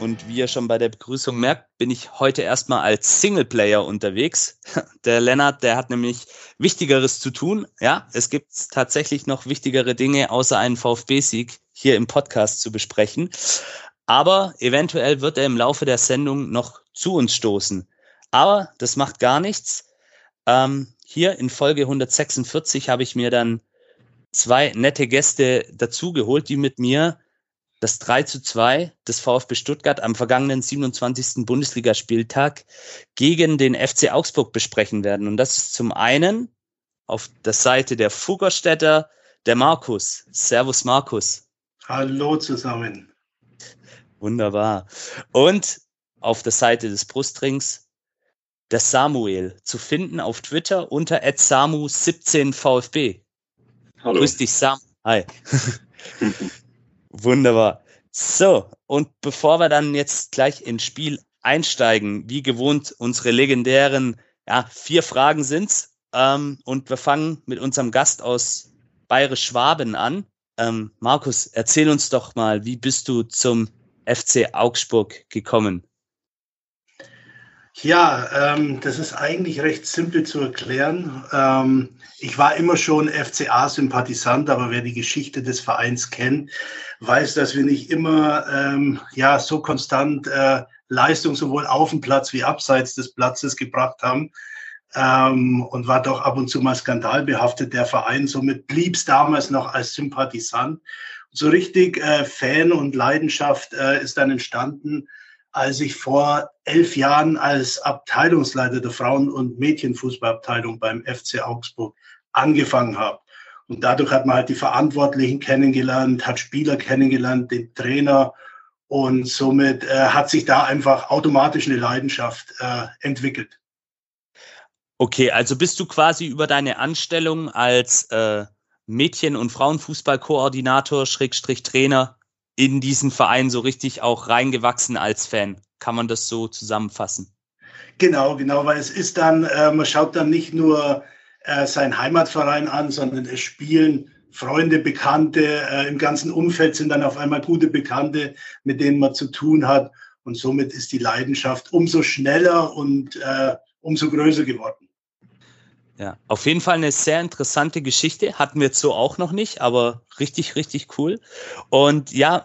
und wie ihr schon bei der Begrüßung merkt, bin ich heute erstmal als Singleplayer unterwegs. Der Lennart, der hat nämlich Wichtigeres zu tun. Ja, es gibt tatsächlich noch wichtigere Dinge außer einen VfB-Sieg hier im Podcast zu besprechen. Aber eventuell wird er im Laufe der Sendung noch zu uns stoßen. Aber das macht gar nichts. Ähm, hier in Folge 146 habe ich mir dann zwei nette Gäste dazugeholt, die mit mir das 3 zu 2 des VfB Stuttgart am vergangenen 27. Bundesligaspieltag gegen den FC Augsburg besprechen werden. Und das ist zum einen auf der Seite der Fuggerstädter der Markus. Servus Markus. Hallo zusammen. Wunderbar. Und auf der Seite des Brustrings der Samuel, zu finden auf Twitter unter samu17vfb. Hallo. Grüß dich, Sam. Hi. Wunderbar. So, und bevor wir dann jetzt gleich ins Spiel einsteigen, wie gewohnt, unsere legendären ja, vier Fragen sind's. Ähm, und wir fangen mit unserem Gast aus Bayerisch-Schwaben an. Ähm, Markus, erzähl uns doch mal, wie bist du zum FC Augsburg gekommen? Ja, ähm, das ist eigentlich recht simpel zu erklären. Ähm, ich war immer schon FCA-Sympathisant, aber wer die Geschichte des Vereins kennt, weiß, dass wir nicht immer ähm, ja so konstant äh, Leistung sowohl auf dem Platz wie abseits des Platzes gebracht haben. Ähm, und war doch ab und zu mal skandalbehaftet, der Verein. Somit blieb es damals noch als Sympathisant. So richtig äh, Fan und Leidenschaft äh, ist dann entstanden, als ich vor elf Jahren als Abteilungsleiter der Frauen- und Mädchenfußballabteilung beim FC Augsburg angefangen habe. Und dadurch hat man halt die Verantwortlichen kennengelernt, hat Spieler kennengelernt, den Trainer. Und somit äh, hat sich da einfach automatisch eine Leidenschaft äh, entwickelt. Okay, also bist du quasi über deine Anstellung als äh, Mädchen- und Frauenfußballkoordinator, Schrägstrich Trainer, in diesen Verein so richtig auch reingewachsen als Fan. Kann man das so zusammenfassen? Genau, genau, weil es ist dann, äh, man schaut dann nicht nur äh, seinen Heimatverein an, sondern es spielen Freunde, Bekannte, äh, im ganzen Umfeld sind dann auf einmal gute Bekannte, mit denen man zu tun hat. Und somit ist die Leidenschaft umso schneller und äh, umso größer geworden. Ja, auf jeden Fall eine sehr interessante Geschichte. Hatten wir jetzt so auch noch nicht, aber richtig, richtig cool. Und ja,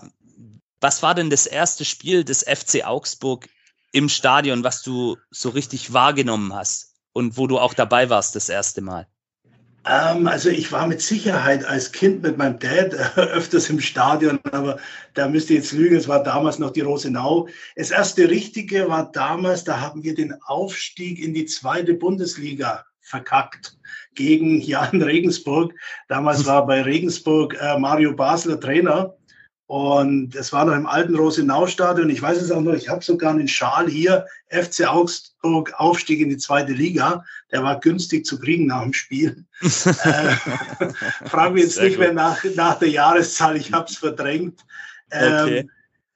was war denn das erste Spiel des FC Augsburg im Stadion, was du so richtig wahrgenommen hast und wo du auch dabei warst das erste Mal? Ähm, also ich war mit Sicherheit als Kind mit meinem Dad öfters im Stadion, aber da müsste ich jetzt lügen, es war damals noch die Rosenau. Das erste Richtige war damals, da haben wir den Aufstieg in die zweite Bundesliga verkackt gegen Jan Regensburg. Damals war bei Regensburg äh, Mario Basler Trainer und es war noch im alten Rosenau-Stadion. Ich weiß es auch noch, ich habe sogar einen Schal hier, FC Augsburg, Aufstieg in die zweite Liga. Der war günstig zu kriegen nach dem Spiel. äh, Fragen wir jetzt Sehr nicht gut. mehr nach, nach der Jahreszahl, ich habe es verdrängt. Ähm, okay.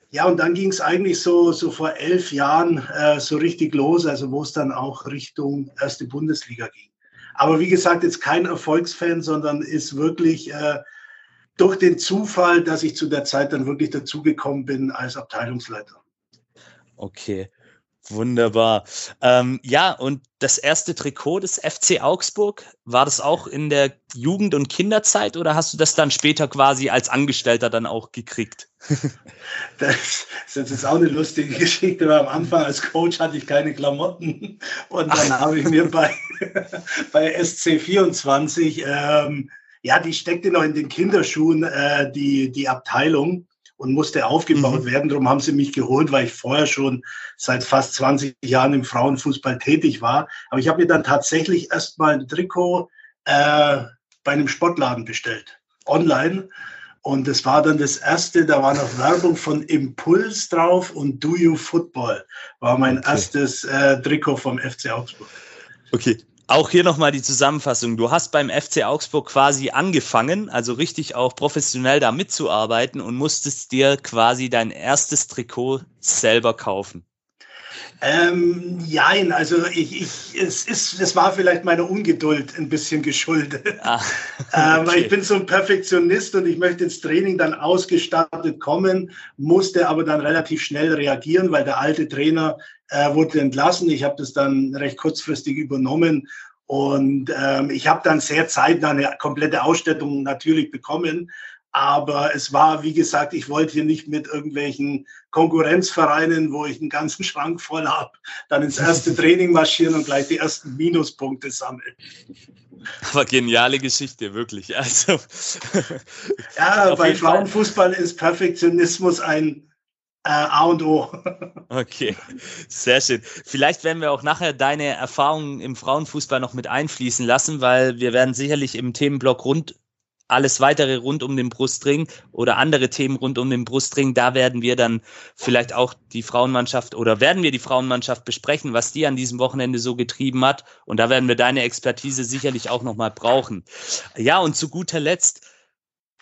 Ja, und dann ging es eigentlich so, so vor elf Jahren äh, so richtig los, also wo es dann auch Richtung erste Bundesliga ging. Aber wie gesagt, jetzt kein Erfolgsfan, sondern ist wirklich äh, durch den Zufall, dass ich zu der Zeit dann wirklich dazugekommen bin als Abteilungsleiter. Okay. Wunderbar. Ähm, ja, und das erste Trikot des FC Augsburg, war das auch in der Jugend- und Kinderzeit oder hast du das dann später quasi als Angestellter dann auch gekriegt? das ist jetzt auch eine lustige Geschichte, weil am Anfang als Coach hatte ich keine Klamotten und dann habe ich mir bei, bei SC24, ähm, ja, die steckte noch in den Kinderschuhen, äh, die, die Abteilung und musste aufgebaut mhm. werden. Darum haben sie mich geholt, weil ich vorher schon seit fast 20 Jahren im Frauenfußball tätig war. Aber ich habe mir dann tatsächlich erst mal ein Trikot äh, bei einem Sportladen bestellt, online. Und das war dann das erste, da war noch Werbung von Impuls drauf und Do You Football war mein okay. erstes äh, Trikot vom FC Augsburg. Okay. Auch hier nochmal die Zusammenfassung. Du hast beim FC Augsburg quasi angefangen, also richtig auch professionell da mitzuarbeiten und musstest dir quasi dein erstes Trikot selber kaufen. Ähm, nein, also ich, ich, es, ist, es war vielleicht meine Ungeduld ein bisschen geschuldet. Ah, okay. äh, weil ich bin so ein Perfektionist und ich möchte ins Training dann ausgestattet kommen, musste aber dann relativ schnell reagieren, weil der alte Trainer äh, wurde entlassen. Ich habe das dann recht kurzfristig übernommen und ähm, ich habe dann sehr zeitnah eine komplette Ausstattung natürlich bekommen. Aber es war, wie gesagt, ich wollte hier nicht mit irgendwelchen Konkurrenzvereinen, wo ich einen ganzen Schrank voll habe, dann ins erste Training marschieren und gleich die ersten Minuspunkte sammeln. Aber geniale Geschichte, wirklich. Also, ja, bei Frauenfußball Fall. ist Perfektionismus ein äh, A und O. Okay, sehr schön. Vielleicht werden wir auch nachher deine Erfahrungen im Frauenfußball noch mit einfließen lassen, weil wir werden sicherlich im Themenblock rund alles weitere rund um den Brustring oder andere Themen rund um den Brustring, da werden wir dann vielleicht auch die Frauenmannschaft oder werden wir die Frauenmannschaft besprechen, was die an diesem Wochenende so getrieben hat. Und da werden wir deine Expertise sicherlich auch nochmal brauchen. Ja, und zu guter Letzt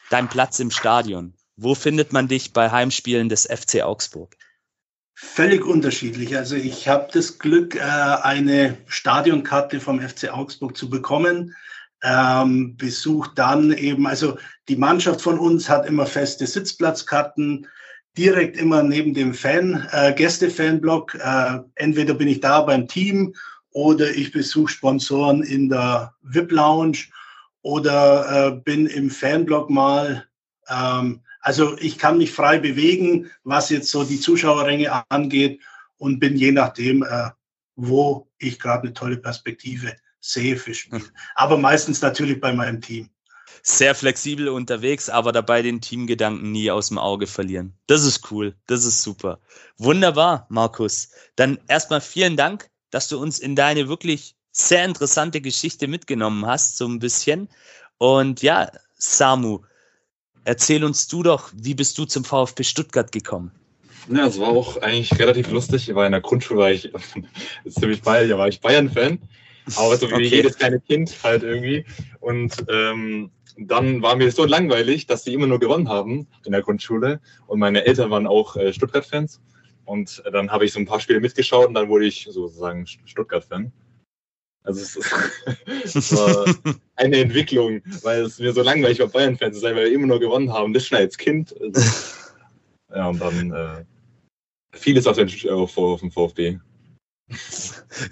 dein Platz im Stadion. Wo findet man dich bei Heimspielen des FC Augsburg? Völlig unterschiedlich. Also ich habe das Glück, äh, eine Stadionkarte vom FC Augsburg zu bekommen ähm, besucht dann eben, also die Mannschaft von uns hat immer feste Sitzplatzkarten, direkt immer neben dem Fan, äh, Gäste-Fanblock. Äh, entweder bin ich da beim Team oder ich besuche Sponsoren in der VIP-Lounge oder äh, bin im Fanblock mal. Ähm, also ich kann mich frei bewegen, was jetzt so die Zuschauerränge angeht und bin je nachdem, äh, wo ich gerade eine tolle Perspektive sehe für Spiel. Aber meistens natürlich bei meinem Team. Sehr flexibel unterwegs, aber dabei den Teamgedanken nie aus dem Auge verlieren. Das ist cool. Das ist super. Wunderbar, Markus. Dann erstmal vielen Dank, dass du uns in deine wirklich sehr interessante Geschichte mitgenommen hast, so ein bisschen. Und ja, Samu, erzähl uns du doch, wie bist du zum VfB Stuttgart gekommen? Ja, es war auch eigentlich relativ lustig. Ich war in der Grundschule, war ich ziemlich bald, ja, war ich Bayern-Fan. Aber so wie okay. jedes kleine Kind halt irgendwie. Und ähm, dann war mir so langweilig, dass sie immer nur gewonnen haben in der Grundschule. Und meine Eltern waren auch äh, Stuttgart-Fans. Und dann habe ich so ein paar Spiele mitgeschaut und dann wurde ich sozusagen Stuttgart-Fan. Also es, es war eine Entwicklung, weil es mir so langweilig war, Bayern-Fan zu sein, weil wir immer nur gewonnen haben. Das schon als Kind. ja, und dann äh, vieles auf den, auf, auf den VfB.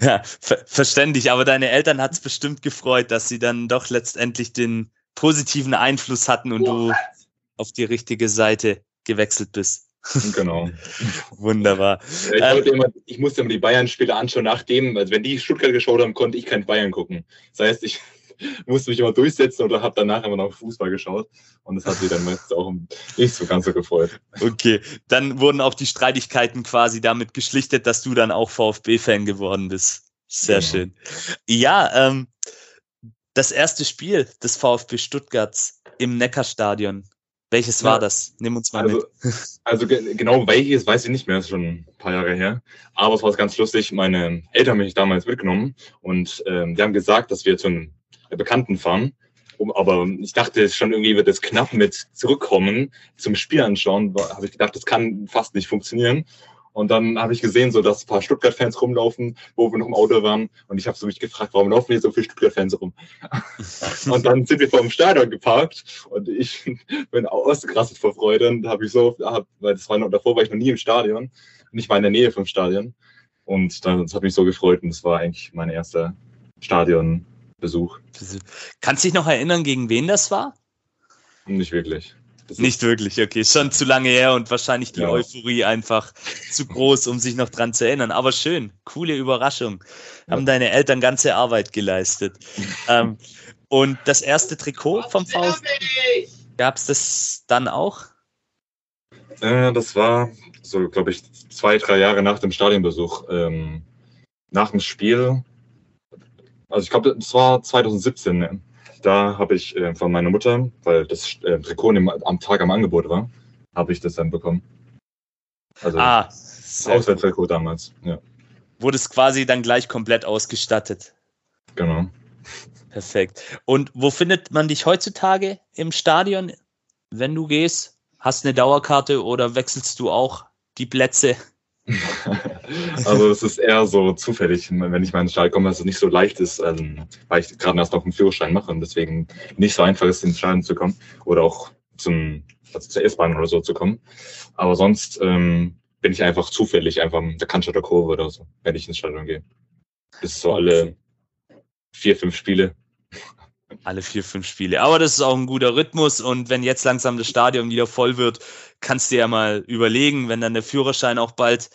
Ja, ver verständlich, aber deine Eltern hat es bestimmt gefreut, dass sie dann doch letztendlich den positiven Einfluss hatten und du auf die richtige Seite gewechselt bist. Genau. Wunderbar. Ja, ich, ähm, immer, ich, musste immer die Bayern-Spiele anschauen, nachdem, also wenn die Stuttgart geschaut haben, konnte ich kein Bayern gucken. Das heißt, ich musste mich immer durchsetzen oder habe danach immer noch Fußball geschaut. Und das hat sie dann meistens auch nicht so ganz so gefreut. Okay, dann wurden auch die Streitigkeiten quasi damit geschlichtet, dass du dann auch VfB-Fan geworden bist. Sehr genau. schön. Ja, ähm, das erste Spiel des VfB Stuttgarts im Neckarstadion. Welches ja, war das? Nimm uns mal also, mit. Also genau welches weiß ich nicht mehr, das ist schon ein paar Jahre her. Aber es war ganz lustig. Meine Eltern haben mich damals mitgenommen und ähm, die haben gesagt, dass wir zu einem Bekannten fahren. aber ich dachte schon irgendwie wird es knapp mit zurückkommen zum Spiel anschauen. Habe ich gedacht, das kann fast nicht funktionieren. Und dann habe ich gesehen, so dass ein paar Stuttgart-Fans rumlaufen, wo wir noch im Auto waren. Und ich habe so mich gefragt, warum laufen hier so viele Stuttgart-Fans rum? und dann sind wir vor dem Stadion geparkt und ich bin ausgerastet vor Freude. Und habe ich so, hab, weil das war noch, davor war ich noch nie im Stadion. Und ich war in der Nähe vom Stadion. Und dann, das hat mich so gefreut. Und das war eigentlich mein erster Stadion, Besuch. Kannst du dich noch erinnern, gegen wen das war? Nicht wirklich. Nicht wirklich, okay. Schon zu lange her und wahrscheinlich die ja. Euphorie einfach zu groß, um sich noch dran zu erinnern. Aber schön, coole Überraschung. Haben ja. deine Eltern ganze Arbeit geleistet. ähm, und das erste Trikot vom VfB, gab es das dann auch? Äh, das war so, glaube ich, zwei, drei Jahre nach dem Stadionbesuch. Ähm, nach dem Spiel also ich glaube, das war 2017. Ne? da habe ich äh, von meiner Mutter, weil das äh, Trikot im, am Tag am Angebot war, habe ich das dann bekommen. Also Ah, das. Auswärtstrikot damals. Ja, wurde es quasi dann gleich komplett ausgestattet. genau. Perfekt. Und wo findet man dich heutzutage im Stadion, wenn du gehst? Hast eine Dauerkarte oder wechselst du auch die Plätze? also es ist eher so zufällig, wenn ich mal ins Stadion komme, dass es nicht so leicht ist, ähm, weil ich gerade erst noch einen Führerschein mache und deswegen nicht so einfach ist, ins Stadion zu kommen oder auch zum, also zur S-Bahn oder so zu kommen. Aber sonst ähm, bin ich einfach zufällig einfach in der Cannstatter Kurve oder so, wenn ich ins Stadion gehe. Das ist so alle vier, fünf Spiele. Alle vier, fünf Spiele. Aber das ist auch ein guter Rhythmus und wenn jetzt langsam das Stadion wieder voll wird, kannst du ja mal überlegen, wenn dann der Führerschein auch bald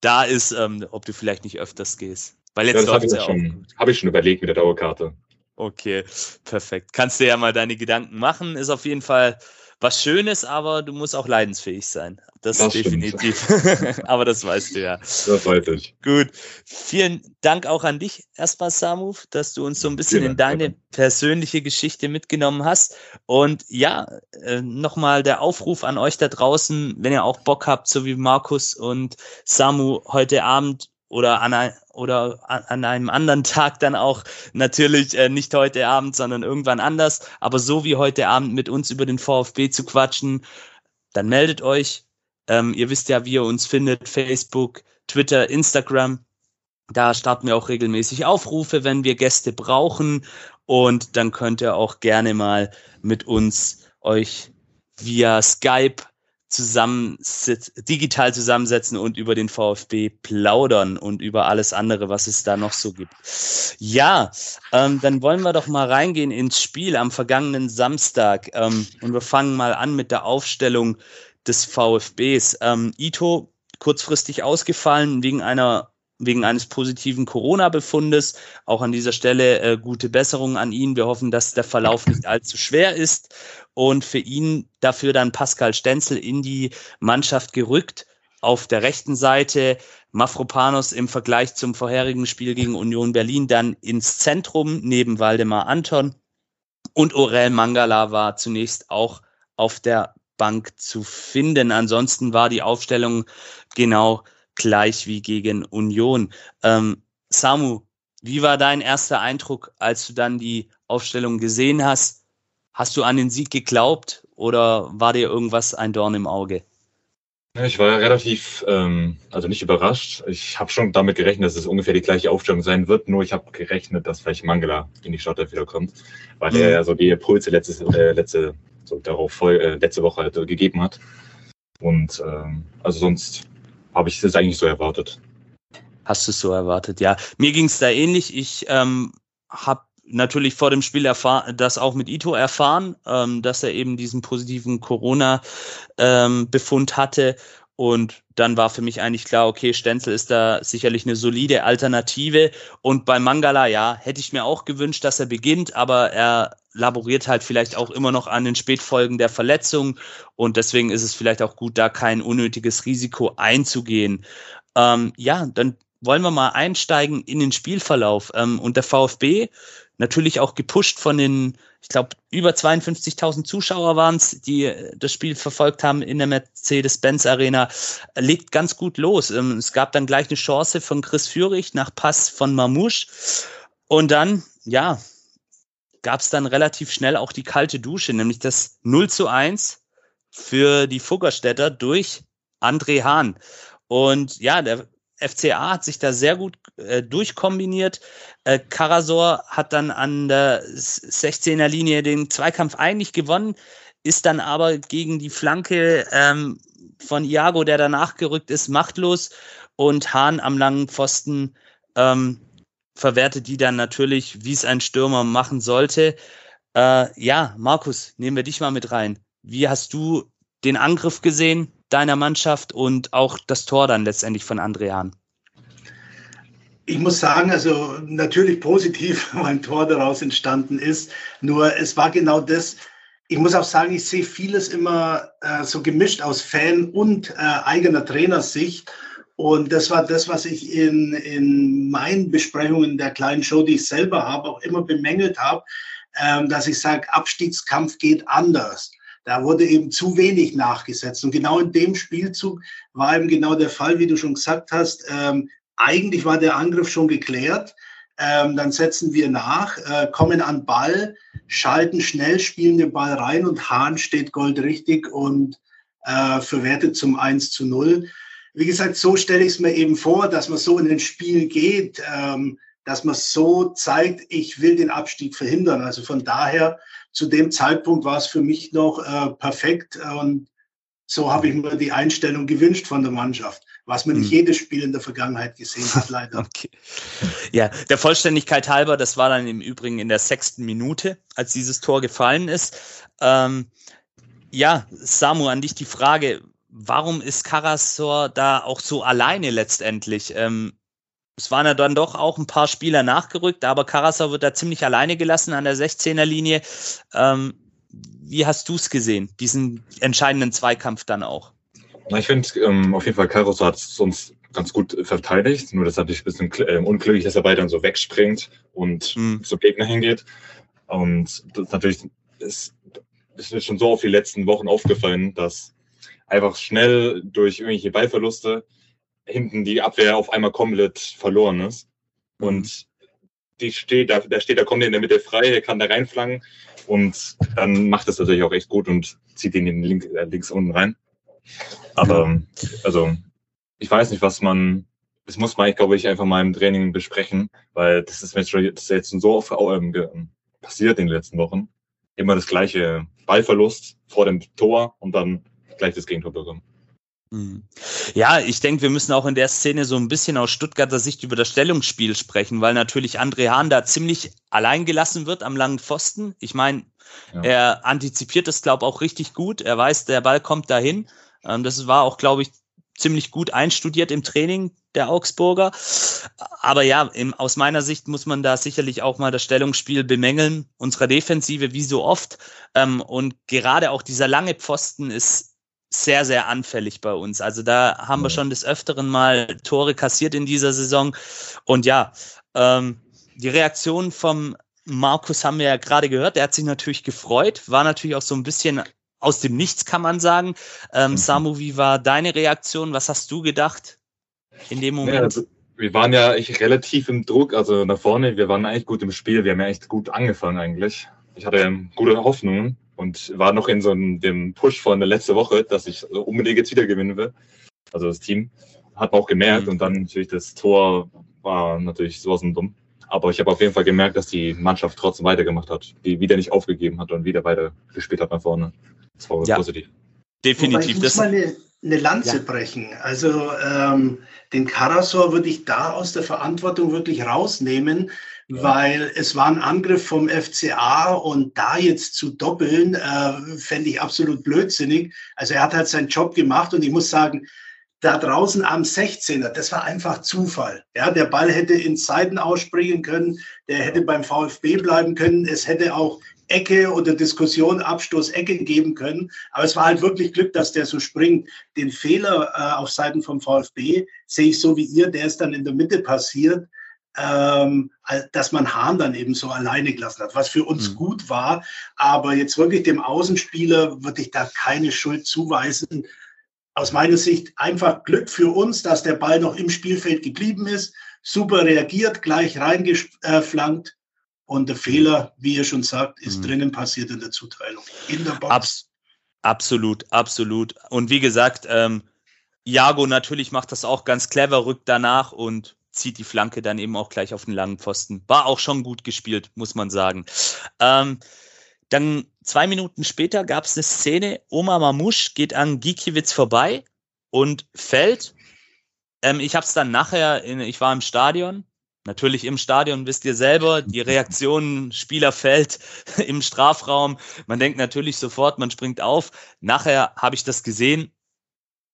da ist, ähm, ob du vielleicht nicht öfters gehst. Weil Ja, jetzt das habe läuft ich, ja ja schon, hab ich schon überlegt mit der Dauerkarte. Okay, perfekt. Kannst du ja mal deine Gedanken machen. Ist auf jeden Fall was Schönes, aber du musst auch leidensfähig sein. Das, Das definitiv. aber das weißt du ja. Das weiß ich. Gut. Vielen Dank auch an dich erstmal, Samu, dass du uns so ein bisschen Gerne, in deine gerne. persönliche Geschichte mitgenommen hast. Und ja, äh, nochmal der Aufruf an euch da draußen, wenn ihr auch Bock habt, so wie Markus und Samu heute Abend oder an, ein, oder an- einem anderen Tag dann auch natürlich äh, nicht heute Abend, sondern irgendwann anders, aber so wie heute Abend mit uns über den VfB zu quatschen, dann meldet euch. Ähm, ihr wisst ja, wie ihr uns findet, Facebook, Twitter, Instagram. Da starten wir auch regelmäßig Aufrufe, wenn wir Gäste brauchen. Und dann könnt ihr auch gerne mal mit uns euch via Skype zusammensit digital zusammensetzen und über den VfB plaudern und über alles andere, was es da noch so gibt. Ja, ähm, dann wollen wir doch mal reingehen ins Spiel am vergangenen Samstag. Ähm, und wir fangen mal an mit der Aufstellung des VfBs. Ähm, Ito kurzfristig ausgefallen wegen einer wegen eines positiven Corona-Befundes. Auch an dieser Stelle äh, gute Besserung an ihn. Wir hoffen, dass der Verlauf nicht allzu schwer ist und für ihn dafür dann Pascal Stenzel in die Mannschaft gerückt. Auf der rechten Seite Mafropanos im Vergleich zum vorherigen Spiel gegen Union Berlin dann ins Zentrum neben Waldemar Anton. Und Orel Mangala war zunächst auch auf der Bank zu finden. Ansonsten war die Aufstellung genau gleich wie gegen Union. Ähm, Samu, wie war dein erster Eindruck, als du dann die Aufstellung gesehen hast? Hast du an den Sieg geglaubt oder war dir irgendwas ein Dorn im Auge? Ich war ja relativ, ähm, also nicht überrascht. Ich habe schon damit gerechnet, dass es ungefähr die gleiche Aufstellung sein wird. Nur ich habe gerechnet, dass vielleicht Mangala in die Startelf wiederkommt, weil Mhm. er ja so die Impulse letzte, äh, letzte, so darauf voll, äh, letzte Woche halt, äh, gegeben hat. Und ähm, also sonst habe ich das eigentlich so erwartet. Hast du es so erwartet? Ja, mir ging es da ähnlich. Ich ähm, habe natürlich vor dem Spiel erfahren, das auch mit Ito erfahren, ähm, dass er eben diesen positiven Corona-Befund hatte. Und dann war für mich eigentlich klar, okay, Stenzel ist da sicherlich eine solide Alternative. Und bei Mangala, ja, hätte ich mir auch gewünscht, dass er beginnt, aber er laboriert halt vielleicht auch immer noch an den Spätfolgen der Verletzung. Und deswegen ist es vielleicht auch gut, da kein unnötiges Risiko einzugehen. Ähm, ja, dann wollen wir mal einsteigen in den Spielverlauf. Ähm, und der VfB, natürlich auch gepusht von den, ich glaube, über 52.000 Zuschauer waren es, die äh, das Spiel verfolgt haben in der Mercedes-Benz Arena, äh, legt ganz gut los. Ähm, es gab dann gleich eine Chance von Chris Führig nach Pass von Mamouche. Und dann, ja, gab es dann relativ schnell auch die kalte Dusche, nämlich das 0 zu 1 für die Fuggerstädter durch André Hahn. Und ja, der FCA hat sich da sehr gut äh, durchkombiniert. Äh, Karasor hat dann an der 16er Linie den Zweikampf eigentlich gewonnen, ist dann aber gegen die Flanke ähm, von Iago, der danach gerückt ist, machtlos und Hahn am langen Pfosten ähm, verwertet die dann natürlich, wie es ein Stürmer machen sollte. Äh, ja, Markus, nehmen wir dich mal mit rein. Wie hast du den Angriff gesehen deiner Mannschaft und auch das Tor dann letztendlich von Andrean? Ich muss sagen, also natürlich positiv, weil ein Tor daraus entstanden ist. Nur es war genau das. Ich muss auch sagen, ich sehe vieles immer äh, so gemischt aus Fan und äh, eigener Trainersicht. Und das war das, was ich in, in meinen Besprechungen der kleinen Show, die ich selber habe, auch immer bemängelt habe. ähm, dass ich sage, Abstiegskampf geht anders. Da wurde eben zu wenig nachgesetzt. Und genau in dem Spielzug war eben genau der Fall, wie du schon gesagt hast. Ähm, eigentlich war der Angriff schon geklärt. Ähm, dann setzen wir nach, äh, kommen an Ball, schalten schnell, spielen den Ball rein und Hahn steht goldrichtig und äh, verwertet zum 1 zu 0. Wie gesagt, so stelle ich es mir eben vor, dass man so in ein Spiel geht, ähm, dass man so zeigt, ich will den Abstieg verhindern. Also von daher, zu dem Zeitpunkt war es für mich noch äh, perfekt und so habe ich mir die Einstellung gewünscht von der Mannschaft was man nicht hm. jedes Spiel in der Vergangenheit gesehen hat, leider. okay. Ja, der Vollständigkeit halber, das war dann im Übrigen in der sechsten Minute, als dieses Tor gefallen ist. Ähm, ja, Samu, an dich die Frage, warum ist Karasor da auch so alleine letztendlich? Ähm, es waren ja dann doch auch ein paar Spieler nachgerückt, aber Karasor wird da ziemlich alleine gelassen an der 16er Linie. Ähm, wie hast du es gesehen, diesen entscheidenden Zweikampf dann auch? Na, ich finde ähm, auf jeden Fall, Kairos hat sonst ganz gut verteidigt, nur das ist natürlich ein bisschen äh, unglücklich, dass er weiter so wegspringt und mhm. zum Gegner hingeht. Und das natürlich ist, ist mir schon so auf die letzten Wochen aufgefallen, dass einfach schnell durch irgendwelche Ballverluste hinten die Abwehr auf einmal komplett verloren ist. Mhm. Und die steht, da, da steht, da kommt er in der Mitte frei, er kann da reinflangen und dann macht es natürlich auch echt gut und zieht ihn in den Link, äh, links unten rein. Aber also ich weiß nicht, was man, das muss man, glaube ich, einfach mal im Training besprechen, weil das ist, das ist jetzt so oft ähm, passiert in den letzten Wochen. Immer das gleiche Ballverlust vor dem Tor und dann gleich das Gegentor bekommen. Mhm. Ja, ich denke, wir müssen auch in der Szene so ein bisschen aus Stuttgarter Sicht über das Stellungsspiel sprechen, weil natürlich André Hahn da ziemlich allein gelassen wird am langen Pfosten. Ich meine, ja. er antizipiert das, glaube ich, auch richtig gut. Er weiß, der Ball kommt dahin. Ähm, das war auch, glaube ich, ziemlich gut einstudiert im Training der Augsburger. Aber ja, im, aus meiner Sicht muss man da sicherlich auch mal das Stellungsspiel bemängeln, unserer Defensive wie so oft. Ähm, und gerade auch dieser lange Pfosten ist sehr, sehr anfällig bei uns. Also da haben wir schon des Öfteren mal Tore kassiert in dieser Saison. Und ja, ähm, die Reaktion vom Markus haben wir ja gerade gehört. Der hat sich natürlich gefreut, war natürlich auch so ein bisschen aus dem Nichts, kann man sagen. Ähm, mhm. Samu, wie war deine Reaktion? Was hast du gedacht in dem Moment? Ja, also, wir waren ja echt relativ im Druck, also nach vorne. Wir waren eigentlich gut im Spiel. Wir haben ja echt gut angefangen eigentlich. Ich hatte gute Hoffnungen und war noch in so einem, dem Push von der letzten Woche, dass ich unbedingt jetzt wieder gewinnen will. Also das Team hat man auch gemerkt mhm. und dann natürlich das Tor war natürlich sowas von dumm. Aber ich habe auf jeden Fall gemerkt, dass die Mannschaft trotzdem weitergemacht hat, die wieder nicht aufgegeben hat und wieder weiter gespielt hat nach vorne. Das war ja, positiv. Definitiv. ich muss mal eine, eine Lanze ja. brechen. Also ähm, den Karasor würde ich da aus der Verantwortung wirklich rausnehmen. Weil es war ein Angriff vom FCA und da jetzt zu doppeln, äh, fände ich absolut blödsinnig. Also er hat halt seinen Job gemacht und ich muss sagen, da draußen am 16er, das war einfach Zufall. Ja, der Ball hätte in Seiten ausspringen können, der hätte beim VfB bleiben können, es hätte auch Ecke oder Diskussion, Abstoß, Ecke geben können. Aber es war halt wirklich Glück, dass der so springt. Den Fehler äh, auf Seiten vom VfB sehe ich so wie ihr, der ist dann in der Mitte passiert, ähm, dass man Hahn dann eben so alleine gelassen hat, was für uns mhm. gut war. Aber jetzt wirklich dem Außenspieler würde ich da keine Schuld zuweisen. Aus meiner Sicht einfach Glück für uns, dass der Ball noch im Spielfeld geblieben ist, super reagiert, gleich reingeflankt und der Fehler, wie ihr schon sagt, ist mhm. drinnen passiert in der Zuteilung. In der Box. Abs absolut, absolut. Und wie gesagt, ähm, Jago natürlich macht das auch ganz clever, rückt danach und zieht die Flanke dann eben auch gleich auf den langen Pfosten. War auch schon gut gespielt, muss man sagen. Ähm, dann zwei Minuten später gab es eine Szene, Oma Mamusch geht an Gikiewicz vorbei und fällt. Ähm, ich habe es dann nachher, in, ich war im Stadion, Natürlich im Stadion wisst ihr selber, die Reaktion Spielerfeld im Strafraum. Man denkt natürlich sofort, man springt auf. Nachher habe ich das gesehen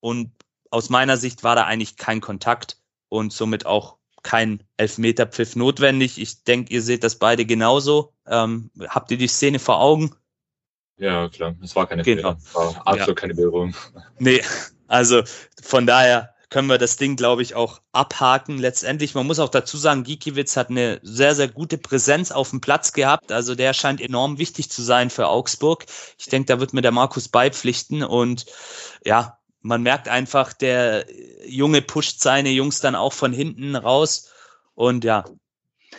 und aus meiner Sicht war da eigentlich kein Kontakt und somit auch kein Elfmeterpfiff notwendig. Ich denke, ihr seht das beide genauso. Ähm, habt ihr die Szene vor Augen? Ja, klar. Es war keine genau. Fehler. war absolut ja. keine Berührung. Nee, also von daher können wir das Ding, glaube ich, auch abhaken. Letztendlich, man muss auch dazu sagen, Gikiewicz hat eine sehr, sehr gute Präsenz auf dem Platz gehabt. Also der scheint enorm wichtig zu sein für Augsburg. Ich denke, da wird mir der Markus beipflichten. Und ja, man merkt einfach, der Junge pusht seine Jungs dann auch von hinten raus. Und ja,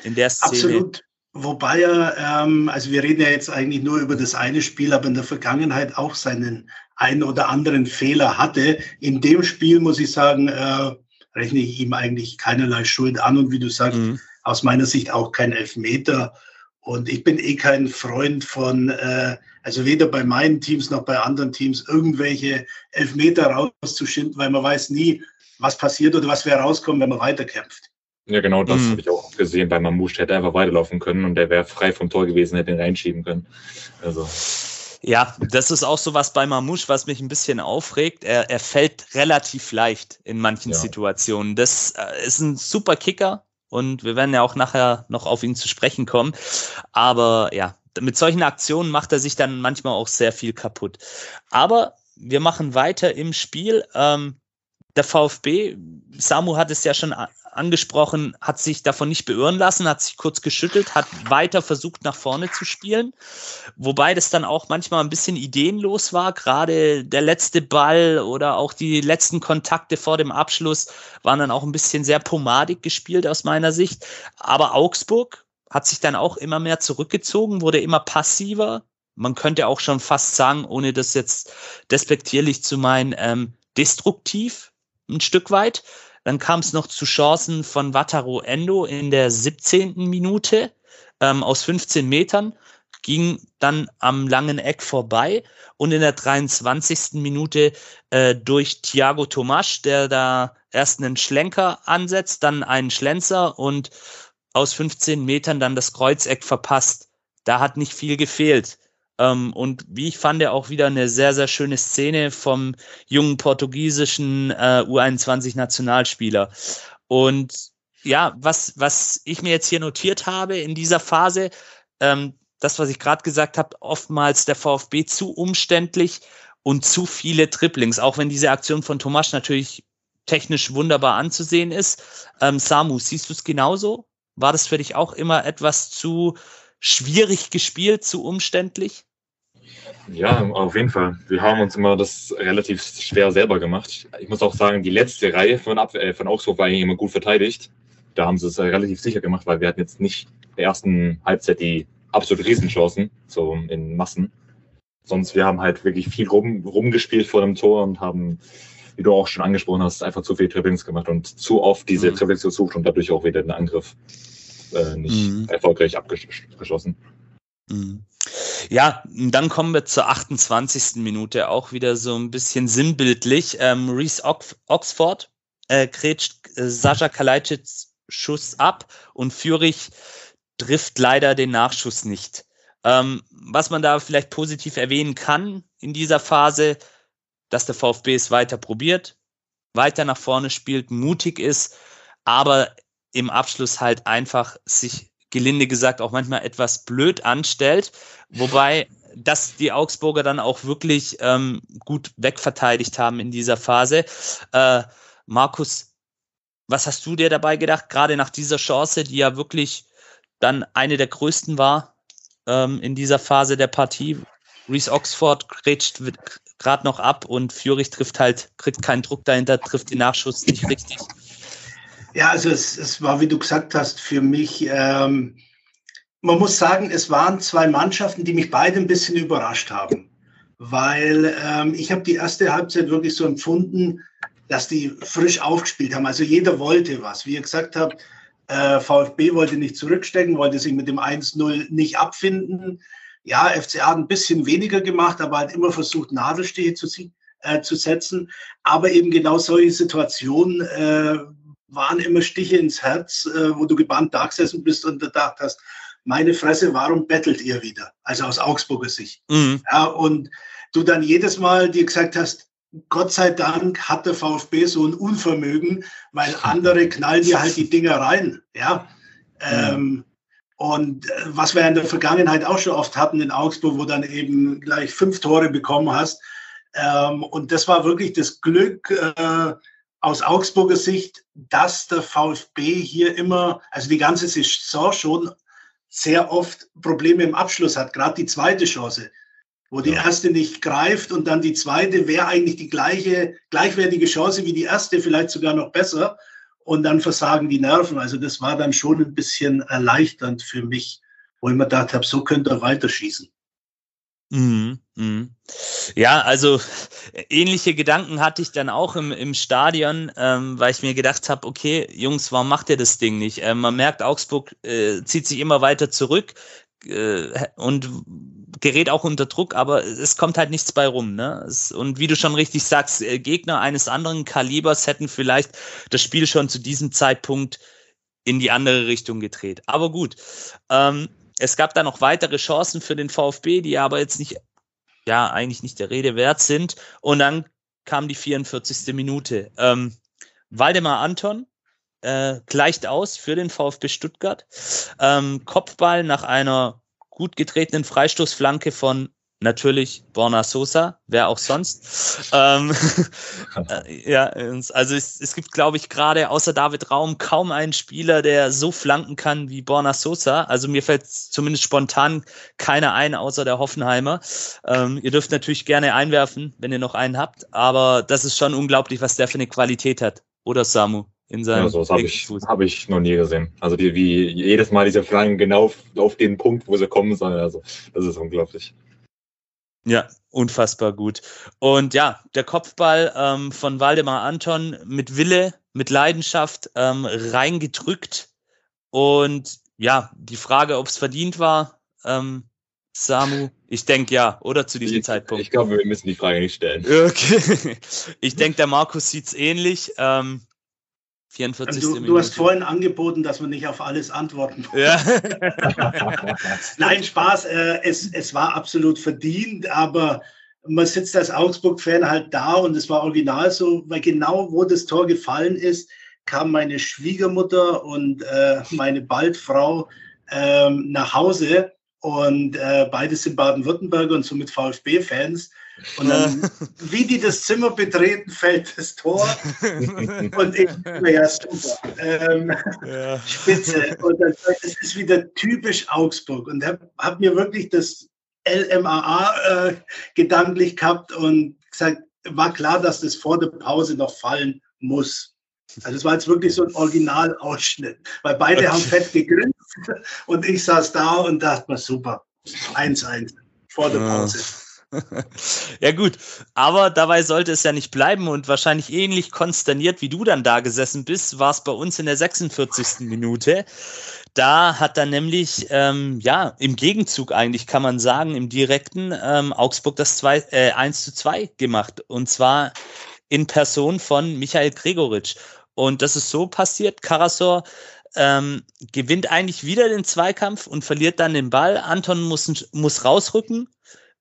in der Szene. Absolut. Wobei er, ähm, also wir reden ja jetzt eigentlich nur über das eine Spiel, aber in der Vergangenheit auch seinen einen oder anderen Fehler hatte. In dem Spiel muss ich sagen, äh, rechne ich ihm eigentlich keinerlei Schuld an und wie du sagst, mhm. aus meiner Sicht auch kein Elfmeter. Und ich bin eh kein Freund von, äh, also weder bei meinen Teams noch bei anderen Teams, irgendwelche Elfmeter rauszuschinden, weil man weiß nie, was passiert oder was wäre rauskommen, wenn man weiterkämpft. Ja, genau, das mhm. habe ich auch gesehen bei Mamouche. Der hätte einfach weiterlaufen können und der wäre frei vom Tor gewesen, hätte ihn reinschieben können. Also. Ja, das ist auch so was bei Mamouche, was mich ein bisschen aufregt. Er, er fällt relativ leicht in manchen ja. Situationen. Das äh, ist ein super Kicker und wir werden ja auch nachher noch auf ihn zu sprechen kommen. Aber ja, mit solchen Aktionen macht er sich dann manchmal auch sehr viel kaputt. Aber wir machen weiter im Spiel. Ähm, der VfB, Samu hat es ja schon angesprochen, hat sich davon nicht beirren lassen, hat sich kurz geschüttelt, hat weiter versucht, nach vorne zu spielen. Wobei das dann auch manchmal ein bisschen ideenlos war. Gerade der letzte Ball oder auch die letzten Kontakte vor dem Abschluss waren dann auch ein bisschen sehr pomadig gespielt aus meiner Sicht. Aber Augsburg hat sich dann auch immer mehr zurückgezogen, wurde immer passiver. Man könnte auch schon fast sagen, ohne das jetzt despektierlich zu meinen, ähm, destruktiv ein Stück weit. Dann kam es noch zu Chancen von Wataru Endo in der 17. Minute ähm, aus 15 Metern, ging dann am langen Eck vorbei und in der 23. Minute äh, durch Thiago Tomasch, der da erst einen Schlenker ansetzt, dann einen Schlenzer und aus 15 Metern dann das Kreuzeck verpasst. Da hat nicht viel gefehlt. Ähm, und wie ich fand, auch wieder eine sehr, sehr schöne Szene vom jungen portugiesischen äh, U21-Nationalspieler. Und ja, was, was ich mir jetzt hier notiert habe in dieser Phase, ähm, das, was ich gerade gesagt habe, oftmals der VfB zu umständlich und zu viele Triplings, auch wenn diese Aktion von Tomasch natürlich technisch wunderbar anzusehen ist. Ähm, Samu, siehst du es genauso? War das für dich auch immer etwas zu schwierig gespielt, zu umständlich? Ja, auf jeden Fall. Wir haben uns immer das relativ schwer selber gemacht. Ich muss auch sagen, die letzte Reihe von, Ab äh, von Augsburg war eigentlich immer gut verteidigt. Da haben sie es relativ sicher gemacht, weil wir hatten jetzt nicht in der ersten Halbzeit die absolut Riesenchancen, so in Massen. Sonst, wir haben halt wirklich viel rum, rumgespielt vor dem Tor und haben, wie du auch schon angesprochen hast, einfach zu viel Trippings gemacht und zu oft diese mhm. Trippings gesucht und dadurch auch wieder den Angriff äh, nicht mhm. erfolgreich abgeschlossen. Mhm. Ja, dann kommen wir zur 28. Minute, auch wieder so ein bisschen sinnbildlich. Ähm, Reese Ox Oxford äh, kretscht äh, Sascha Kalajdzics Schuss ab und Fürich trifft leider den Nachschuss nicht. Ähm, was man da vielleicht positiv erwähnen kann in dieser Phase, dass der VfB es weiter probiert, weiter nach vorne spielt, mutig ist, aber im Abschluss halt einfach sich gelinde gesagt auch manchmal etwas blöd anstellt, wobei dass die Augsburger dann auch wirklich ähm, gut wegverteidigt haben in dieser Phase. Äh, Markus, was hast du dir dabei gedacht, gerade nach dieser Chance, die ja wirklich dann eine der größten war ähm, in dieser Phase der Partie? Reese Oxford grätscht gerade noch ab und Fürich trifft halt, kriegt keinen Druck dahinter, trifft den Nachschuss nicht richtig. Ja, also es, es war, wie du gesagt hast, für mich, ähm, man muss sagen, es waren zwei Mannschaften, die mich beide ein bisschen überrascht haben. Weil ähm, ich habe die erste Halbzeit wirklich so empfunden, dass die frisch aufgespielt haben. Also jeder wollte was. Wie ihr gesagt habt, äh, VfB wollte nicht zurückstecken, wollte sich mit dem 1-0 nicht abfinden. Ja, FCA hat ein bisschen weniger gemacht, aber hat immer versucht, Nadelstiche zu, äh, zu setzen. Aber eben genau solche Situationen, äh, waren immer Stiche ins Herz, äh, wo du gebannt da gesessen bist und gedacht hast, meine Fresse, warum bettelt ihr wieder? Also aus Augsburger Sicht. Mhm. Ja, und du dann jedes Mal dir gesagt hast, Gott sei Dank hat der VfB so ein Unvermögen, weil andere knallen dir halt die Dinger rein. Ja. Ähm, und äh, was wir in der Vergangenheit auch schon oft hatten in Augsburg, wo dann eben gleich fünf Tore bekommen hast. Ähm, und das war wirklich das Glück, äh, aus Augsburger Sicht, dass der VfB hier immer, also die ganze Saison schon sehr oft Probleme im Abschluss hat, gerade die zweite Chance, wo die erste nicht greift und dann die zweite wäre eigentlich die gleiche, gleichwertige Chance wie die erste, vielleicht sogar noch besser. Und dann versagen die Nerven. Also das war dann schon ein bisschen erleichternd für mich, wo ich mir gedacht habe, so könnte er weiterschießen. Mhm. Ja, also ähnliche Gedanken hatte ich dann auch im, im Stadion, ähm, weil ich mir gedacht habe, okay, Jungs, warum macht ihr das Ding nicht? Ähm, man merkt, Augsburg äh, zieht sich immer weiter zurück äh, und gerät auch unter Druck, aber es kommt halt nichts bei rum. Ne? Es, und wie du schon richtig sagst, äh, Gegner eines anderen Kalibers hätten vielleicht das Spiel schon zu diesem Zeitpunkt in die andere Richtung gedreht. Aber gut, ähm, es gab da noch weitere Chancen für den VfB, die aber jetzt nicht, ja, eigentlich nicht der Rede wert sind. Und dann kam die 44. Minute. Ähm, Waldemar Anton äh, gleicht aus für den VfB Stuttgart. Ähm, Kopfball nach einer gut getretenen Freistoßflanke von Natürlich Borna Sosa, wer auch sonst. ähm, äh, ja, also es, es gibt, glaube ich, gerade außer David Raum kaum einen Spieler, der so flanken kann wie Borna Sosa. Also mir fällt zumindest spontan keiner ein, außer der Hoffenheimer. Ähm, ihr dürft natürlich gerne einwerfen, wenn ihr noch einen habt, aber das ist schon unglaublich, was der für eine Qualität hat. Oder Samu? In seinem ja, sowas habe ich, hab ich noch nie gesehen. Also die, wie jedes Mal diese Flanken genau auf, auf den Punkt, wo sie kommen sollen. Also das ist unglaublich. Ja, unfassbar gut. Und ja, der Kopfball ähm, von Waldemar Anton mit Wille, mit Leidenschaft ähm, reingedrückt. Und ja, die Frage, ob es verdient war, ähm, Samu, ich denke ja, oder zu diesem ich, Zeitpunkt. Ich glaube, wir müssen die Frage nicht stellen. Okay. Ich denke, der Markus sieht es ähnlich. Ähm, 44. Du, du, hast vorhin angeboten, dass man nicht auf alles antworten muss. Ja. Nein, Spaß. Äh, es, es war absolut verdient, aber man sitzt als Augsburg-Fan halt da und es war original so, weil genau wo das Tor gefallen ist, kam meine Schwiegermutter und äh, meine Baldfrau ähm, nach Hause und äh, beide sind Baden-Württemberger und somit VfB-Fans. Und dann, wie die das Zimmer betreten, fällt das Tor. und ich, ja, super. Ähm, ja. Spitze. Und dann, das ist wieder typisch Augsburg. Und habe hab mir wirklich das LMAA äh, gedanklich gehabt und gesagt, war klar, dass das vor der Pause noch fallen muss. Also es war jetzt wirklich so ein Originalausschnitt, weil beide haben fett gegrinst und ich saß da und dachte mir, super, 1-1 vor der Pause. ja gut, aber dabei sollte es ja nicht bleiben und wahrscheinlich ähnlich konsterniert, wie du dann da gesessen bist, war es bei uns in der 46. Minute. Da hat dann nämlich, ähm, ja, im Gegenzug eigentlich kann man sagen, im direkten ähm, Augsburg das 2, äh, 1 zu 2 gemacht. Und zwar in Person von Michael Gregoritsch. Und das ist so passiert. Karasor ähm, gewinnt eigentlich wieder den Zweikampf und verliert dann den Ball. Anton muss, muss rausrücken.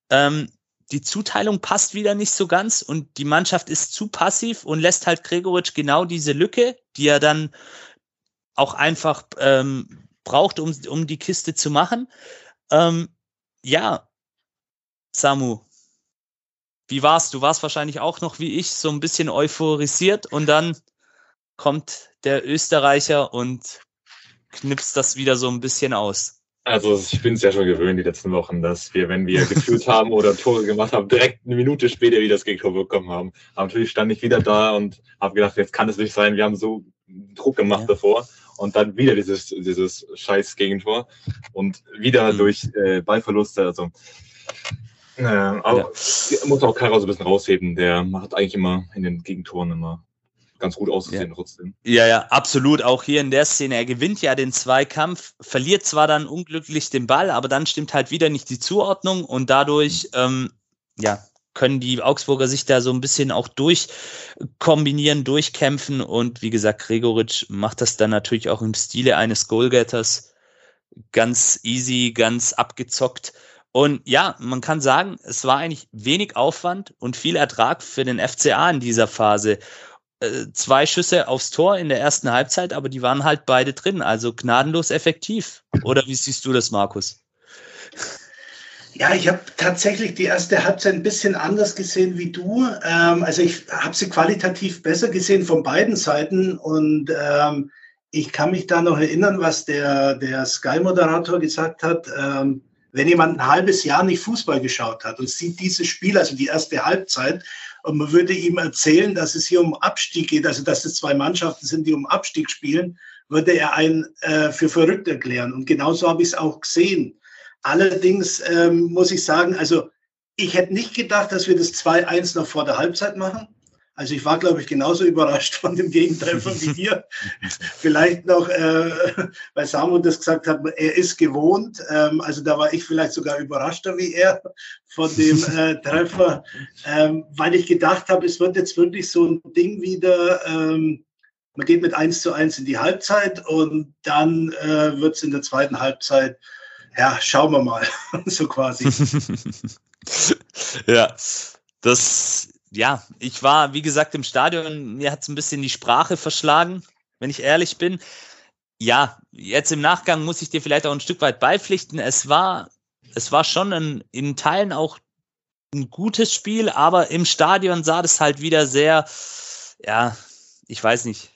Ähm, die Zuteilung passt wieder nicht so ganz und die Mannschaft ist zu passiv und lässt halt Gregoritsch genau diese Lücke, die er dann auch einfach ähm, braucht, um, um die Kiste zu machen. Ähm, ja, Samu, wie war's? Du warst wahrscheinlich auch noch wie ich so ein bisschen euphorisiert und dann kommt der Österreicher und knipst das wieder so ein bisschen aus. Also ich bin es ja schon gewöhnt die letzten Wochen, dass wir, wenn wir geführt haben oder Tore gemacht haben, direkt eine Minute später wieder das Gegentor bekommen haben. Aber natürlich stand ich wieder da und habe gedacht, jetzt kann es nicht sein. Wir haben so Druck gemacht ja. davor und dann wieder dieses, dieses scheiß Gegentor und wieder mhm. durch äh, Ballverluste. Also äh, aber ja. muss auch Kara so ein bisschen rausheben. Der macht eigentlich immer in den Gegentoren immer ganz gut ausgesehen ja. trotzdem. Ja, ja, absolut. Auch hier in der Szene. Er gewinnt ja den Zweikampf, verliert zwar dann unglücklich den Ball, aber dann stimmt halt wieder nicht die Zuordnung und dadurch, ähm, ja, können die Augsburger sich da so ein bisschen auch durchkombinieren, durchkämpfen und wie gesagt, Gregoritsch macht das dann natürlich auch im Stile eines Goalgetters ganz easy, ganz abgezockt. Und ja, man kann sagen, es war eigentlich wenig Aufwand und viel Ertrag für den FCA in dieser Phase. Äh, zwei Schüsse aufs Tor in der ersten Halbzeit, aber die waren halt beide drin, also gnadenlos effektiv. Oder wie siehst du das, Markus? Ja, ich habe tatsächlich die erste Halbzeit ein bisschen anders gesehen wie du. Ähm, also ich habe sie qualitativ besser gesehen von beiden Seiten und ähm, ich kann mich da noch erinnern, was der, der Sky-Moderator gesagt hat. Ähm, wenn jemand ein halbes Jahr nicht Fußball geschaut hat und sieht dieses Spiel, also die erste Halbzeit, und man würde ihm erzählen, dass es hier um Abstieg geht, also dass es zwei Mannschaften sind, die um Abstieg spielen, würde er einen äh, für verrückt erklären. Und genauso habe ich es auch gesehen. Allerdings ähm, muss ich sagen, also ich hätte nicht gedacht, dass wir das 2-1 noch vor der Halbzeit machen. Also ich war, glaube ich, genauso überrascht von dem Gegentreffer wie wir. vielleicht noch, äh, weil Samuel das gesagt hat, er ist gewohnt. Ähm, also da war ich vielleicht sogar überraschter wie er von dem äh, Treffer, ähm, weil ich gedacht habe, es wird jetzt wirklich so ein Ding wieder. Ähm, man geht mit 1 zu 1 in die Halbzeit und dann äh, wird es in der zweiten Halbzeit ja, schauen wir mal, so quasi. ja, das, ja, ich war, wie gesagt, im Stadion, mir hat es ein bisschen die Sprache verschlagen, wenn ich ehrlich bin. Ja, jetzt im Nachgang muss ich dir vielleicht auch ein Stück weit beipflichten. Es war, es war schon ein, in Teilen auch ein gutes Spiel, aber im Stadion sah das halt wieder sehr, ja, ich weiß nicht.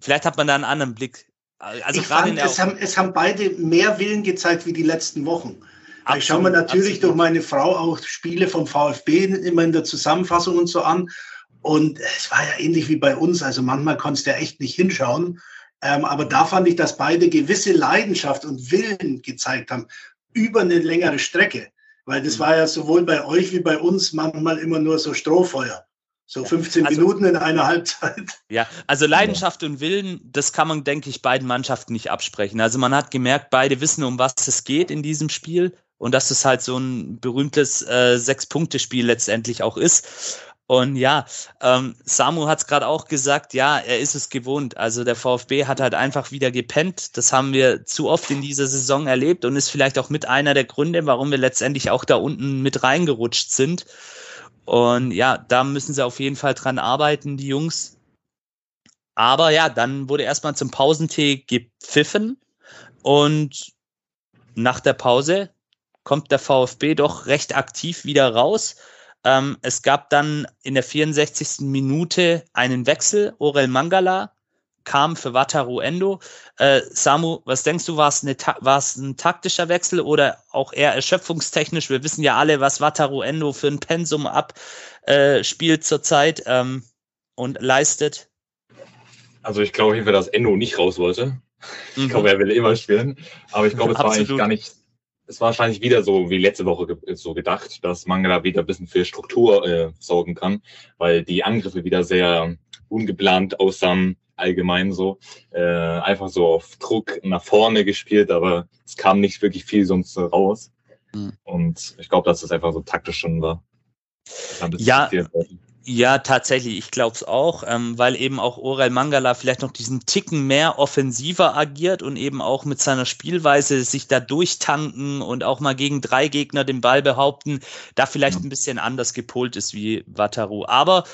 Vielleicht hat man da einen anderen Blick also ich fand, es haben, es haben beide mehr Willen gezeigt wie die letzten Wochen. Absolut, ich schaue mir natürlich absolut. durch meine Frau auch Spiele vom VfB immer in der Zusammenfassung und so an. Und es war ja ähnlich wie bei uns. Also manchmal konntest du ja echt nicht hinschauen. Ähm, aber da fand ich, dass beide gewisse Leidenschaft und Willen gezeigt haben über eine längere Strecke. Weil das mhm. war ja sowohl bei euch wie bei uns manchmal immer nur so Strohfeuer. So 15 also, Minuten in einer Halbzeit. Ja, also Leidenschaft und Willen, das kann man, denke ich, beiden Mannschaften nicht absprechen. Also man hat gemerkt, beide wissen, um was es geht in diesem Spiel und dass es halt so ein berühmtes äh, Sechs-Punkte-Spiel letztendlich auch ist. Und ja, ähm, Samu hat es gerade auch gesagt, ja, er ist es gewohnt. Also der VfB hat halt einfach wieder gepennt. Das haben wir zu oft in dieser Saison erlebt und ist vielleicht auch mit einer der Gründe, warum wir letztendlich auch da unten mit reingerutscht sind. Und ja, da müssen sie auf jeden Fall dran arbeiten, die Jungs. Aber ja, dann wurde erstmal zum Pausentee gepfiffen und nach der Pause kommt der VfB doch recht aktiv wieder raus. Ähm, es gab dann in der 64. Minute einen Wechsel. Orel Mangala kam für Wataru Endo. Äh, Samu, was denkst du, war es, ein taktischer Wechsel oder auch eher erschöpfungstechnisch? Wir wissen ja alle, was Wataru Endo für ein Pensum abspielt äh, zurzeit ähm, und leistet. Also ich glaube auf jeden Fall, dass Endo nicht raus wollte. Ich mhm. glaube, er will immer spielen. Aber ich glaube, es war eigentlich gar nicht es war wahrscheinlich wieder so wie letzte Woche ge so gedacht, dass Mangala wieder ein bisschen für Struktur äh, sorgen kann, weil die Angriffe wieder sehr ungeplant aussahen, allgemein so. Äh, einfach so auf Druck nach vorne gespielt, aber es kam nicht wirklich viel sonst raus. Mhm. Und ich glaube, dass das einfach so taktisch schon war. Ja, ja, tatsächlich, ich glaube es auch, ähm, weil eben auch Orel Mangala vielleicht noch diesen Ticken mehr offensiver agiert und eben auch mit seiner Spielweise sich da durchtanken und auch mal gegen drei Gegner den Ball behaupten, da vielleicht ein bisschen anders gepolt ist wie Wataru. Aber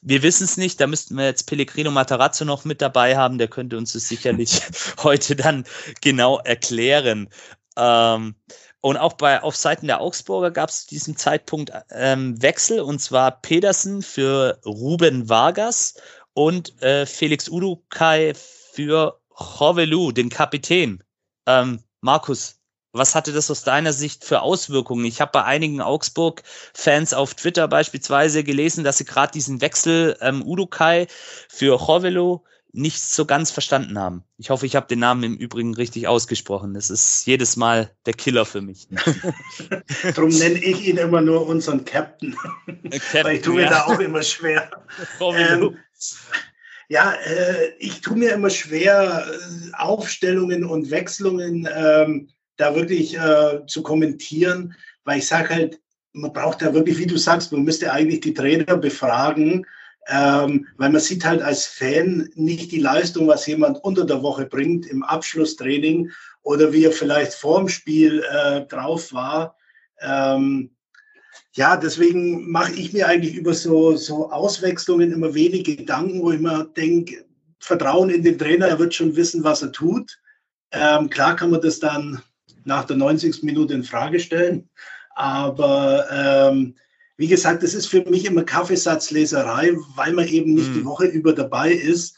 wir wissen es nicht, da müssten wir jetzt Pellegrino Matarazzo noch mit dabei haben, der könnte uns das sicherlich heute dann genau erklären. Ähm, und auch bei auf Seiten der Augsburger gab es diesen Zeitpunkt ähm, Wechsel und zwar Pedersen für Ruben Vargas und äh, Felix Udukai für Jovelu, den Kapitän. Ähm, Markus, was hatte das aus deiner Sicht für Auswirkungen? Ich habe bei einigen Augsburg-Fans auf Twitter beispielsweise gelesen, dass sie gerade diesen Wechsel ähm, Udukai für Jovelu nicht so ganz verstanden haben. Ich hoffe, ich habe den Namen im Übrigen richtig ausgesprochen. Das ist jedes Mal der Killer für mich. Darum nenne ich ihn immer nur unseren Captain. Captain Weil ich tue mir ja. da auch immer schwer. ähm, ja, äh, ich tue mir immer schwer, äh, Aufstellungen und Wechslungen ähm, da wirklich äh, zu kommentieren, weil ich sage halt, man braucht da wirklich, wie du sagst, man müsste eigentlich die Trainer befragen, ähm, weil man sieht halt als Fan nicht die Leistung, was jemand unter der Woche bringt im Abschlusstraining oder wie er vielleicht vorm Spiel äh, drauf war. Ähm, ja, deswegen mache ich mir eigentlich über so, so Auswechslungen immer wenig Gedanken, wo ich mir denke, Vertrauen in den Trainer, er wird schon wissen, was er tut. Ähm, klar kann man das dann nach der 90. Minute in Frage stellen, Aber ähm, wie gesagt, das ist für mich immer Kaffeesatzleserei, weil man eben nicht mhm. die Woche über dabei ist.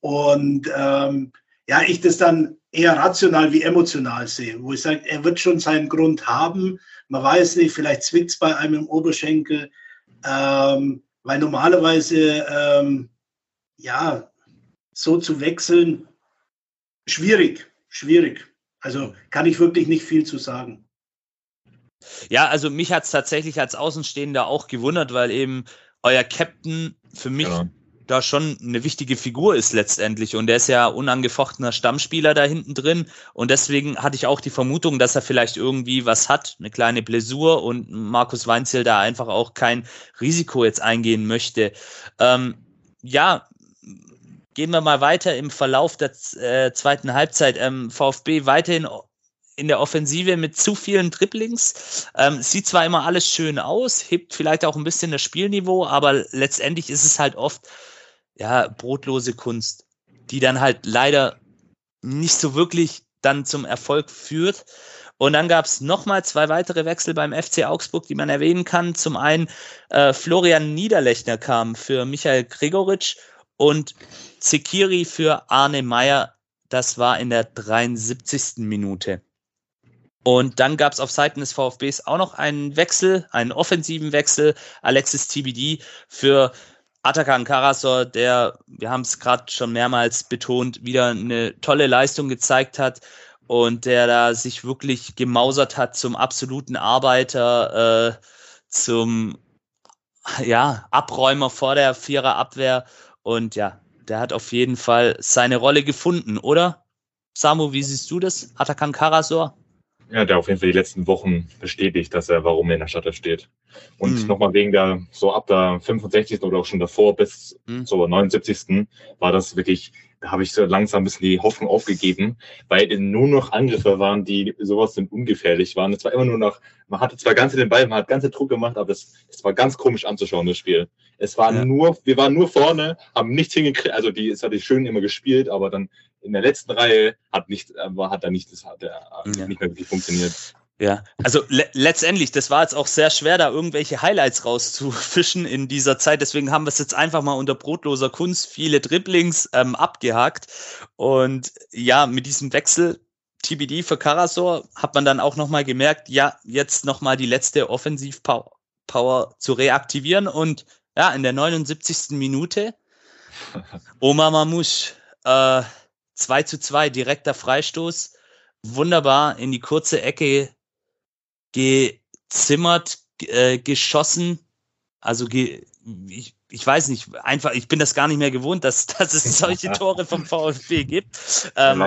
Und ähm, ja, ich das dann eher rational wie emotional sehe, wo ich sage, er wird schon seinen Grund haben. Man weiß nicht, vielleicht zwickt es bei einem im Oberschenkel, ähm, weil normalerweise, ähm, ja, so zu wechseln, schwierig, schwierig. Also kann ich wirklich nicht viel zu sagen. Ja, also mich hat es tatsächlich als Außenstehender auch gewundert, weil eben euer Captain für mich genau. da schon eine wichtige Figur ist letztendlich. Und der ist ja unangefochtener Stammspieler da hinten drin. Und deswegen hatte ich auch die Vermutung, dass er vielleicht irgendwie was hat, eine kleine Blessur und Markus Weinzel da einfach auch kein Risiko jetzt eingehen möchte. Ähm, ja, gehen wir mal weiter im Verlauf der äh, zweiten Halbzeit. Ähm, VfB weiterhin in der Offensive mit zu vielen Dribblings. Ähm, sieht zwar immer alles schön aus, hebt vielleicht auch ein bisschen das Spielniveau, aber letztendlich ist es halt oft ja brotlose Kunst, die dann halt leider nicht so wirklich dann zum Erfolg führt. Und dann gab es nochmal zwei weitere Wechsel beim FC Augsburg, die man erwähnen kann. Zum einen äh, Florian Niederlechner kam für Michael Gregoritsch und Zekiri für Arne Meyer. Das war in der 73. Minute. Und dann gab es auf Seiten des VfBs auch noch einen Wechsel, einen offensiven Wechsel. Alexis TBD für Atakan Karasor, der, wir haben es gerade schon mehrmals betont, wieder eine tolle Leistung gezeigt hat und der da sich wirklich gemausert hat zum absoluten Arbeiter, äh, zum ja, Abräumer vor der Viererabwehr. Und ja, der hat auf jeden Fall seine Rolle gefunden, oder? Samu, wie siehst du das? Atakan Karasor? Ja, der auf jeden Fall die letzten Wochen bestätigt, dass er, warum er in der Stadt steht. Und mhm. nochmal wegen der, so ab der 65. oder auch schon davor bis mhm. zur 79. war das wirklich, da habe ich so langsam ein bisschen die Hoffnung aufgegeben, weil nur noch Angriffe waren, die sowas sind ungefährlich waren. Es war immer nur noch, man hatte zwar ganz den Ball, man hat ganze Druck gemacht, aber es, es war ganz komisch anzuschauen, das Spiel. Es war ja. nur, wir waren nur vorne, haben nichts hingekriegt, also die, es hat die schön immer gespielt, aber dann in der letzten Reihe hat nicht, äh, hat da nicht, das hat ja. nicht mehr wirklich funktioniert. Ja, also le letztendlich, das war jetzt auch sehr schwer, da irgendwelche Highlights rauszufischen in dieser Zeit. Deswegen haben wir es jetzt einfach mal unter brotloser Kunst viele Dribblings ähm, abgehakt. Und ja, mit diesem Wechsel TBD für Karasor hat man dann auch nochmal gemerkt, ja, jetzt nochmal die letzte Offensivpower zu reaktivieren. Und ja, in der 79. Minute Omar Mamouche äh, 2 zu 2, direkter Freistoß. Wunderbar in die kurze Ecke gezimmert, äh, geschossen. Also ge ich, ich weiß nicht, einfach, ich bin das gar nicht mehr gewohnt, dass, dass es solche Tore vom VfB gibt. Ähm,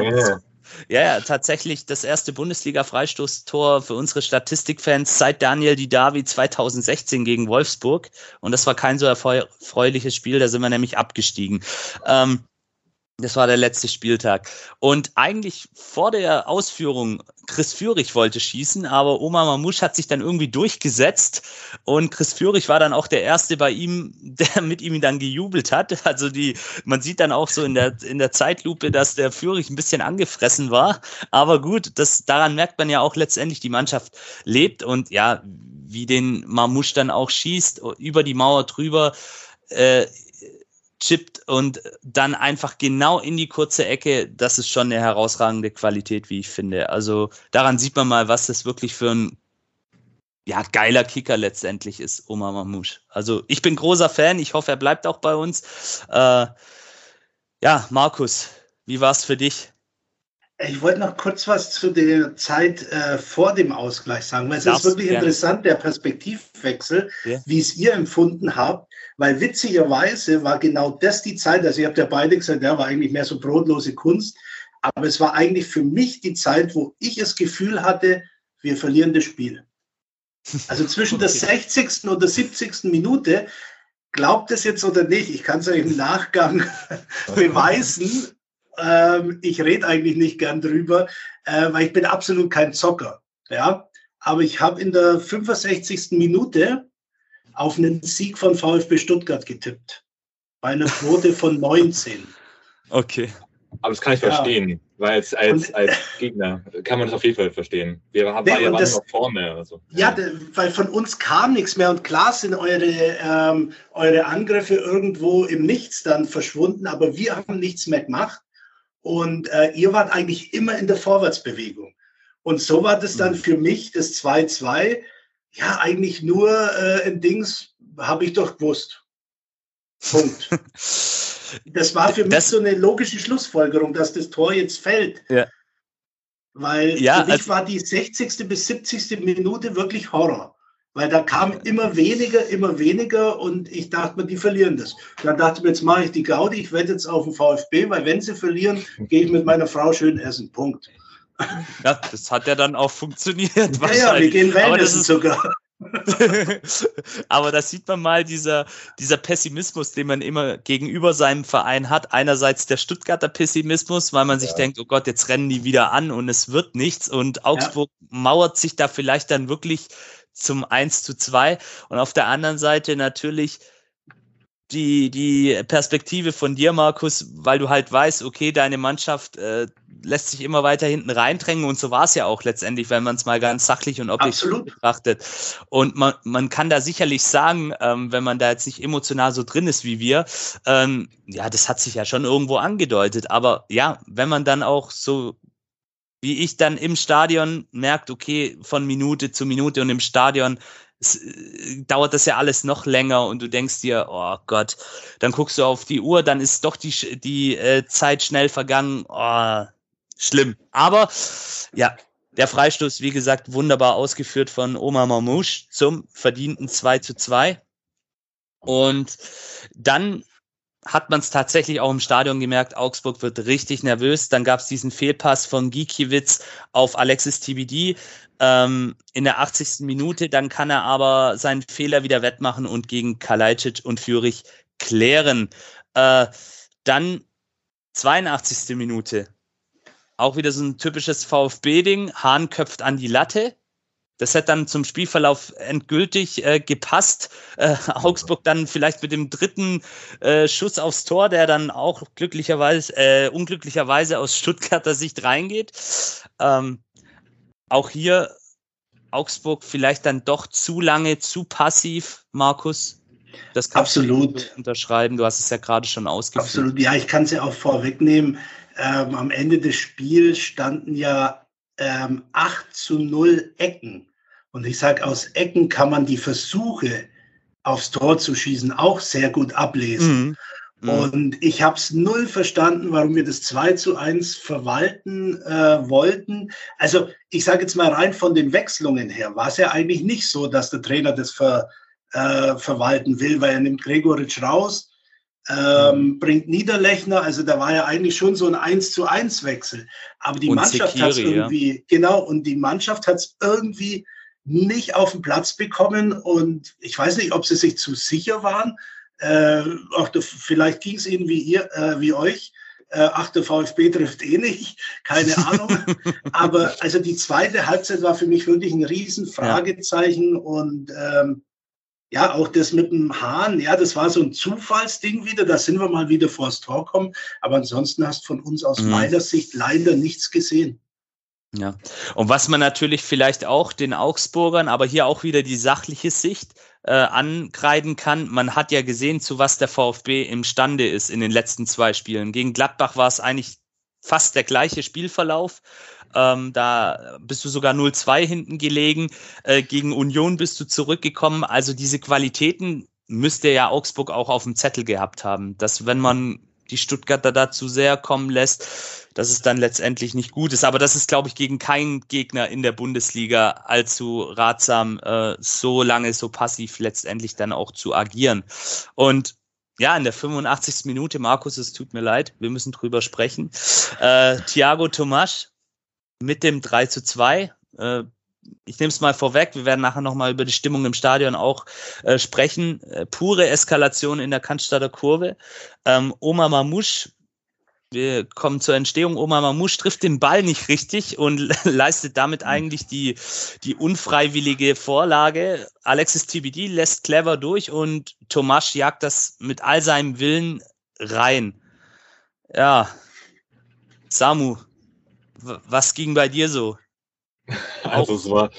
ja, ja, tatsächlich das erste Bundesliga-Freistoßtor für unsere Statistikfans seit Daniel Didavi 2016 gegen Wolfsburg. Und das war kein so erfreuliches Spiel, da sind wir nämlich abgestiegen. Ähm, das war der letzte Spieltag. Und eigentlich vor der Ausführung, Chris Führig wollte schießen, aber Oma Mamouche hat sich dann irgendwie durchgesetzt und Chris Führig war dann auch der Erste bei ihm, der mit ihm dann gejubelt hat. Also die, man sieht dann auch so in der, in der Zeitlupe, dass der Führig ein bisschen angefressen war. Aber gut, das, daran merkt man ja auch letztendlich, die Mannschaft lebt und ja, wie den Mamouche dann auch schießt, über die Mauer drüber, äh, chippt und dann einfach genau in die kurze Ecke, das ist schon eine herausragende Qualität, wie ich finde. Also daran sieht man mal, was das wirklich für ein ja, geiler Kicker letztendlich ist, Omar Mamouche. Also ich bin großer Fan, ich hoffe, er bleibt auch bei uns. Äh, ja, Markus, wie war es für dich? Ich wollte noch kurz was zu der Zeit äh, vor dem Ausgleich sagen, weil es Darfst ist wirklich gerne. interessant, der Perspektivwechsel, ja. wie es ihr empfunden habt, weil witzigerweise war genau das die Zeit, also ihr habt ja beide gesagt, ja, war eigentlich mehr so brotlose Kunst, aber es war eigentlich für mich die Zeit, wo ich das Gefühl hatte, wir verlieren das Spiel. Also zwischen okay. der 60. und der 70. Minute, glaubt es jetzt oder nicht, ich kann es euch im Nachgang beweisen, ähm, ich rede eigentlich nicht gern drüber, äh, weil ich bin absolut kein Zocker. Ja, aber ich habe in der 65. Minute auf einen Sieg von VfB Stuttgart getippt. Bei einer Quote von 19. Okay. Aber das kann ich Ja. verstehen, weil als, als, Und- als Gegner kann man das auf jeden Fall verstehen. Wir haben Nee, ja das- noch vorne. Also. Ja, de- weil von uns kam nichts mehr und klar sind eure, ähm, eure Angriffe irgendwo im Nichts dann verschwunden, aber wir haben nichts mehr gemacht und äh, ihr wart eigentlich immer in der Vorwärtsbewegung. Und so war das dann für mich das 2-2. Ja, eigentlich nur äh, ein Dings, habe ich doch gewusst. Punkt. Das war für mich Das- so eine logische Schlussfolgerung, dass das Tor jetzt fällt. Ja. Weil Ja, für mich also- war die 60. bis 70. Minute wirklich Horror. Weil da kam immer weniger, immer weniger und ich dachte mir, die verlieren das. Dann dachte ich mir, jetzt mache ich die Gaudi, ich wette jetzt auf den VfB, weil wenn sie verlieren, gehe ich mit meiner Frau schön essen. Punkt. Ja, das hat ja dann auch funktioniert. Ja, ja, wir gehen Wellnessen sogar. Aber da sieht man mal dieser, dieser Pessimismus, den man immer gegenüber seinem Verein hat. Einerseits der Stuttgarter Pessimismus, weil man sich denkt, oh Gott, jetzt rennen die wieder an und es wird nichts. Und Augsburg mauert sich da vielleicht dann wirklich zum 1 zu 2. Und auf der anderen Seite natürlich die, die Perspektive von dir, Markus, weil du halt weißt, okay, deine Mannschaft äh, lässt sich immer weiter hinten reindrängen und so war es ja auch letztendlich, wenn man es mal ganz sachlich und objektiv Absolut. betrachtet. Und man, man kann da sicherlich sagen, ähm, wenn man da jetzt nicht emotional so drin ist wie wir, ähm, ja, das hat sich ja schon irgendwo angedeutet. Aber ja, wenn man dann auch so wie ich dann im Stadion merkt, okay, von Minute zu Minute und im Stadion es, äh, dauert das ja alles noch länger und du denkst dir, oh Gott, dann guckst du auf die Uhr, dann ist doch die, die äh, Zeit schnell vergangen. Oh, schlimm. Aber ja, der Freistoß, wie gesagt, wunderbar ausgeführt von Omar Mamouche zum verdienten 2 zu 2. Und dann hat man es tatsächlich auch im Stadion gemerkt, Augsburg wird richtig nervös. Dann gab es diesen Fehlpass von Gikiewicz auf Alexis TBD ähm, in der 80. Minute. Dann kann er aber seinen Fehler wieder wettmachen und gegen Kalajdzic und Fürich klären. Äh, dann 82. Minute. Auch wieder so ein typisches VfB-Ding. Hahn köpft an die Latte. Das hätte dann zum Spielverlauf endgültig äh, gepasst. Äh, Augsburg dann vielleicht mit dem dritten äh, Schuss aufs Tor, der dann auch glücklicherweise, äh, unglücklicherweise aus Stuttgarter Sicht reingeht. Ähm, auch hier Augsburg vielleicht dann doch zu lange, zu passiv, Markus. Das kannst Absolut. du unterschreiben. Du hast es ja gerade schon ausgeführt. Absolut, ja, ich kann es ja auch vorwegnehmen. Ähm, am Ende des Spiels standen ja ähm, 8 zu 0 Ecken. Und ich sage, aus Ecken kann man die Versuche aufs Tor zu schießen auch sehr gut ablesen. Mhm. Mhm. Und ich habe es null verstanden, warum wir das 2 zu 1 verwalten äh, wollten. Also ich sage jetzt mal rein von den Wechslungen her, war es ja eigentlich nicht so, dass der Trainer das ver, äh, verwalten will, weil er nimmt Gregoritsch raus, ähm, bringt Niederlechner, also da war ja eigentlich schon so ein 1 zu 1 Wechsel. Aber die Und Mannschaft hat es Sekiri, ja. irgendwie, genau, und die Mannschaft hat es irgendwie nicht auf den Platz bekommen und ich weiß nicht, ob sie sich zu sicher waren. Äh, auch der, vielleicht ging es ihnen wie ihr, äh, wie euch. Äh, ach, der VfB trifft eh nicht, keine Ahnung. Aber also die zweite Halbzeit war für mich wirklich ein riesen Fragezeichen und ähm, ja, auch das mit dem Hahn, ja, das war so ein Zufallsding wieder. Da sind wir mal wieder vors Tor kommen. Aber ansonsten hast von uns aus Mhm. meiner Sicht leider nichts gesehen. Ja. Und was man natürlich vielleicht auch den Augsburgern, aber hier auch wieder die sachliche Sicht äh, ankreiden kann. Man hat ja gesehen, zu was der VfB imstande ist in den letzten zwei Spielen. Gegen Gladbach war es eigentlich fast der gleiche Spielverlauf. Ähm, da bist du sogar 0-2 hinten gelegen. Äh, gegen Union bist du zurückgekommen. Also diese Qualitäten müsste ja Augsburg auch auf dem Zettel gehabt haben, dass wenn man die Stuttgarter da zu sehr kommen lässt, dass es dann letztendlich nicht gut ist. Aber das ist, glaube ich, gegen keinen Gegner in der Bundesliga allzu ratsam, äh, so lange, so passiv letztendlich dann auch zu agieren. Und ja, in der 85. Minute, Markus, es tut mir leid, wir müssen drüber sprechen. Äh, Thiago Tomasch mit dem 3 zu 2. Äh, ich nehme es mal vorweg, wir werden nachher nochmal über die Stimmung im Stadion auch äh, sprechen. Äh, pure Eskalation in der Cannstatter Kurve. Ähm, Omar Mamouche, wir kommen zur Entstehung. Omar Mamouche trifft den Ball nicht richtig und leistet damit eigentlich die, die unfreiwillige Vorlage. Alexis TBD lässt clever durch und Tomasch jagt das mit all seinem Willen rein. Ja, Samu, was ging bei dir so? Also es war,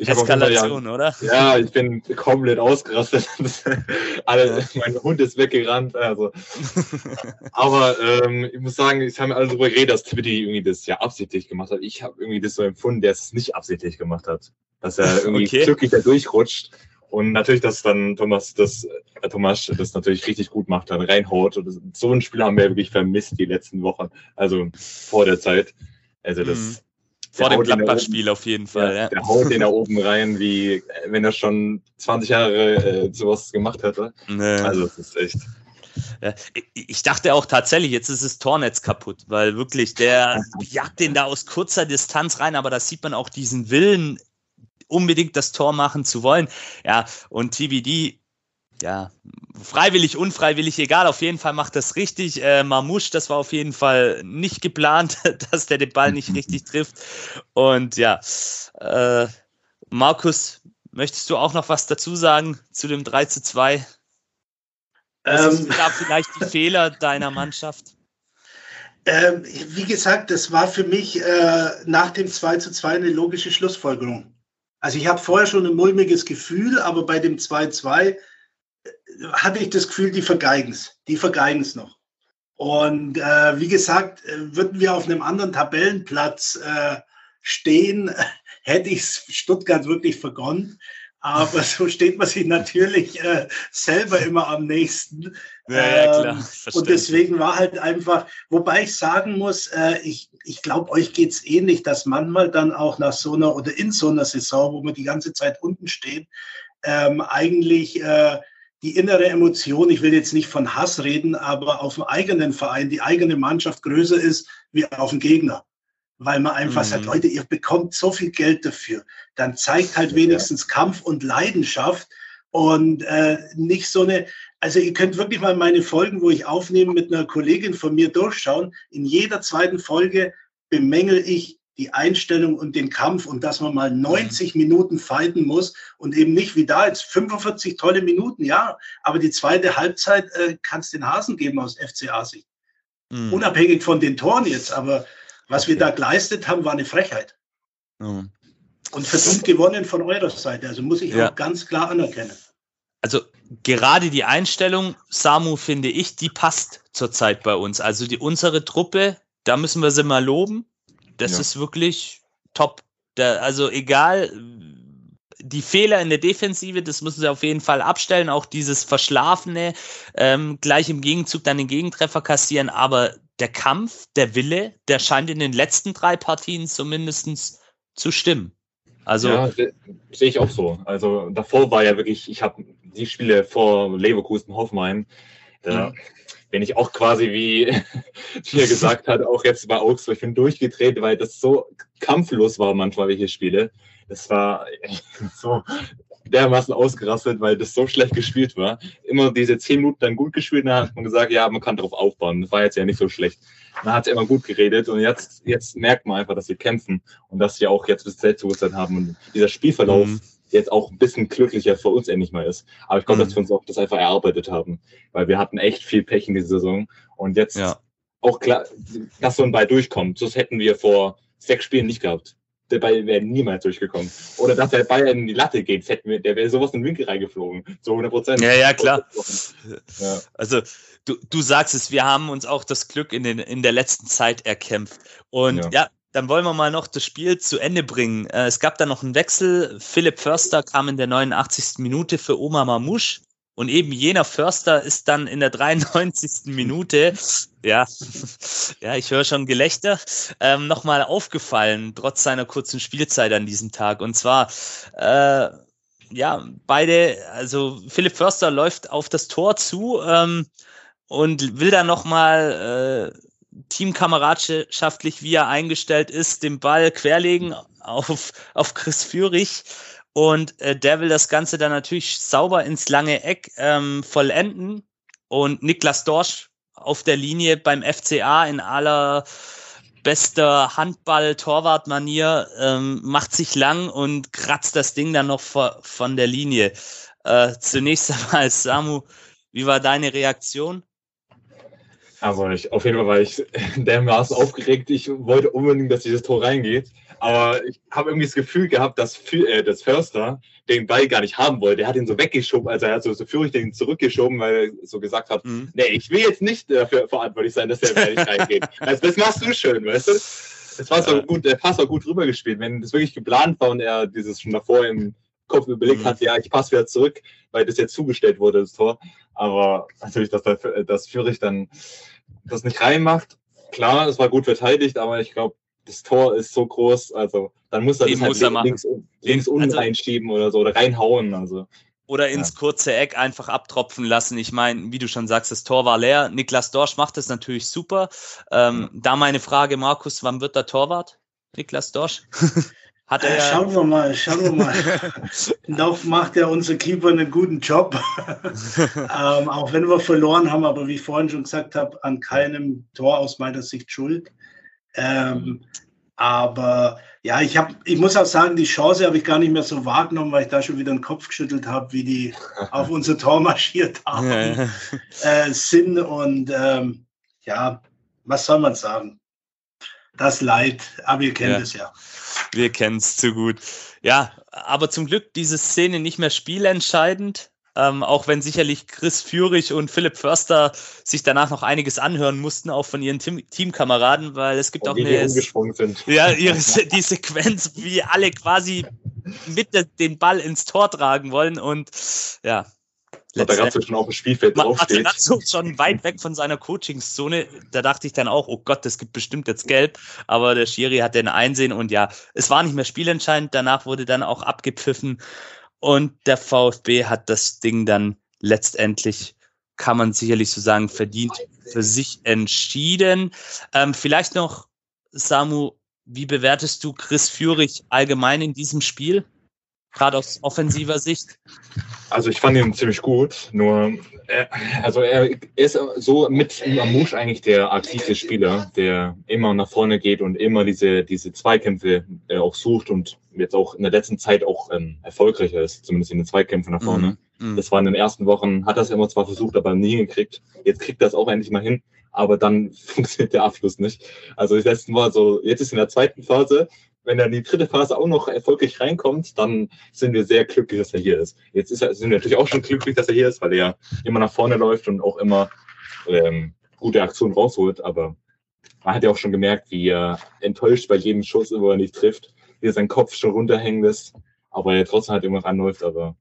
ich Eskalation, ja, oder? Ja, ich bin komplett ausgerastet. Alle, mein Hund ist weggerannt. Also. Aber ähm, ich muss sagen, ich habe mir alle darüber geredet, dass Twitty irgendwie das ja absichtlich gemacht hat. Ich habe irgendwie das so empfunden, der es nicht absichtlich gemacht hat. Dass er irgendwie okay. glücklich da durchrutscht. Und natürlich, dass dann Thomas das, äh, Thomas das natürlich richtig gut macht, dann reinhaut. Und so ein Spiel haben wir wirklich vermisst die letzten Wochen. Also vor der Zeit. Also das. Mhm vor dem Gladbach-Spiel auf jeden Fall. Ja, ja. Der haut den da oben rein, wie wenn er schon 20 Jahre äh, sowas gemacht hätte. Nee. Also es ist echt. Ja, ich dachte auch tatsächlich, jetzt ist das Tornetz kaputt, weil wirklich der jagt den da aus kurzer Distanz rein, aber da sieht man auch diesen Willen, unbedingt das Tor machen zu wollen. Ja, und TBD ja, freiwillig, unfreiwillig, egal, auf jeden Fall macht das richtig. Äh, Mamouche, das war auf jeden Fall nicht geplant, dass der den Ball nicht richtig trifft. Und ja, äh, Markus, möchtest du auch noch was dazu sagen zu dem 3 zu 2? Ähm, gab vielleicht die Fehler deiner Mannschaft? Ähm, wie gesagt, das war für mich äh, nach dem 2 zu 2 eine logische Schlussfolgerung. Also ich habe vorher schon ein mulmiges Gefühl, aber bei dem 2-2 hatte ich das Gefühl, die vergeigen es. Die vergeigen es noch. Und äh, wie gesagt, äh, würden wir auf einem anderen Tabellenplatz äh, stehen, hätte ich Stuttgart wirklich vergonnen. Aber so steht man sich natürlich äh, selber immer am nächsten. Ja, ja klar. Ähm, und deswegen war halt einfach, wobei ich sagen muss, äh, ich, ich glaube, euch geht's ähnlich, dass manchmal dann auch nach so einer oder in so einer Saison, wo man die ganze Zeit unten steht, ähm, eigentlich äh, die innere Emotion, ich will jetzt nicht von Hass reden, aber auf dem eigenen Verein, die eigene Mannschaft größer ist wie auf dem Gegner. Weil man einfach mhm. sagt, Leute, ihr bekommt so viel Geld dafür. Dann zeigt halt wenigstens ja. Kampf und Leidenschaft und äh, nicht so eine, also ihr könnt wirklich mal meine Folgen, wo ich aufnehme, mit einer Kollegin von mir durchschauen. In jeder zweiten Folge bemängel ich die Einstellung und den Kampf und dass man mal 90 mhm. Minuten fighten muss und eben nicht wie da jetzt 45 tolle Minuten, ja, aber die zweite Halbzeit äh, kann es den Hasen geben aus FCA-Sicht. Mhm. Unabhängig von den Toren jetzt, aber was wir da geleistet haben, war eine Frechheit. Mhm. Und verdient gewonnen von eurer Seite, also muss ich ja. auch ganz klar anerkennen. Also gerade die Einstellung, Samu, finde ich, die passt zurzeit bei uns. Also die unsere Truppe, da müssen wir sie mal loben das ja. ist wirklich top. Da, also egal, die Fehler in der Defensive, das müssen sie auf jeden Fall abstellen. Auch dieses Verschlafene, ähm, gleich im Gegenzug dann den Gegentreffer kassieren. Aber der Kampf, der Wille, der scheint in den letzten drei Partien zumindest zu stimmen. Also ja, sehe ich auch so. Also davor war ja wirklich, ich habe die Spiele vor Leverkusen, Hoffenheim, da, mhm bin ich auch quasi, wie, wie er gesagt hat, auch jetzt bei Augsburg, ich bin durchgedreht, weil das so kampflos war manchmal, welche Spiele. Das war so dermaßen ausgerastet, weil das so schlecht gespielt war. Immer diese zehn Minuten dann gut gespielt, dann hat man gesagt, ja, man kann darauf aufbauen. Das war jetzt ja nicht so schlecht. Man hat immer gut geredet und jetzt, jetzt merkt man einfach, dass sie kämpfen und dass sie auch jetzt bis Selbstbewusstsein haben und dieser Spielverlauf mhm jetzt auch ein bisschen glücklicher für uns endlich mal ist. Aber ich glaube, mhm. dass wir uns auch das einfach erarbeitet haben, weil wir hatten echt viel Pech in dieser Saison und jetzt ja. auch klar, dass so ein Ball durchkommt. Das hätten wir vor sechs Spielen nicht gehabt. Der Ball wäre niemals durchgekommen. Oder dass der Ball in die Latte geht, hätten wir, der wäre sowas in den Winkel reingeflogen. So 100 Prozent. Ja, ja, klar. Ja. Also, du, du sagst es, wir haben uns auch das Glück in, den, in der letzten Zeit erkämpft. Und ja, ja dann wollen wir mal noch das Spiel zu Ende bringen. Äh, es gab da noch einen Wechsel. Philipp Förster kam in der 89. Minute für Oma Mamouche. Und eben jener Förster ist dann in der 93. Minute, ja, ja, ich höre schon Gelächter, ähm, nochmal aufgefallen, trotz seiner kurzen Spielzeit an diesem Tag. Und zwar, äh, ja, beide, also Philipp Förster läuft auf das Tor zu ähm, und will dann nochmal äh, teamkameradschaftlich, wie er eingestellt ist, den Ball querlegen auf, auf Chris Führig. Und äh, der will das Ganze dann natürlich sauber ins lange Eck ähm, vollenden. Und Niklas Dorsch auf der Linie beim FCA in aller bester Handball-Torwart-Manier ähm, macht sich lang und kratzt das Ding dann noch von der Linie. Äh, zunächst einmal, Samu, wie war deine Reaktion? Also ich, auf jeden Fall war ich dermaßen aufgeregt. Ich wollte unbedingt, dass dieses Tor reingeht. Aber ich habe irgendwie das Gefühl gehabt, dass, äh, dass Förster den Ball gar nicht haben wollte. Er hat ihn so weggeschoben, also er hat so, so führig den zurückgeschoben, weil er so gesagt hat, mhm. nee, ich will jetzt nicht dafür verantwortlich sein, dass der Ball nicht reingeht. Also das machst du schön, weißt du? Das war so gut, der Pass war gut rübergespielt. Wenn das wirklich geplant war und er dieses schon davor im Kopf überlegt mhm. hat, ja, ich passe wieder zurück, weil das jetzt zugestellt wurde, das Tor. Aber natürlich, dass, der, dass Fürich dann das nicht reinmacht. Klar, es war gut verteidigt, aber ich glaube, das Tor ist so groß, also dann muss er Den das halt links, links unten also, reinschieben oder so oder reinhauen. Also. Oder ins ja. kurze Eck einfach abtropfen lassen. Ich meine, wie du schon sagst, das Tor war leer. Niklas Dorsch macht das natürlich super. Ähm, ja. Da meine Frage, Markus, wann wird der Torwart? Niklas Dorsch? Hat er ja schauen wir mal, schauen wir mal. Noch macht ja unser Keeper einen guten Job. ähm, auch wenn wir verloren haben, aber wie ich vorhin schon gesagt habe, an keinem Tor aus meiner Sicht schuld. Ähm, aber ja, ich, hab, ich muss auch sagen, die Chance habe ich gar nicht mehr so wahrgenommen, weil ich da schon wieder den Kopf geschüttelt habe, wie die auf unser Tor marschiert haben, äh, sind. Und ähm, ja, was soll man sagen? Das Leid, aber ihr kennt ja. es ja. Wir kennen es zu gut. Ja, aber zum Glück diese Szene nicht mehr spielentscheidend. Ähm, auch wenn sicherlich Chris Führig und Philipp Förster sich danach noch einiges anhören mussten, auch von ihren Team Teamkameraden, weil es gibt und auch eine. Sind. Ja, ihre, die Sequenz, wie alle quasi mit den Ball ins Tor tragen wollen und ja, Matarazzo schon auf dem Spielfeld draufsteht. Matarazzo schon weit weg von seiner Coachingszone. Da dachte ich dann auch, oh Gott, das gibt bestimmt jetzt Gelb. Aber der Schiri hat den Einsehen und ja, es war nicht mehr spielentscheidend. Danach wurde dann auch abgepfiffen und der VfB hat das Ding dann letztendlich, kann man sicherlich so sagen, verdient für sich entschieden. Ähm, vielleicht noch, Samu, wie bewertest du Chris Führig allgemein in diesem Spiel? Gerade aus offensiver Sicht? Also ich fand ihn ziemlich gut, nur er, also er ist so mit Mamouche eigentlich der aktive Spieler, der immer nach vorne geht und immer diese, diese Zweikämpfe äh, auch sucht und jetzt auch in der letzten Zeit auch ähm, erfolgreicher ist, zumindest in den Zweikämpfen nach vorne. Mhm. Das war in den ersten Wochen, hat das immer zwar versucht, aber nie hingekriegt. Jetzt kriegt das auch endlich mal hin, aber dann funktioniert der Abschluss nicht. Also das letzte Mal so, jetzt ist in der zweiten Phase, wenn er in die dritte Phase auch noch erfolgreich reinkommt, dann sind wir sehr glücklich, dass er hier ist. Jetzt ist er, sind wir natürlich auch schon glücklich, dass er hier ist, weil er immer nach vorne läuft und auch immer ähm, gute Aktionen rausholt. Aber man hat ja auch schon gemerkt, wie er enttäuscht bei jedem Schuss, wo er nicht trifft, wie er sein Kopf schon runterhängen lässt, aber er trotzdem halt immer ranläuft. Aber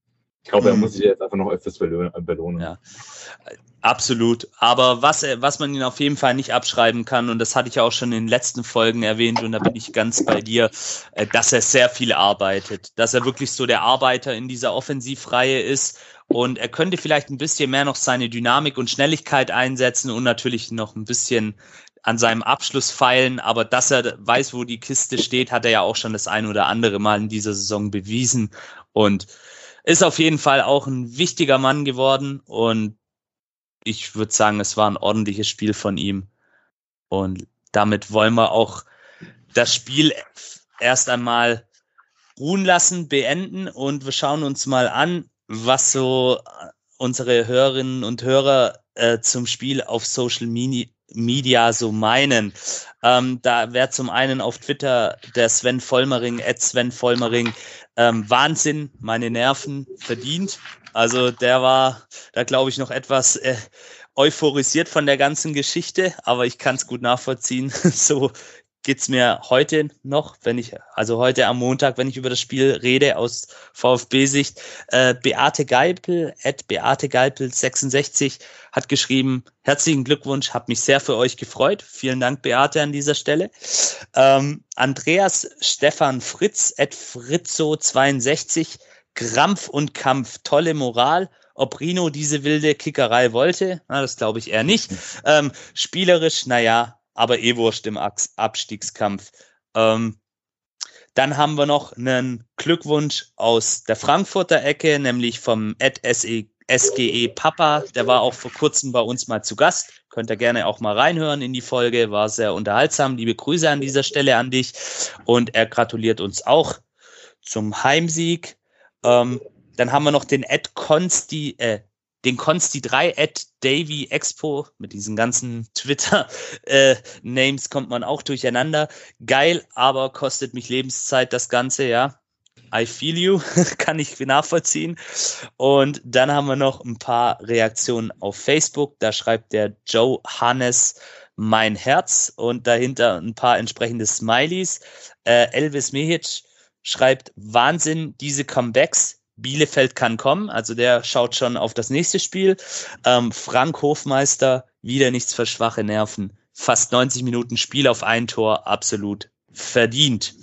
ich glaube, er muss sich jetzt einfach noch öfters belohnen. Ja, absolut. Aber was, was man ihn auf jeden Fall nicht abschreiben kann, und das hatte ich auch schon in den letzten Folgen erwähnt, und da bin ich ganz bei dir, äh, dass er sehr viel arbeitet, dass er wirklich so der Arbeiter in dieser Offensivreihe ist. Und er könnte vielleicht ein bisschen mehr noch seine Dynamik und Schnelligkeit einsetzen und natürlich noch ein bisschen an seinem Abschluss feilen, aber dass er weiß, wo die Kiste steht, hat er ja auch schon das ein oder andere Mal in dieser Saison bewiesen. Und ist auf jeden Fall auch ein wichtiger Mann geworden und ich würde sagen, es war ein ordentliches Spiel von ihm. Und damit wollen wir auch das Spiel erst einmal ruhen lassen, beenden und wir schauen uns mal an, was so unsere Hörerinnen und Hörer äh, zum Spiel auf Social Media, Media so meinen. Ähm, da wäre zum einen auf Twitter der Sven Vollmering, Ed Sven Vollmering, ähm, Wahnsinn, meine Nerven verdient. Also der war da, glaube ich, noch etwas äh, euphorisiert von der ganzen Geschichte, aber ich kann es gut nachvollziehen. so geht's mir heute noch, wenn ich, also heute am Montag, wenn ich über das Spiel rede aus VfB-Sicht. Äh, Beate Geipel, at Beate Geipel 66 hat geschrieben, herzlichen Glückwunsch, hab mich sehr für euch gefreut. Vielen Dank, Beate, an dieser Stelle. Ähm, Andreas Stefan Fritz, at Fritzo 62 Krampf und Kampf, tolle Moral. Ob Rino diese wilde Kickerei wollte, na, das glaube ich eher nicht. Ähm, spielerisch, naja, aber eh wurscht im Abstiegskampf. Ähm, dann haben wir noch einen Glückwunsch aus der Frankfurter Ecke, nämlich vom SGE e Papa. Der war auch vor kurzem bei uns mal zu Gast. Könnt ihr gerne auch mal reinhören in die Folge. War sehr unterhaltsam. Liebe Grüße an dieser Stelle an dich. Und er gratuliert uns auch zum Heimsieg. Ähm, dann haben wir noch den Ed Consti, äh, Den Consti 3 at Davy Expo mit diesen ganzen Twitter-Names äh, kommt man auch durcheinander. Geil, aber kostet mich Lebenszeit das Ganze, ja. I feel you, kann ich nachvollziehen. Und dann haben wir noch ein paar Reaktionen auf Facebook. Da schreibt der Joe Hannes mein Herz und dahinter ein paar entsprechende Smileys. Äh, Elvis Mehic schreibt Wahnsinn, diese Comebacks. Bielefeld kann kommen, also der schaut schon auf das nächste Spiel. Ähm, Frank Hofmeister, wieder nichts für schwache Nerven. Fast 90 Minuten Spiel auf ein Tor, absolut verdient.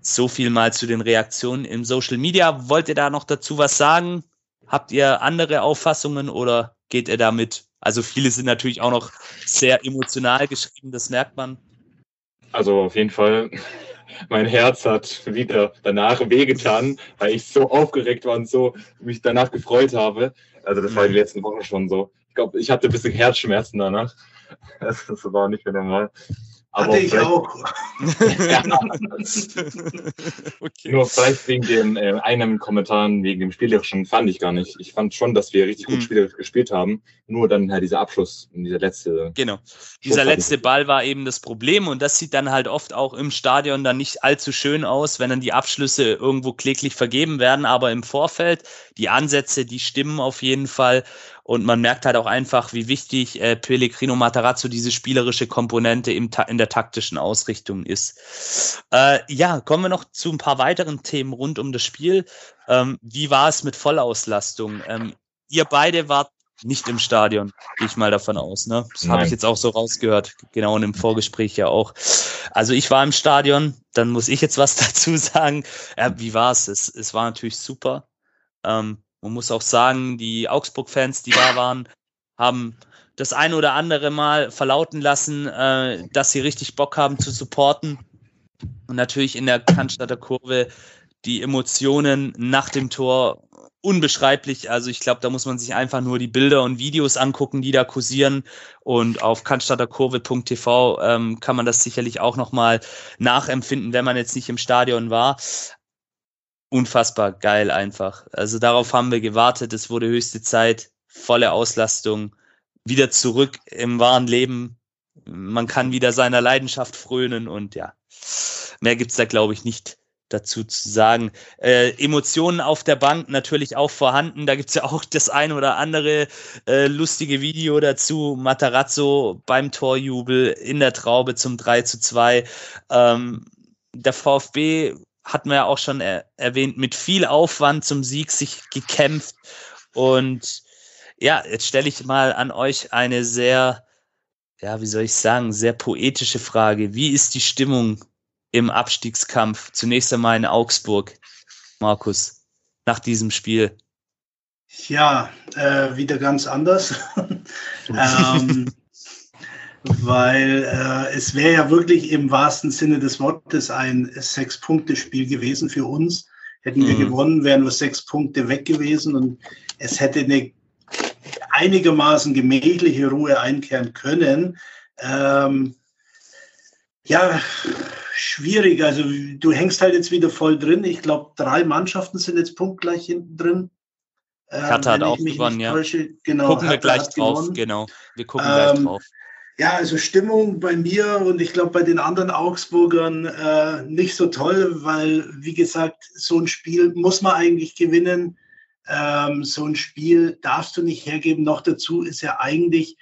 So viel mal zu den Reaktionen im Social Media. Wollt ihr da noch dazu was sagen? Habt ihr andere Auffassungen oder geht ihr damit? Also viele sind natürlich auch noch sehr emotional geschrieben, das merkt man. Also auf jeden Fall, mein Herz hat wieder danach wehgetan, weil ich so aufgeregt war und so mich danach gefreut habe. Also das war die letzten Wochen schon so. Ich glaube, ich hatte ein bisschen Herzschmerzen danach. Das, das war nicht mehr normal. Aber Hatte ich auch. okay. Nur vielleicht wegen dem äh, einen Kommentaren wegen dem Spielerischen fand ich gar nicht. Ich fand schon, dass wir richtig gut mhm. spielerisch gespielt haben. Nur dann halt dieser Abschluss, dieser letzte. Genau. Dieser letzte Ball war eben das Problem und das sieht dann halt oft auch im Stadion dann nicht allzu schön aus, wenn dann die Abschlüsse irgendwo kläglich vergeben werden. Aber im Vorfeld, die Ansätze, die stimmen auf jeden Fall. Und man merkt halt auch einfach, wie wichtig äh, Pellegrino Matarazzo diese spielerische Komponente im, in der taktischen Ausrichtung ist. Äh, ja, kommen wir noch zu ein paar weiteren Themen rund um das Spiel. Ähm, wie war es mit Vollauslastung? Ähm, ihr beide wart nicht im Stadion, gehe ich mal davon aus. Ne? Das habe ich jetzt auch so rausgehört, genau in dem Vorgespräch ja auch. Also ich war im Stadion, dann muss ich jetzt was dazu sagen. Äh, wie war es? Es war natürlich super. Ähm, man muss auch sagen, die Augsburg-Fans, die da waren, haben das ein oder andere Mal verlauten lassen, äh, dass sie richtig Bock haben zu supporten. Und natürlich in der Cannstatter Kurve die Emotionen nach dem Tor unbeschreiblich. Also ich glaube, da muss man sich einfach nur die Bilder und Videos angucken, die da kursieren. Und auf cannstatterkurve.tv ähm, kann man das sicherlich auch nochmal nachempfinden, wenn man jetzt nicht im Stadion war unfassbar geil einfach. Also darauf haben wir gewartet. Es wurde höchste Zeit, volle Auslastung, wieder zurück im wahren Leben. Man kann wieder seiner Leidenschaft frönen und ja, mehr gibt's da glaube ich nicht dazu zu sagen. Äh, Emotionen auf der Bank natürlich auch vorhanden. Da gibt's ja auch das ein oder andere äh, lustige Video dazu. Matarazzo beim Torjubel in der Traube zum 3 zu 2. Ähm, der VfB hatten wir ja auch schon er erwähnt, mit viel Aufwand zum Sieg sich gekämpft. Und ja, jetzt stelle ich mal an euch eine sehr, ja, wie soll ich sagen, sehr poetische Frage. Wie ist die Stimmung im Abstiegskampf? Zunächst einmal in Augsburg, Markus, nach diesem Spiel. Ja, äh, wieder ganz anders. ähm, weil äh, es wäre ja wirklich im wahrsten Sinne des Wortes ein Sechs-Punkte-Spiel gewesen für uns. Hätten wir mhm. gewonnen, wären nur sechs Punkte weg gewesen und es hätte eine einigermaßen gemächliche Ruhe einkehren können. Ähm, ja, schwierig. Also du hängst halt jetzt wieder voll drin. Ich glaube, drei Mannschaften sind jetzt punktgleich hinten drin. Ähm, Hertha hat auch gewonnen, ja. Genau, gucken Hertha wir gleich drauf, gewonnen. genau. Wir gucken ähm, gleich drauf. Ja, also Stimmung bei mir und ich glaube bei den anderen Augsburgern äh, nicht so toll, weil, wie gesagt, so ein Spiel muss man eigentlich gewinnen. Ähm, so ein Spiel darfst du nicht hergeben. Noch dazu ist ja eigentlich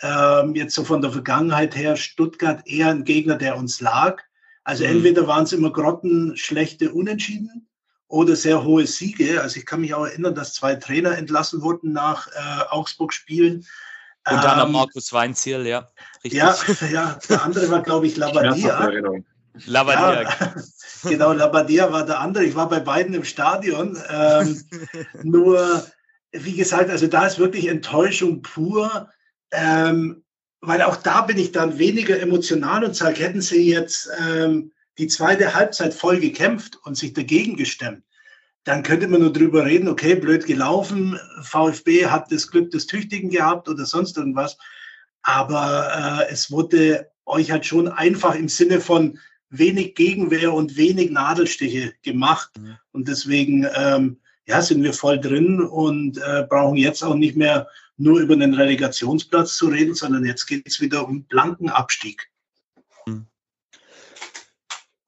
ähm, jetzt so von der Vergangenheit her Stuttgart eher ein Gegner, der uns lag. Also mhm. entweder waren es immer grottenschlechte Unentschieden oder sehr hohe Siege. Also ich kann mich auch erinnern, dass zwei Trainer entlassen wurden nach äh, Augsburg-Spielen. Und dann ähm, Markus Weinziel, ja. Richtig. Ja, ja, der andere war, glaube ich, Labadia. Labadia. Ja, genau, Labadia war der andere. Ich war bei beiden im Stadion. Ähm, nur, wie gesagt, also da ist wirklich Enttäuschung pur. Ähm, weil auch da bin ich dann weniger emotional und sage, hätten sie jetzt ähm, die zweite Halbzeit voll gekämpft und sich dagegen gestemmt, dann könnte man nur drüber reden, okay, blöd gelaufen, VfB hat das Glück des Tüchtigen gehabt oder sonst irgendwas. Aber äh, es wurde euch halt schon einfach im Sinne von wenig Gegenwehr und wenig Nadelstiche gemacht. Mhm. Und deswegen, ähm, ja, sind wir voll drin und äh, brauchen jetzt auch nicht mehr nur über den Relegationsplatz zu reden, sondern jetzt geht es wieder um blanken Abstieg. Hm.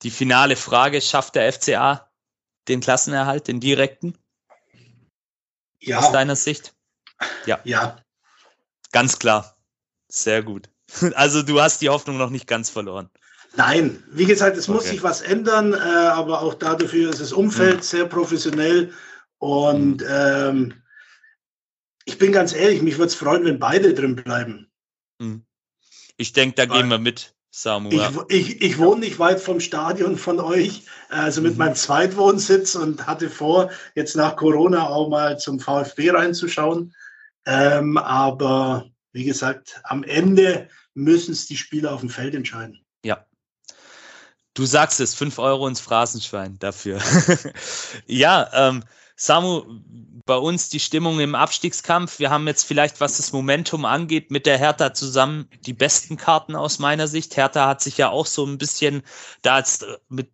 Die finale Frage, schafft der FCA den Klassenerhalt, den direkten? Ja. Aus deiner Sicht? Ja. Ja. Ganz klar. Sehr gut. Also du hast die Hoffnung noch nicht ganz verloren. Nein, wie gesagt, es okay. muss sich was ändern, äh, aber auch dafür ist das Umfeld mhm. sehr professionell und mhm. ähm, ich bin ganz ehrlich, mich würde es freuen, wenn beide drin bleiben. Mhm. Ich denke, da Weil gehen wir mit, Samu. Ich, ich, ich, wohne nicht weit vom Stadion von euch, also mit mhm. meinem Zweitwohnsitz und hatte vor, jetzt nach Corona auch mal zum VfB reinzuschauen. Ähm, aber wie gesagt, am Ende müssen es die Spieler auf dem Feld entscheiden. Ja. Du sagst es, fünf Euro ins Phrasenschwein dafür. ja, ähm, Samu, bei uns die Stimmung im Abstiegskampf. Wir haben jetzt vielleicht, was das Momentum angeht, mit der Hertha zusammen die besten Karten aus meiner Sicht. Hertha hat sich ja auch so ein bisschen da jetzt mit,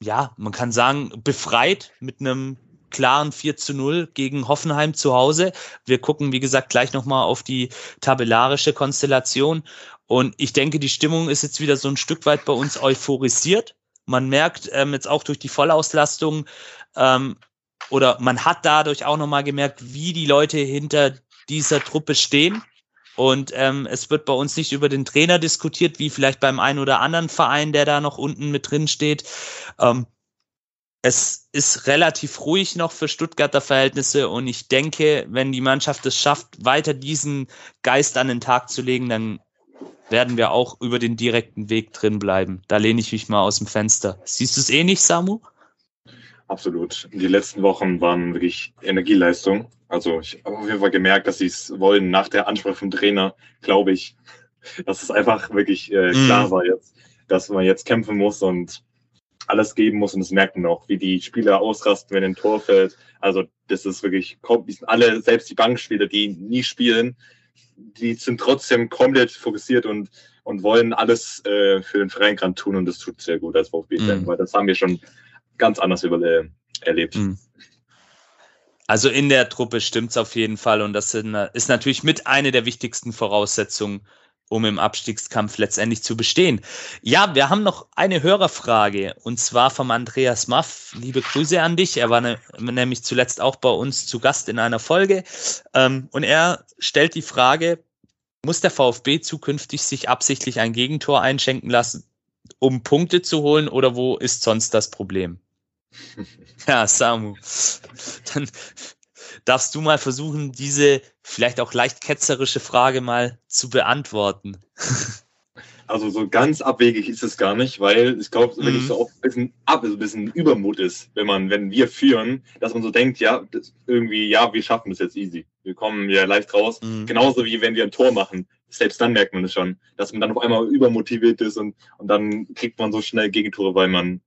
ja, man kann sagen, befreit mit einem klaren 4 zu 0 gegen Hoffenheim zu Hause. Wir gucken, wie gesagt, gleich nochmal auf die tabellarische Konstellation. Und ich denke, die Stimmung ist jetzt wieder so ein Stück weit bei uns euphorisiert. Man merkt ähm, jetzt auch durch die Vollauslastung ähm, oder man hat dadurch auch nochmal gemerkt, wie die Leute hinter dieser Truppe stehen. Und ähm, es wird bei uns nicht über den Trainer diskutiert, wie vielleicht beim einen oder anderen Verein, der da noch unten mit drin steht. Ähm, es ist relativ ruhig noch für Stuttgarter Verhältnisse und ich denke, wenn die Mannschaft es schafft, weiter diesen Geist an den Tag zu legen, dann werden wir auch über den direkten Weg drin bleiben. Da lehne ich mich mal aus dem Fenster. Siehst du es eh nicht, Samu? Absolut. Die letzten Wochen waren wirklich Energieleistung. Also ich habe auf jeden Fall gemerkt, dass sie es wollen. Nach der Ansprache vom Trainer, glaube ich, dass es einfach wirklich äh, klar mm. war jetzt, dass man jetzt kämpfen muss und alles geben muss und das merkt man auch, wie die Spieler ausrasten, wenn ein Tor fällt. Also das ist wirklich, die sind alle, selbst die Bankspieler, die nie spielen, die sind trotzdem komplett fokussiert und, und wollen alles äh, für den Verein gerade tun und das tut sehr gut als VfB, mhm. weil das haben wir schon ganz anders über, erlebt. Mhm. Also in der Truppe stimmt's auf jeden Fall und das ist natürlich mit eine der wichtigsten Voraussetzungen um im Abstiegskampf letztendlich zu bestehen. Ja, wir haben noch eine Hörerfrage und zwar vom Andreas Maff. Liebe Grüße an dich. Er war ne, nämlich zuletzt auch bei uns zu Gast in einer Folge ähm, und er stellt die Frage, muss der VfB zukünftig sich absichtlich ein Gegentor einschenken lassen, um Punkte zu holen oder wo ist sonst das Problem? Ja, Samu. Dann darfst du mal versuchen, diese vielleicht auch leicht ketzerische Frage mal zu beantworten. Also so ganz abwegig ist es gar nicht, weil ich glaube, wenn mhm. es so oft ein bisschen ab, also ein bisschen Übermut ist, wenn man, wenn wir führen, dass man so denkt, ja, irgendwie, ja, wir schaffen das jetzt easy. Wir kommen ja leicht raus. Mhm. Genauso wie wenn wir ein Tor machen. Selbst dann merkt man es schon, dass man dann auf einmal übermotiviert ist und, und dann kriegt man so schnell Gegentore, weil man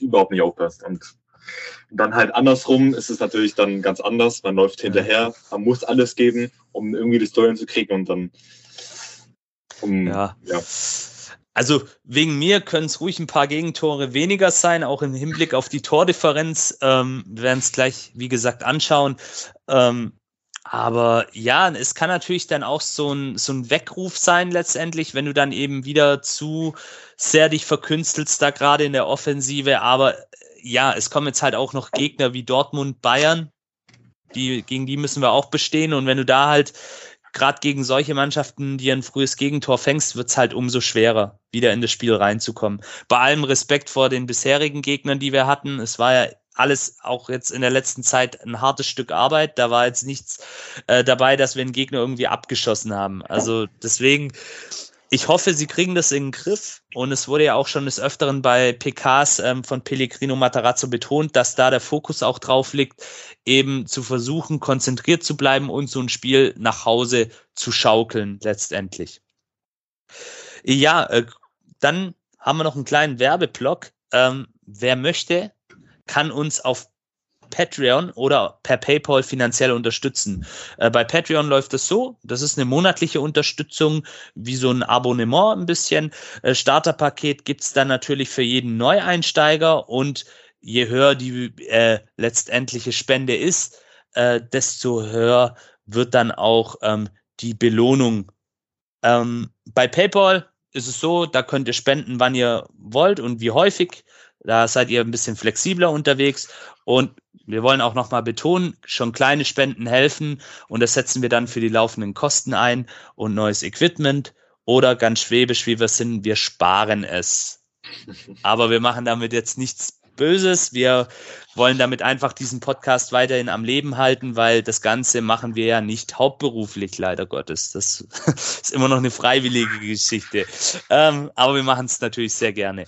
überhaupt nicht aufpasst. Und und dann halt andersrum ist es natürlich dann ganz anders. Man läuft hinterher, man muss alles geben, um irgendwie die Story zu kriegen und dann. Um, ja. ja. Also wegen mir können es ruhig ein paar Gegentore weniger sein, auch im Hinblick auf die Tordifferenz. Ähm, wir werden es gleich, wie gesagt, anschauen. Ähm, aber ja, es kann natürlich dann auch so ein, so ein Weckruf sein letztendlich, wenn du dann eben wieder zu sehr dich verkünstelst, da gerade in der Offensive. Aber ja, es kommen jetzt halt auch noch Gegner wie Dortmund, Bayern. Die, gegen die müssen wir auch bestehen. Und wenn du da halt gerade gegen solche Mannschaften, die ein frühes Gegentor fängst, wird's halt umso schwerer, wieder in das Spiel reinzukommen. Bei allem Respekt vor den bisherigen Gegnern, die wir hatten. Es war ja alles auch jetzt in der letzten Zeit ein hartes Stück Arbeit. Da war jetzt nichts äh, dabei, dass wir einen Gegner irgendwie abgeschossen haben. Also deswegen ich hoffe, sie kriegen das in den Griff. Und es wurde ja auch schon des Öfteren bei PKs ähm, von Pellegrino Matarazzo betont, dass da der Fokus auch drauf liegt, eben zu versuchen, konzentriert zu bleiben und so ein Spiel nach Hause zu schaukeln, letztendlich. Ja, äh, dann haben wir noch einen kleinen Werbeblock. Ähm, wer möchte, kann uns auf Patreon oder per PayPal finanziell unterstützen. Äh, bei Patreon läuft es so, das ist eine monatliche Unterstützung, wie so ein Abonnement ein bisschen. Äh, Starterpaket gibt's dann natürlich für jeden Neueinsteiger und je höher die äh, letztendliche Spende ist, äh, desto höher wird dann auch ähm, die Belohnung. Ähm, bei PayPal ist es so, da könnt ihr spenden, wann ihr wollt und wie häufig. Da seid ihr ein bisschen flexibler unterwegs und wir wollen auch nochmal betonen, schon kleine Spenden helfen und das setzen wir dann für die laufenden Kosten ein und neues Equipment oder ganz schwäbisch, wie wir sind, wir sparen es. Aber wir machen damit jetzt nichts Böses. Wir wollen damit einfach diesen Podcast weiterhin am Leben halten, weil das Ganze machen wir ja nicht hauptberuflich, leider Gottes. Das ist immer noch eine freiwillige Geschichte. Ähm, aber wir machen es natürlich sehr gerne.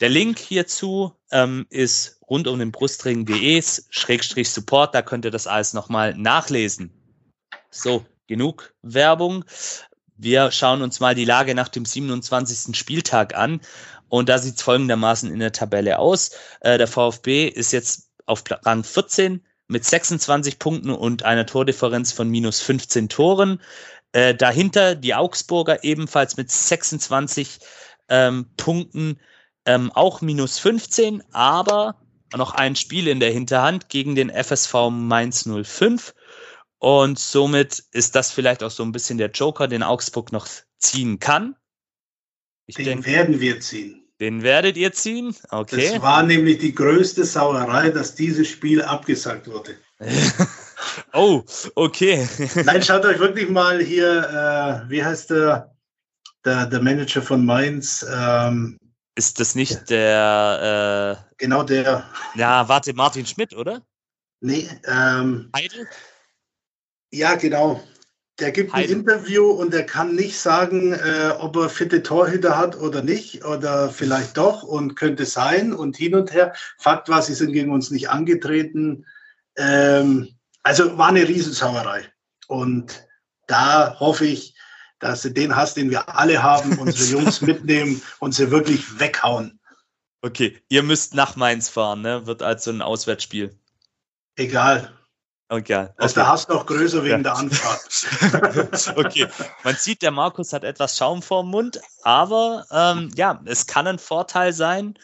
Der Link hierzu ähm, ist rund um den Brustring.de Schrägstrich Support. Da könnt ihr das alles nochmal nachlesen. So, genug Werbung. Wir schauen uns mal die Lage nach dem 27. Spieltag an. Und da sieht es folgendermaßen in der Tabelle aus. Äh, der VfB ist jetzt auf Rang 14 mit 26 Punkten und einer Tordifferenz von minus 15 Toren. Äh, dahinter die Augsburger ebenfalls mit 26 ähm, Punkten, ähm, auch minus 15, aber noch ein Spiel in der Hinterhand gegen den FSV Mainz 05. Und somit ist das vielleicht auch so ein bisschen der Joker, den Augsburg noch ziehen kann. Ich den denke, werden wir ziehen. Den werdet ihr ziehen? Okay. Das war nämlich die größte Sauerei, dass dieses Spiel abgesagt wurde. oh, okay. Nein, schaut euch wirklich mal hier, äh, wie heißt der, der, der Manager von Mainz? Ähm, ist das nicht der. Äh, genau der. Ja, warte, Martin Schmidt, oder? Nee. Ähm, Heidel? Ja, genau. Der gibt ein Heidel. Interview und der kann nicht sagen, äh, ob er fitte Torhüter hat oder nicht oder vielleicht doch und könnte sein und hin und her. Fakt war, sie sind gegen uns nicht angetreten. Ähm, also war eine Riesensauerei. Und da hoffe ich, dass sie den Hass, den wir alle haben, unsere Jungs mitnehmen und sie wirklich weghauen. Okay, ihr müsst nach Mainz fahren, ne? Wird also ein Auswärtsspiel. Egal. Okay. Das ist der Hass noch größer wegen ja. der Anfahrt. okay. Man sieht, der Markus hat etwas Schaum vorm Mund, aber ähm, ja, es kann ein Vorteil sein.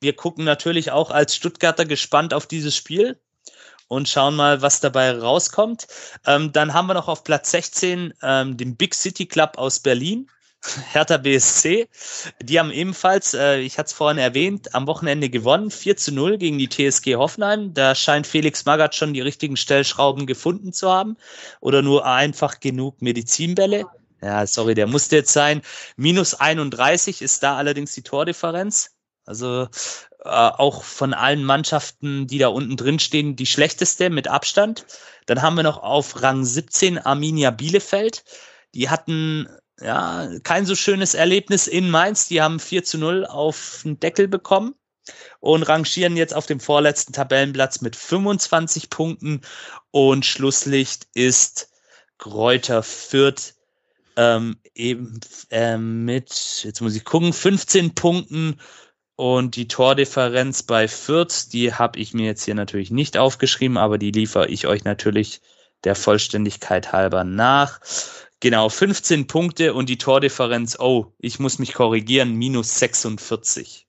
Wir gucken natürlich auch als Stuttgarter gespannt auf dieses Spiel und schauen mal, was dabei rauskommt. Ähm, dann haben wir noch auf Platz 16 ähm, den Big City Club aus Berlin. Hertha BSC, die haben ebenfalls, äh, ich hatte es vorhin erwähnt, am Wochenende gewonnen, 4 zu 0 gegen die TSG Hoffenheim. Da scheint Felix Magath schon die richtigen Stellschrauben gefunden zu haben oder nur einfach genug Medizinbälle. Ja, sorry, der musste jetzt sein. Minus 31 ist da allerdings die Tordifferenz. Also äh, auch von allen Mannschaften, die da unten drin stehen, die schlechteste mit Abstand. Dann haben wir noch auf Rang 17 Arminia Bielefeld. Die hatten ja, kein so schönes Erlebnis in Mainz. Die haben 4 zu 0 auf den Deckel bekommen und rangieren jetzt auf dem vorletzten Tabellenplatz mit 25 Punkten. Und Schlusslicht ist Kräuter Fürth ähm, eben äh, mit, jetzt muss ich gucken, 15 Punkten. Und die Tordifferenz bei Fürth, die habe ich mir jetzt hier natürlich nicht aufgeschrieben, aber die liefere ich euch natürlich der Vollständigkeit halber nach. Genau, 15 Punkte und die Tordifferenz, oh, ich muss mich korrigieren, minus 46.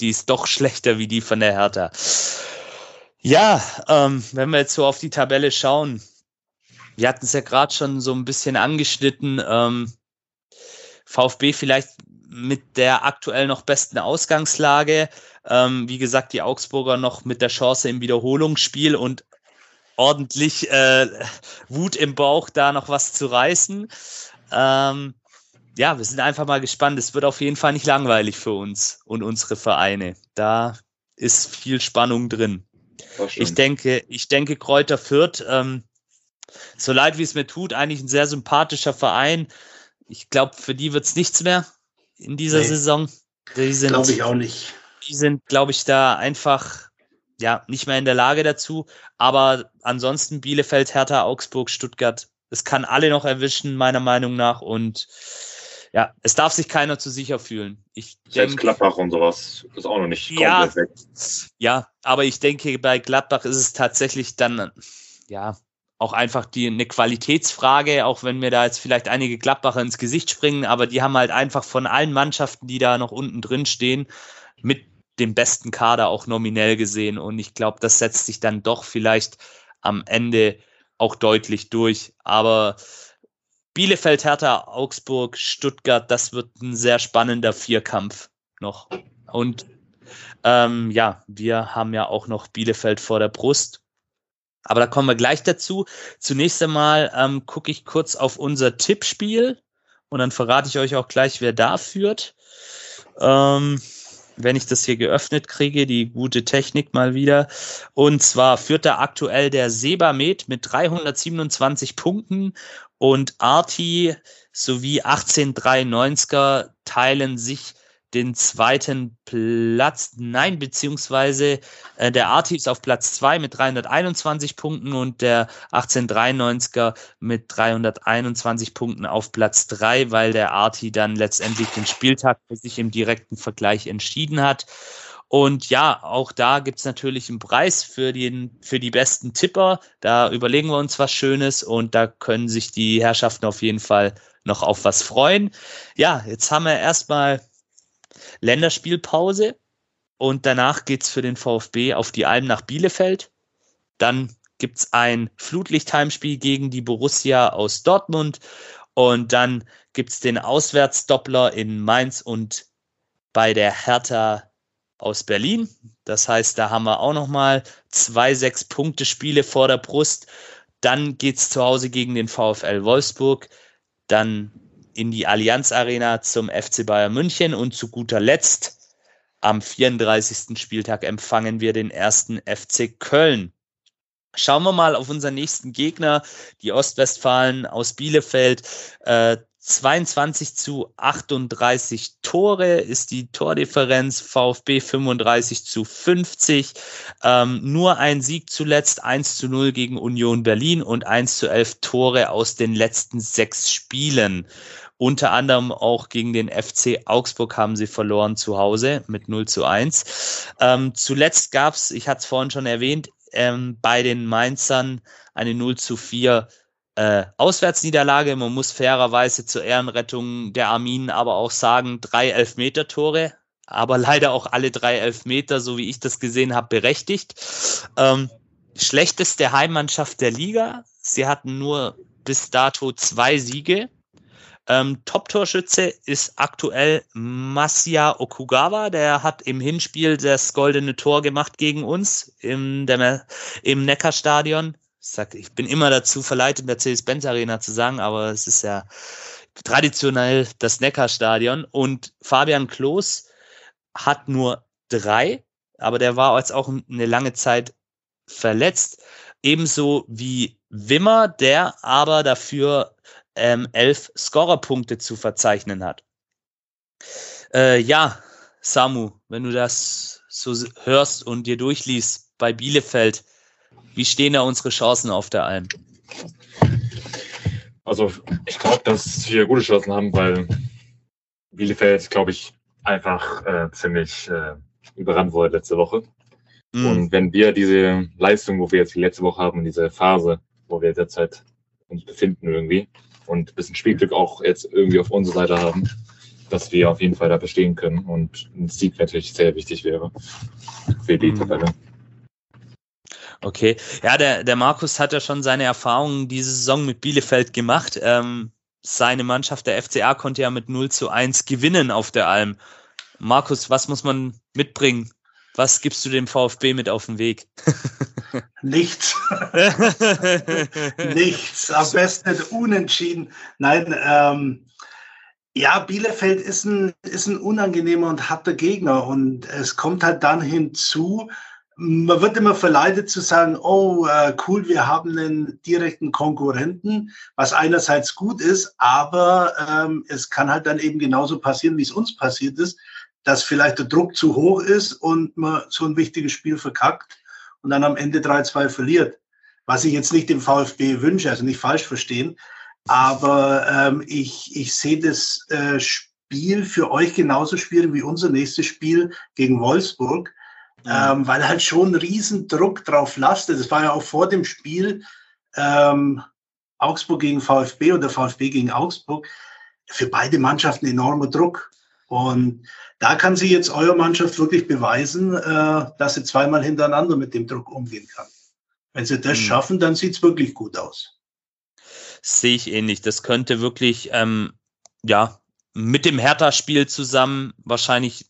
Die ist doch schlechter wie die von der Hertha. Ja, ähm, wenn wir jetzt so auf die Tabelle schauen, wir hatten es ja gerade schon so ein bisschen angeschnitten, ähm, VfB vielleicht mit der aktuell noch besten Ausgangslage. Ähm, wie gesagt, die Augsburger noch mit der Chance im Wiederholungsspiel und ordentlich äh, Wut im Bauch, da noch was zu reißen. Ähm, ja, wir sind einfach mal gespannt. Es wird auf jeden Fall nicht langweilig für uns und unsere Vereine. Da ist viel Spannung drin. Ich denke, ich denke, Kräuter Fürth, ähm, so leid wie es mir tut, eigentlich ein sehr sympathischer Verein. Ich glaube, für die wird es nichts mehr in dieser nee, Saison. Glaube ich auch nicht. Die sind, glaube ich, da einfach ja, nicht mehr in der Lage dazu. Aber ansonsten Bielefeld, Hertha, Augsburg, Stuttgart, es kann alle noch erwischen, meiner Meinung nach. Und ja, es darf sich keiner zu sicher fühlen. Ich Selbst denk, Gladbach und sowas ist auch noch nicht ja, komplett weg. Ja, aber ich denke, bei Gladbach ist es tatsächlich dann, ja, auch einfach die, eine Qualitätsfrage, auch wenn mir da jetzt vielleicht einige Gladbacher ins Gesicht springen, aber die haben halt einfach von allen Mannschaften, die da noch unten drin stehen, mit den besten Kader auch nominell gesehen. Und ich glaube, das setzt sich dann doch vielleicht am Ende auch deutlich durch. Aber Bielefeld, Hertha, Augsburg, Stuttgart, das wird ein sehr spannender Vierkampf noch. Und ähm, ja, wir haben ja auch noch Bielefeld vor der Brust. Aber da kommen wir gleich dazu. Zunächst einmal ähm, gucke ich kurz auf unser Tippspiel und dann verrate ich euch auch gleich, wer da führt. Ähm, wenn ich das hier geöffnet kriege, die gute Technik mal wieder. Und zwar führt da aktuell der Sebamed mit 327 Punkten und Arti sowie 1893er teilen sich den zweiten Platz. Nein, beziehungsweise äh, der Arti ist auf Platz zwei mit 321 Punkten und der 1893er mit 321 Punkten auf Platz drei, weil der Arti dann letztendlich den Spieltag für sich im direkten Vergleich entschieden hat. Und ja, auch da gibt's natürlich einen Preis für, den, für die besten Tipper. Da überlegen wir uns was Schönes und da können sich die Herrschaften auf jeden Fall noch auf was freuen. Ja, jetzt haben wir erstmal Länderspielpause und danach geht's für den VfB auf die Alm nach Bielefeld. Dann gibt's ein Flutlichtheimspiel gegen die Borussia aus Dortmund und dann gibt's den Auswärtsdoppler in Mainz und bei der Hertha aus Berlin. Das heißt, da haben wir auch nochmal zwei Sechs-Punkte-Spiele vor der Brust. Dann geht's zu Hause gegen den VfL Wolfsburg. Dann in die Allianz Arena zum FC Bayern München und zu guter Letzt am 34. Spieltag empfangen wir den ersten FC Köln. Schauen wir mal auf unseren nächsten Gegner, die Ostwestfalen aus Bielefeld. Äh, 22 zu 38 Tore ist die Tordifferenz, VfB 35 zu 50. Ähm, nur ein Sieg zuletzt, 1 zu 0 gegen Union Berlin und 1 zu 11 Tore aus den letzten sechs Spielen. Unter anderem auch gegen den FC Augsburg haben sie verloren zu Hause mit 0 zu 1. Ähm, zuletzt gab es, ich hatte es vorhin schon erwähnt, ähm, bei den Mainzern eine 0 zu 4 äh, Auswärtsniederlage. Man muss fairerweise zur Ehrenrettung der Arminen aber auch sagen, drei Elfmeter-Tore, aber leider auch alle drei Elfmeter, so wie ich das gesehen habe, berechtigt. Ähm, schlechteste Heimmannschaft der Liga. Sie hatten nur bis dato zwei Siege. Ähm, Top-Torschütze ist aktuell Masia Okugawa. Der hat im Hinspiel das goldene Tor gemacht gegen uns im, der, im Neckarstadion. Ich, sag, ich bin immer dazu verleitet, Mercedes-Benz Arena zu sagen, aber es ist ja traditionell das Neckarstadion. Und Fabian Klos hat nur drei, aber der war jetzt auch eine lange Zeit verletzt. Ebenso wie Wimmer, der aber dafür ähm, elf Scorerpunkte zu verzeichnen hat. Äh, ja, Samu, wenn du das so hörst und dir durchliest bei Bielefeld, wie stehen da unsere Chancen auf der Alm? Also ich glaube, dass wir gute Chancen haben, weil Bielefeld, glaube ich, einfach äh, ziemlich äh, überrannt wurde letzte Woche. Mm. Und wenn wir diese Leistung, wo wir jetzt die letzte Woche haben, diese Phase, wo wir derzeit uns befinden irgendwie, und ein bisschen Spielglück auch jetzt irgendwie auf unserer Seite haben, dass wir auf jeden Fall da bestehen können und ein Sieg natürlich sehr wichtig wäre für die mhm. Tabelle. Okay, ja, der, der Markus hat ja schon seine Erfahrungen diese Saison mit Bielefeld gemacht. Ähm, seine Mannschaft, der FCA, konnte ja mit 0 zu 1 gewinnen auf der Alm. Markus, was muss man mitbringen? Was gibst du dem VfB mit auf den Weg? Nichts. Nichts. Am besten nicht unentschieden. Nein, ähm, ja, Bielefeld ist ein, ist ein unangenehmer und harter Gegner. Und es kommt halt dann hinzu, man wird immer verleitet zu sagen, oh, äh, cool, wir haben einen direkten Konkurrenten, was einerseits gut ist, aber ähm, es kann halt dann eben genauso passieren, wie es uns passiert ist, dass vielleicht der Druck zu hoch ist und man so ein wichtiges Spiel verkackt und dann am Ende 3-2 verliert. Was ich jetzt nicht dem VfB wünsche, also nicht falsch verstehen, aber ähm, ich, ich sehe das äh, Spiel für euch genauso schwierig wie unser nächstes Spiel gegen Wolfsburg, ähm, weil halt schon ein Riesendruck drauf lastet. Das war ja auch vor dem Spiel ähm, Augsburg gegen VfB oder VfB gegen Augsburg. Für beide Mannschaften enormer Druck. Und da kann sie jetzt eure Mannschaft wirklich beweisen, äh, dass sie zweimal hintereinander mit dem Druck umgehen kann. Wenn sie das mhm. schaffen, dann sieht es wirklich gut aus. Sehe ich ähnlich. Das könnte wirklich, ähm, ja, mit dem Hertha-Spiel zusammen wahrscheinlich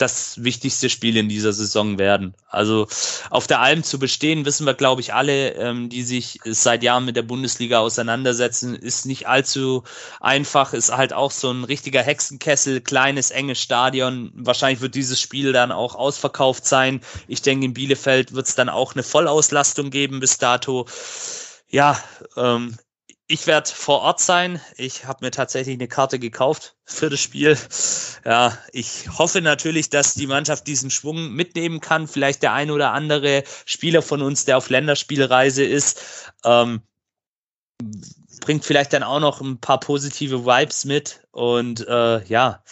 das wichtigste Spiel in dieser Saison werden. Also auf der Alm zu bestehen, wissen wir, glaube ich, alle, ähm, die sich seit Jahren mit der Bundesliga auseinandersetzen, ist nicht allzu einfach, ist halt auch so ein richtiger Hexenkessel, kleines, enges Stadion. Wahrscheinlich wird dieses Spiel dann auch ausverkauft sein. Ich denke, in Bielefeld wird es dann auch eine Vollauslastung geben bis dato. Ja, ähm, ich werde vor Ort sein. Ich habe mir tatsächlich eine Karte gekauft für das Spiel. Ja, ich hoffe natürlich, dass die Mannschaft diesen Schwung mitnehmen kann. Vielleicht der ein oder andere Spieler von uns, der auf Länderspielreise ist, ähm, bringt vielleicht dann auch noch ein paar positive Vibes mit. Und äh, ja,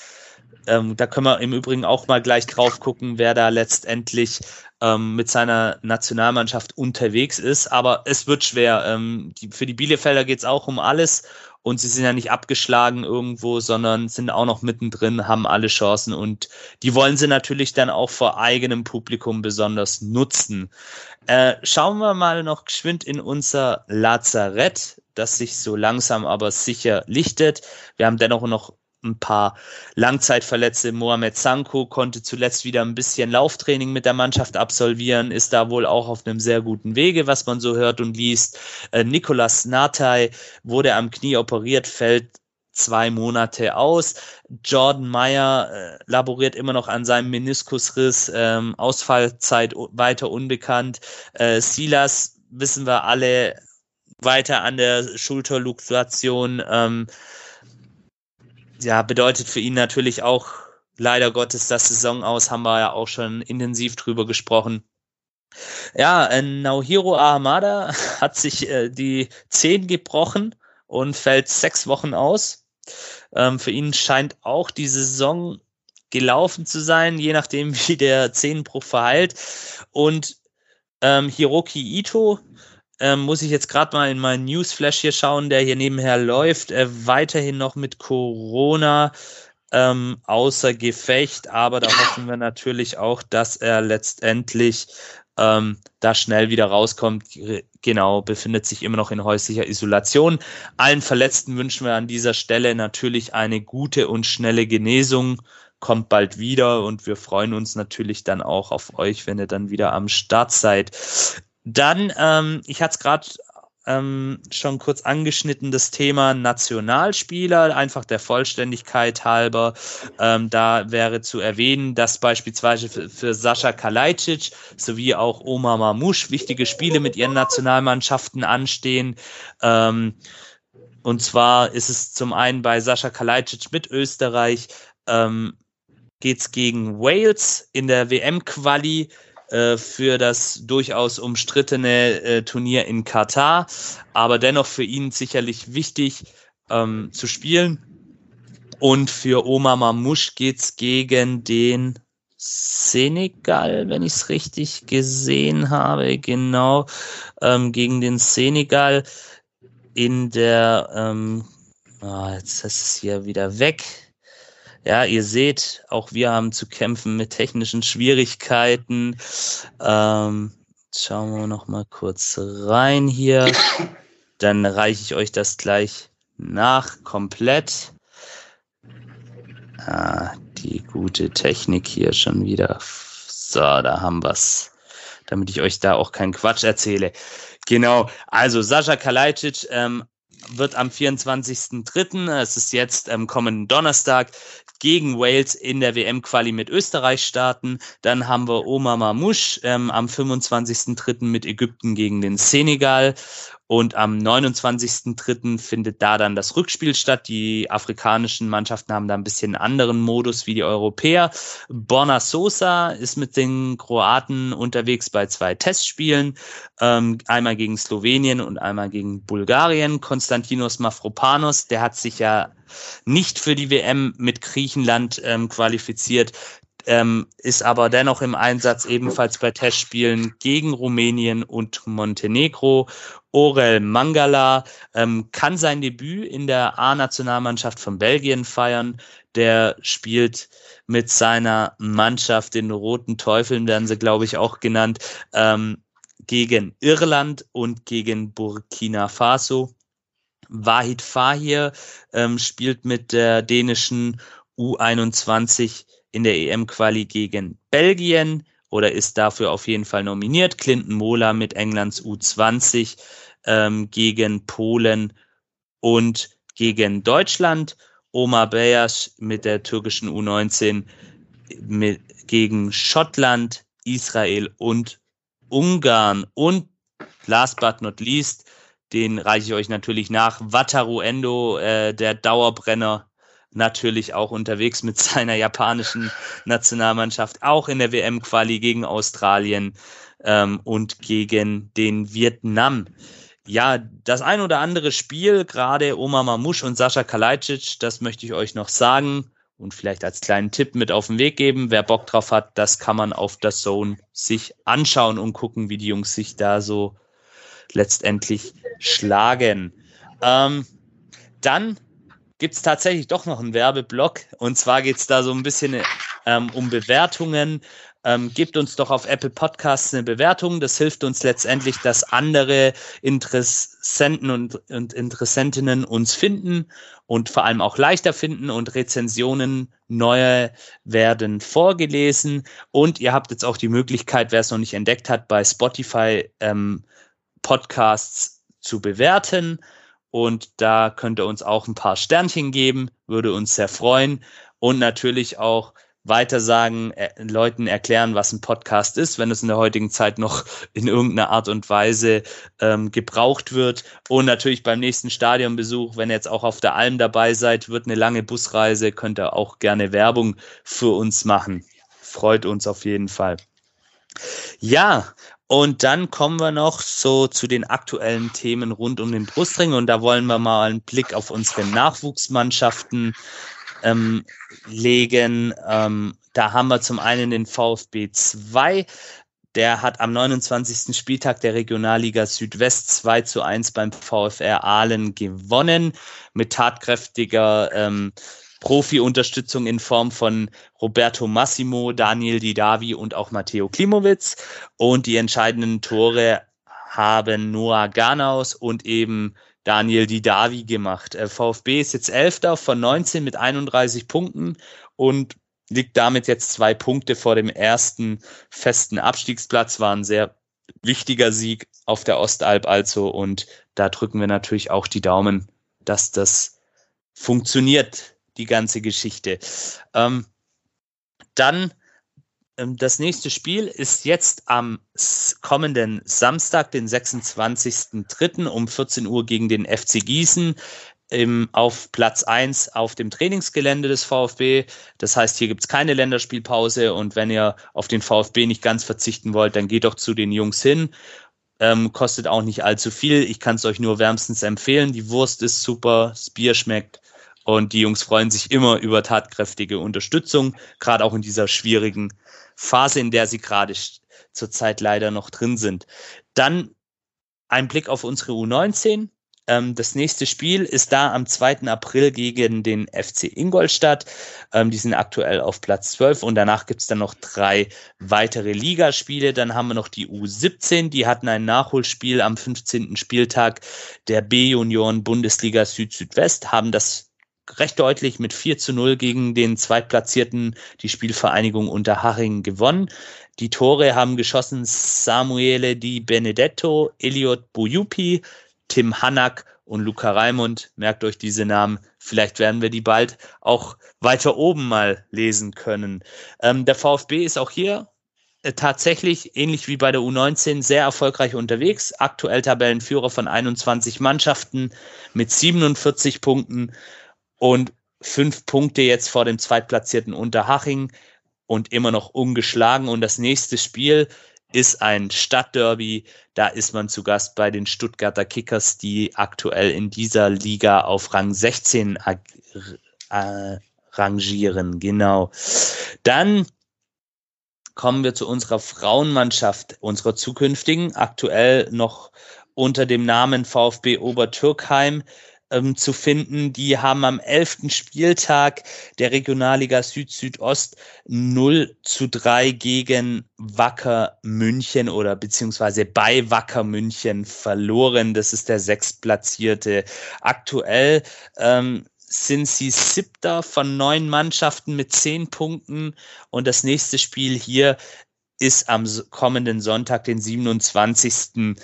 ähm, da können wir im Übrigen auch mal gleich drauf gucken, wer da letztendlich ähm, mit seiner Nationalmannschaft unterwegs ist. Aber es wird schwer. Ähm, die, für die Bielefelder geht es auch um alles. Und sie sind ja nicht abgeschlagen irgendwo, sondern sind auch noch mittendrin, haben alle Chancen und die wollen sie natürlich dann auch vor eigenem Publikum besonders nutzen. Äh, schauen wir mal noch geschwind in unser Lazarett, das sich so langsam aber sicher lichtet. Wir haben dennoch noch ein paar Langzeitverletzte. Mohamed Sanko konnte zuletzt wieder ein bisschen Lauftraining mit der Mannschaft absolvieren, ist da wohl auch auf einem sehr guten Wege, was man so hört und liest. Äh, Nicolas Natai wurde am Knie operiert, fällt zwei Monate aus. Jordan Meyer äh, laboriert immer noch an seinem Meniskusriss, ähm, Ausfallzeit weiter unbekannt. Äh, Silas wissen wir alle weiter an der Schulterluxation. Ähm, ja, bedeutet für ihn natürlich auch leider Gottes das Saison aus, haben wir ja auch schon intensiv drüber gesprochen. Ja, äh, Naohiro Ahamada hat sich äh, die Zehen gebrochen und fällt sechs Wochen aus. Ähm, für ihn scheint auch die Saison gelaufen zu sein, je nachdem, wie der Zehenbruch verheilt. Und ähm, Hiroki Ito ähm, muss ich jetzt gerade mal in meinen Newsflash hier schauen, der hier nebenher läuft. Äh, weiterhin noch mit Corona ähm, außer Gefecht, aber da hoffen wir natürlich auch, dass er letztendlich ähm, da schnell wieder rauskommt. Genau, befindet sich immer noch in häuslicher Isolation. Allen Verletzten wünschen wir an dieser Stelle natürlich eine gute und schnelle Genesung. Kommt bald wieder und wir freuen uns natürlich dann auch auf euch, wenn ihr dann wieder am Start seid. Dann, ähm, ich hatte es gerade ähm, schon kurz angeschnitten, das Thema Nationalspieler, einfach der Vollständigkeit halber. Ähm, da wäre zu erwähnen, dass beispielsweise für, für Sascha Kalajdzic sowie auch Oma Mamouche wichtige Spiele mit ihren Nationalmannschaften anstehen. Ähm, und zwar ist es zum einen bei Sascha Kalajdzic mit Österreich, ähm, geht's gegen Wales in der WM-Quali äh, für das durchaus umstrittene äh, Turnier in Katar, aber dennoch für ihn sicherlich wichtig ähm, zu spielen. Und für Oma Mamouche geht's gegen den Senegal, wenn ich es richtig gesehen habe, genau, ähm, gegen den Senegal in der, ähm, oh, jetzt ist es hier wieder weg ja, ihr seht, auch wir haben zu kämpfen mit technischen Schwierigkeiten. Ähm, schauen wir noch mal kurz rein hier. Dann reiche ich euch das gleich nach komplett. Ah, die gute Technik hier schon wieder. So, da haben wir's. Damit ich euch da auch keinen Quatsch erzähle. Genau, also Sascha Kalajdzic ähm, wird am 24.03., es ist jetzt ähm, kommenden Donnerstag, gegen Wales in der WM-Quali mit Österreich starten. Dann haben wir Omar Mamouche ähm, am 25.03. mit Ägypten gegen den Senegal. Und am 29.03. findet da dann das Rückspiel statt. Die afrikanischen Mannschaften haben da ein bisschen anderen Modus wie die Europäer. Borna Sosa ist mit den Kroaten unterwegs bei zwei Testspielen. Ähm, einmal gegen Slowenien und einmal gegen Bulgarien. Konstantinos Mafropanos, der hat sich ja nicht für die WM mit Griechenland ähm, qualifiziert ähm, ist aber dennoch im Einsatz ebenfalls bei Testspielen gegen Rumänien und Montenegro. Orel Mangala ähm, kann sein Debüt in der A-Nationalmannschaft von Belgien feiern. Der spielt mit seiner Mannschaft, den Roten Teufeln werden sie, glaube ich, auch genannt, ähm, gegen Irland und gegen Burkina Faso. Wahid Fahir ähm, spielt mit der dänischen U21 in der EM-Quali gegen Belgien oder ist dafür auf jeden Fall nominiert. Clinton Mola mit Englands U20 ähm, gegen Polen und gegen Deutschland. Omar Beyas mit der türkischen U19 mit, gegen Schottland, Israel und Ungarn. Und last but not least, den reiche ich euch natürlich nach, Wataru Endo, äh, der Dauerbrenner natürlich auch unterwegs mit seiner japanischen Nationalmannschaft, auch in der WM-Quali gegen Australien ähm, und gegen den Vietnam. Ja, das ein oder andere Spiel, gerade Oma Mamusch und Sascha Kalajdzic, das möchte ich euch noch sagen und vielleicht als kleinen Tipp mit auf den Weg geben. Wer Bock drauf hat, das kann man auf der Zone sich anschauen und gucken, wie die Jungs sich da so letztendlich schlagen. Ähm, dann gibt es tatsächlich doch noch einen Werbeblock. Und zwar geht es da so ein bisschen ähm, um Bewertungen. Ähm, gebt uns doch auf Apple Podcasts eine Bewertung. Das hilft uns letztendlich, dass andere Interessenten und, und Interessentinnen uns finden und vor allem auch leichter finden und Rezensionen neue werden vorgelesen. Und ihr habt jetzt auch die Möglichkeit, wer es noch nicht entdeckt hat, bei Spotify ähm, Podcasts zu bewerten. Und da könnt ihr uns auch ein paar Sternchen geben, würde uns sehr freuen. Und natürlich auch weiter sagen, äh, Leuten erklären, was ein Podcast ist, wenn es in der heutigen Zeit noch in irgendeiner Art und Weise ähm, gebraucht wird. Und natürlich beim nächsten Stadionbesuch, wenn ihr jetzt auch auf der Alm dabei seid, wird eine lange Busreise, könnt ihr auch gerne Werbung für uns machen. Freut uns auf jeden Fall. Ja, und dann kommen wir noch so zu den aktuellen Themen rund um den Brustring und da wollen wir mal einen Blick auf unsere Nachwuchsmannschaften ähm, legen. Ähm, da haben wir zum einen den VfB 2. Der hat am 29. Spieltag der Regionalliga Südwest 2 zu 1 beim VfR Aalen gewonnen mit tatkräftiger ähm, Profi-Unterstützung in Form von Roberto Massimo, Daniel Didavi und auch Matteo Klimowitz. Und die entscheidenden Tore haben Noah Ganaus und eben Daniel Didavi gemacht. Äh, VfB ist jetzt Elfter von 19 mit 31 Punkten und liegt damit jetzt zwei Punkte vor dem ersten festen Abstiegsplatz. War ein sehr wichtiger Sieg auf der Ostalb also und da drücken wir natürlich auch die Daumen, dass das funktioniert die ganze Geschichte. Ähm, dann ähm, das nächste Spiel ist jetzt am kommenden Samstag, den 26.03. um 14 Uhr gegen den FC Gießen im, auf Platz 1 auf dem Trainingsgelände des VfB. Das heißt, hier gibt es keine Länderspielpause und wenn ihr auf den VfB nicht ganz verzichten wollt, dann geht doch zu den Jungs hin. Ähm, kostet auch nicht allzu viel. Ich kann es euch nur wärmstens empfehlen. Die Wurst ist super, das Bier schmeckt und die Jungs freuen sich immer über tatkräftige Unterstützung, gerade auch in dieser schwierigen Phase, in der sie gerade zurzeit leider noch drin sind. Dann ein Blick auf unsere U19. Ähm, das nächste Spiel ist da am 2. April gegen den FC Ingolstadt. Ähm, die sind aktuell auf Platz 12 und danach gibt es dann noch drei weitere Ligaspiele. Dann haben wir noch die U17, die hatten ein Nachholspiel am 15. Spieltag der B-Junioren Bundesliga Süd-Südwest, haben das recht deutlich mit 4 zu 0 gegen den Zweitplatzierten, die Spielvereinigung Unterhaching, gewonnen. Die Tore haben geschossen Samuele Di Benedetto, Eliot Buyupi, Tim Hanak und Luca Raimund. Merkt euch diese Namen. Vielleicht werden wir die bald auch weiter oben mal lesen können. Ähm, der VfB ist auch hier äh, tatsächlich ähnlich wie bei der U19 sehr erfolgreich unterwegs. Aktuell Tabellenführer von 21 Mannschaften mit 47 Punkten und fünf Punkte jetzt vor dem zweitplatzierten Unterhaching und immer noch ungeschlagen. Und das nächste Spiel ist ein Stadtderby. Da ist man zu Gast bei den Stuttgarter Kickers, die aktuell in dieser Liga auf Rang 16 äh, rangieren. Genau. Dann kommen wir zu unserer Frauenmannschaft, unserer zukünftigen, aktuell noch unter dem Namen VfB Obertürkheim ähm, zu finden. Die haben am elften Spieltag der Regionalliga Süd-Südost 0 zu 3 gegen Wacker München oder beziehungsweise bei Wacker München verloren. Das ist der sechstplatzierte. Aktuell ähm, sind sie siebter von neun Mannschaften mit zehn Punkten und das nächste Spiel hier ist am kommenden Sonntag, den 27.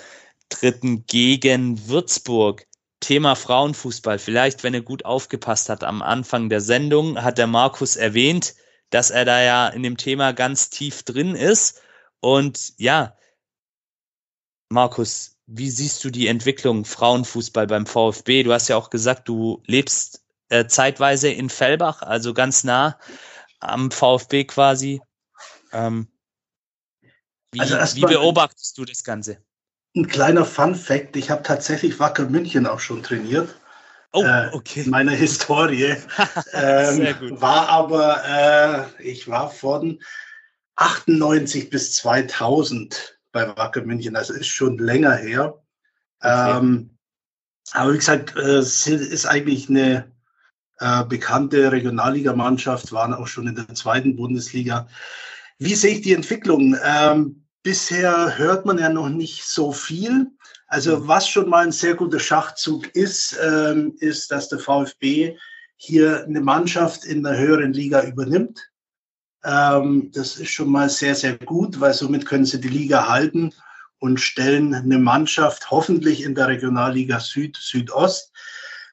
Dritten gegen Würzburg. Thema Frauenfußball. Vielleicht, wenn er gut aufgepasst hat am Anfang der Sendung, hat der Markus erwähnt, dass er da ja in dem Thema ganz tief drin ist. Und ja, Markus, wie siehst du die Entwicklung Frauenfußball beim VfB? Du hast ja auch gesagt, du lebst äh, zeitweise in Fellbach, also ganz nah am VfB quasi. Ähm, wie, also wie beobachtest du das Ganze? Ein kleiner Fun Fact: Ich habe tatsächlich Wacker München auch schon trainiert. Oh, äh, okay. Äh, meine Historie. ähm, war aber, äh, ich war von 98 bis 2000 bei Wacker München. Das ist schon länger her. Okay. Ähm, aber wie gesagt, äh, es ist eigentlich eine äh, bekannte Regionalligamannschaft, waren auch schon in der zweiten Bundesliga. Wie sehe ich die Entwicklung? Ähm, Bisher hört man ja noch nicht so viel. Also mhm. was schon mal ein sehr guter Schachzug ist, ähm, ist, dass der VfB hier eine Mannschaft in der höheren Liga übernimmt. Ähm, das ist schon mal sehr, sehr gut, weil somit können sie die Liga halten und stellen eine Mannschaft hoffentlich in der Regionalliga Süd, Südost.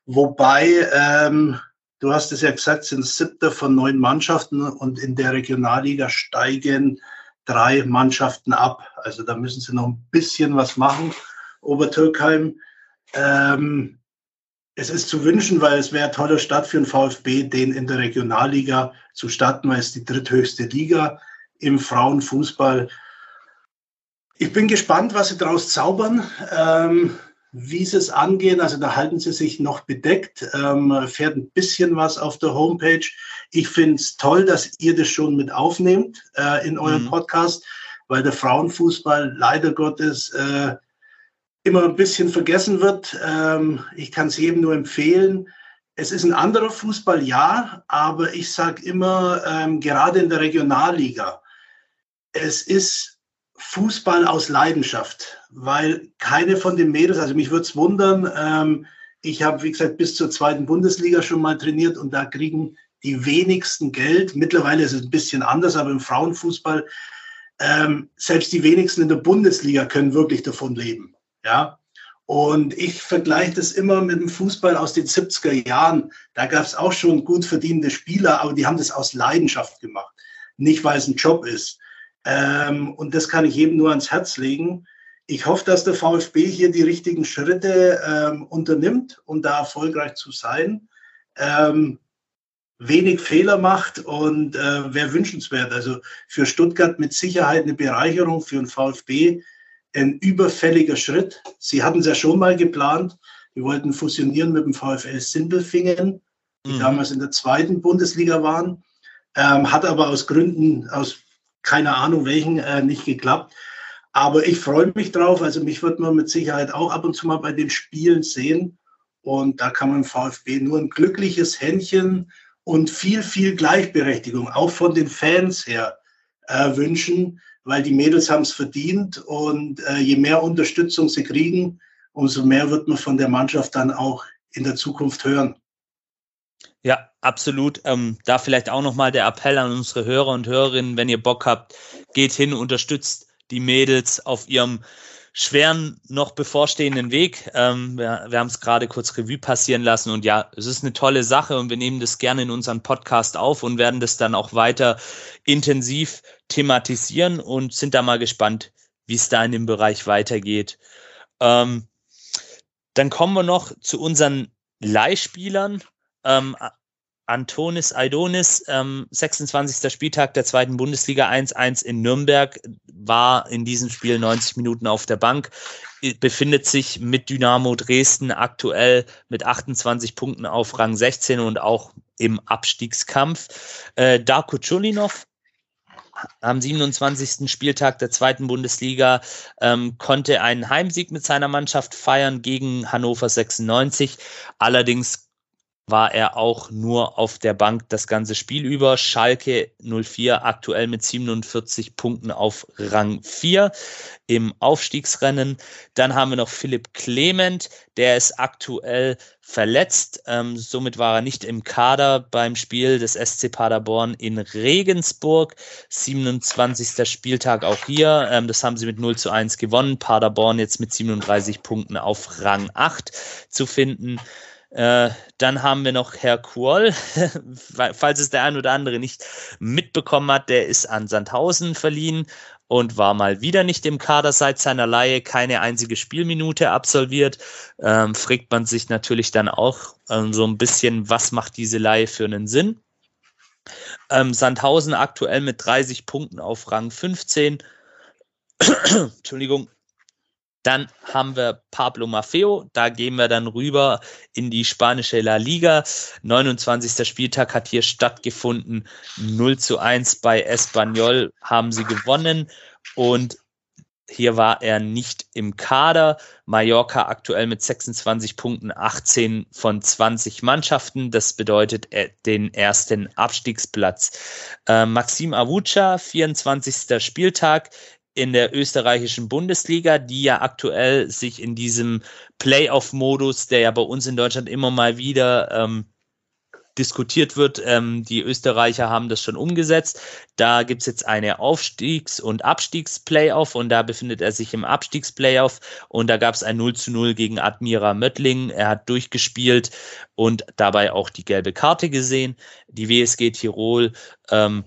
Wobei, ähm, du hast es ja gesagt, sind siebter von neun Mannschaften und in der Regionalliga steigen drei Mannschaften ab. Also da müssen sie noch ein bisschen was machen. Obertürkheim. Ähm, es ist zu wünschen, weil es wäre toller Start für den VfB, den in der Regionalliga zu starten, weil es die dritthöchste Liga im Frauenfußball. Ich bin gespannt, was sie daraus zaubern. Ähm, wie sie es angehen. Also da halten sie sich noch bedeckt, ähm, fährt ein bisschen was auf der Homepage. Ich finde es toll, dass ihr das schon mit aufnehmt äh, in eurem mhm. Podcast, weil der Frauenfußball leider Gottes äh, immer ein bisschen vergessen wird. Ähm, ich kann es jedem nur empfehlen. Es ist ein anderer Fußball, ja, aber ich sage immer, ähm, gerade in der Regionalliga, es ist Fußball aus Leidenschaft, weil keine von den Mädels, also mich würde es wundern, ähm, ich habe, wie gesagt, bis zur zweiten Bundesliga schon mal trainiert und da kriegen die wenigsten Geld. Mittlerweile ist es ein bisschen anders, aber im Frauenfußball, ähm, selbst die wenigsten in der Bundesliga können wirklich davon leben. Ja. Und ich vergleiche das immer mit dem Fußball aus den 70er Jahren. Da gab es auch schon gut verdienende Spieler, aber die haben das aus Leidenschaft gemacht. Nicht, weil es ein Job ist. Ähm, und das kann ich jedem nur ans Herz legen. Ich hoffe, dass der VfB hier die richtigen Schritte ähm, unternimmt, um da erfolgreich zu sein. Ähm, wenig Fehler macht und äh, wäre wünschenswert. Also für Stuttgart mit Sicherheit eine Bereicherung, für den VfB ein überfälliger Schritt. Sie hatten es ja schon mal geplant. Wir wollten fusionieren mit dem VfL Sindelfingen, die mhm. damals in der zweiten Bundesliga waren. Ähm, hat aber aus Gründen, aus keine Ahnung welchen, äh, nicht geklappt. Aber ich freue mich drauf. Also mich wird man mit Sicherheit auch ab und zu mal bei den Spielen sehen. Und da kann man VfB nur ein glückliches Händchen und viel, viel Gleichberechtigung, auch von den Fans her, äh, wünschen, weil die Mädels haben es verdient. Und äh, je mehr Unterstützung sie kriegen, umso mehr wird man von der Mannschaft dann auch in der Zukunft hören. Ja, absolut. Ähm, da vielleicht auch nochmal der Appell an unsere Hörer und Hörerinnen, wenn ihr Bock habt, geht hin, unterstützt die Mädels auf ihrem schweren, noch bevorstehenden Weg. Ähm, wir wir haben es gerade kurz Revue passieren lassen und ja, es ist eine tolle Sache und wir nehmen das gerne in unseren Podcast auf und werden das dann auch weiter intensiv thematisieren und sind da mal gespannt, wie es da in dem Bereich weitergeht. Ähm, dann kommen wir noch zu unseren Leihspielern. Ähm, Antonis Aidonis, ähm, 26. Spieltag der zweiten Bundesliga 1-1 in Nürnberg, war in diesem Spiel 90 Minuten auf der Bank, befindet sich mit Dynamo Dresden aktuell mit 28 Punkten auf Rang 16 und auch im Abstiegskampf. Äh, Darko Chulinov am 27. Spieltag der zweiten Bundesliga ähm, konnte einen Heimsieg mit seiner Mannschaft feiern gegen Hannover 96. Allerdings war er auch nur auf der Bank das ganze Spiel über. Schalke 04 aktuell mit 47 Punkten auf Rang 4 im Aufstiegsrennen. Dann haben wir noch Philipp Clement, der ist aktuell verletzt. Ähm, somit war er nicht im Kader beim Spiel des SC Paderborn in Regensburg. 27. Spieltag auch hier. Ähm, das haben sie mit 0 zu 1 gewonnen. Paderborn jetzt mit 37 Punkten auf Rang 8 zu finden. Äh, dann haben wir noch Herr Kuol, falls es der ein oder andere nicht mitbekommen hat, der ist an Sandhausen verliehen und war mal wieder nicht im Kader seit seiner Laie, keine einzige Spielminute absolviert. Ähm, fragt man sich natürlich dann auch ähm, so ein bisschen, was macht diese Laie für einen Sinn? Ähm, Sandhausen aktuell mit 30 Punkten auf Rang 15. Entschuldigung, dann haben wir Pablo Maffeo, da gehen wir dann rüber in die spanische La Liga. 29. Spieltag hat hier stattgefunden. 0 zu 1 bei Espanyol haben sie gewonnen und hier war er nicht im Kader. Mallorca aktuell mit 26 Punkten, 18 von 20 Mannschaften. Das bedeutet äh, den ersten Abstiegsplatz. Äh, Maxim Avucha, 24. Spieltag, in der österreichischen Bundesliga, die ja aktuell sich in diesem Playoff-Modus, der ja bei uns in Deutschland immer mal wieder ähm, diskutiert wird. Ähm, die Österreicher haben das schon umgesetzt. Da gibt's jetzt eine Aufstiegs- und Abstiegs-Playoff und da befindet er sich im Abstiegs-Playoff und da gab's ein 0 zu 0 gegen Admira Möttling. Er hat durchgespielt und dabei auch die gelbe Karte gesehen. Die WSG Tirol ähm,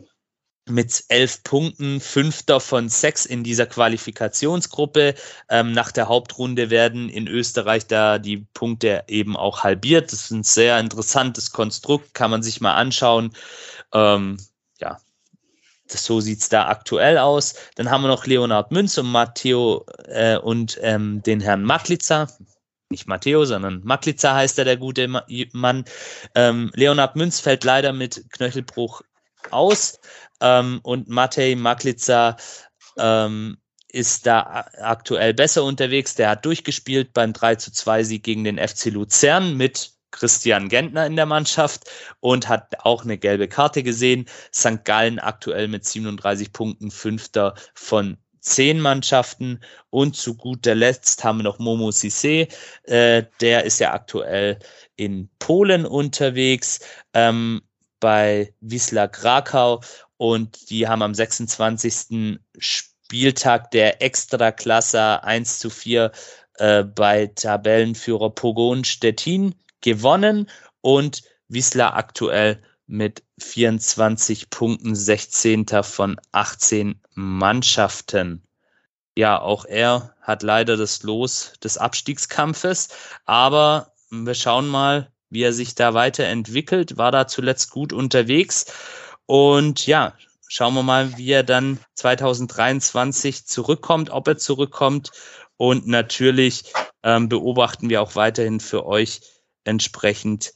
mit elf Punkten, fünfter von sechs in dieser Qualifikationsgruppe. Ähm, nach der Hauptrunde werden in Österreich da die Punkte eben auch halbiert. Das ist ein sehr interessantes Konstrukt, kann man sich mal anschauen. Ähm, ja, das, so sieht's da aktuell aus. Dann haben wir noch Leonhard Münz und Matteo äh, und ähm, den Herrn Matlitzer. Nicht Matteo, sondern Maklitzer heißt er, der gute Mann. Ähm, Leonhard Münz fällt leider mit Knöchelbruch aus. Ähm, und Matej Maklica ähm, ist da aktuell besser unterwegs. Der hat durchgespielt beim 3 zu 2 Sieg gegen den FC Luzern mit Christian Gentner in der Mannschaft und hat auch eine gelbe Karte gesehen. St. Gallen aktuell mit 37 Punkten, fünfter von zehn Mannschaften. Und zu guter Letzt haben wir noch Momo Sissé. Äh, der ist ja aktuell in Polen unterwegs. Ähm, bei Wisla Krakau und die haben am 26. Spieltag der Extraklasse 1 zu 4 äh, bei Tabellenführer Pogon Stettin gewonnen und Wisla aktuell mit 24 Punkten 16. von 18 Mannschaften. Ja, auch er hat leider das Los des Abstiegskampfes, aber wir schauen mal, wie er sich da weiterentwickelt, war da zuletzt gut unterwegs. Und ja, schauen wir mal, wie er dann 2023 zurückkommt, ob er zurückkommt. Und natürlich ähm, beobachten wir auch weiterhin für euch entsprechend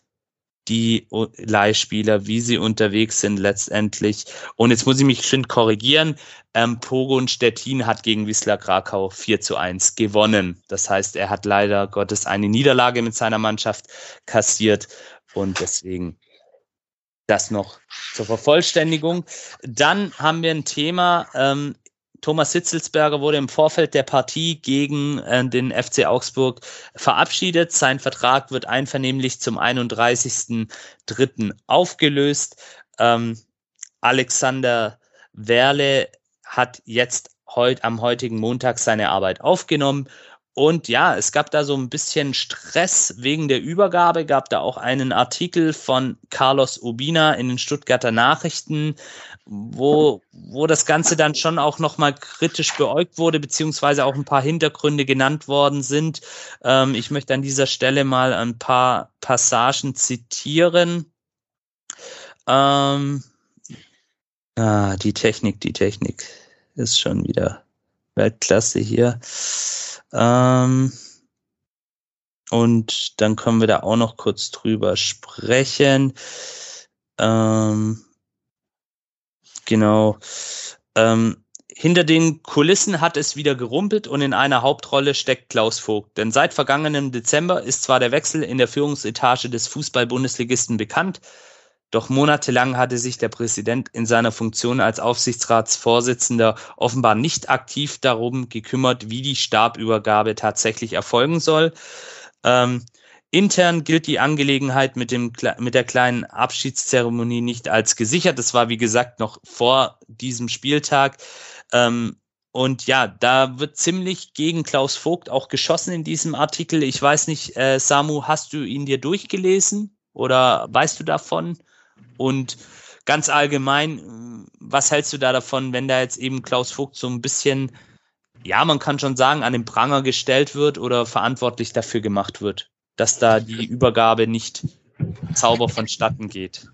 die Leihspieler, wie sie unterwegs sind letztendlich. Und jetzt muss ich mich schön korrigieren. Ähm, Pogo und Stettin hat gegen Wisla Krakau 4 zu 1 gewonnen. Das heißt, er hat leider Gottes eine Niederlage mit seiner Mannschaft kassiert und deswegen das noch zur Vervollständigung. Dann haben wir ein Thema, ähm, Thomas Hitzelsberger wurde im Vorfeld der Partie gegen äh, den FC Augsburg verabschiedet. Sein Vertrag wird einvernehmlich zum 31.03. aufgelöst. Ähm, Alexander Werle hat jetzt heut, am heutigen Montag seine Arbeit aufgenommen und ja, es gab da so ein bisschen Stress wegen der Übergabe, gab da auch einen Artikel von Carlos Urbina in den Stuttgarter Nachrichten, wo, wo das Ganze dann schon auch nochmal kritisch beäugt wurde, beziehungsweise auch ein paar Hintergründe genannt worden sind. Ähm, ich möchte an dieser Stelle mal ein paar Passagen zitieren. Ähm, ah, die Technik, die Technik ist schon wieder Weltklasse hier. Ähm, und dann können wir da auch noch kurz drüber sprechen. Ähm, genau. Ähm, hinter den Kulissen hat es wieder gerumpelt und in einer Hauptrolle steckt Klaus Vogt. Denn seit vergangenem Dezember ist zwar der Wechsel in der Führungsetage des Fußball-Bundesligisten bekannt, doch monatelang hatte sich der Präsident in seiner Funktion als Aufsichtsratsvorsitzender offenbar nicht aktiv darum gekümmert, wie die Stabübergabe tatsächlich erfolgen soll. Ähm, intern gilt die Angelegenheit mit, dem, mit der kleinen Abschiedszeremonie nicht als gesichert. Das war, wie gesagt, noch vor diesem Spieltag. Ähm, und ja, da wird ziemlich gegen Klaus Vogt auch geschossen in diesem Artikel. Ich weiß nicht, äh, Samu, hast du ihn dir durchgelesen oder weißt du davon? Und ganz allgemein, was hältst du da davon, wenn da jetzt eben Klaus Vogt so ein bisschen, ja, man kann schon sagen, an den Pranger gestellt wird oder verantwortlich dafür gemacht wird, dass da die Übergabe nicht sauber vonstatten geht?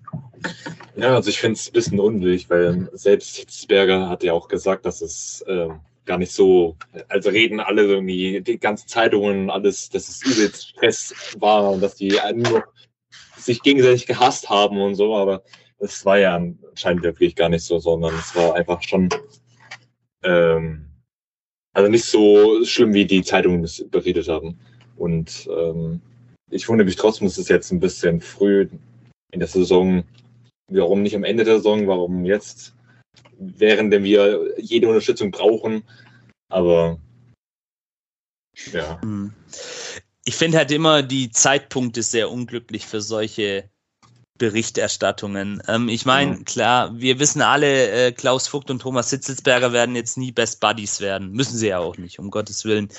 Ja, also ich finde es ein bisschen unwillig, weil selbst Hitzberger hat ja auch gesagt, dass es äh, gar nicht so, also reden alle irgendwie, die ganzen Zeitungen, alles, dass es übelst Stress war und dass die nur sich gegenseitig gehasst haben und so, aber das war ja anscheinend wirklich gar nicht so, sondern es war einfach schon, ähm, also nicht so schlimm, wie die Zeitungen es berichtet haben. Und ähm, ich wundere mich trotzdem, es ist jetzt ein bisschen früh in der Saison. Warum nicht am Ende der Saison? Warum jetzt? Während wir jede Unterstützung brauchen. Aber ja. Hm ich finde halt immer die Zeitpunkte sehr unglücklich für solche Berichterstattungen. Ähm, ich meine, ja. klar, wir wissen alle, äh, Klaus Vogt und Thomas Sitzelsberger werden jetzt nie Best Buddies werden. Müssen sie ja auch nicht, um Gottes Willen.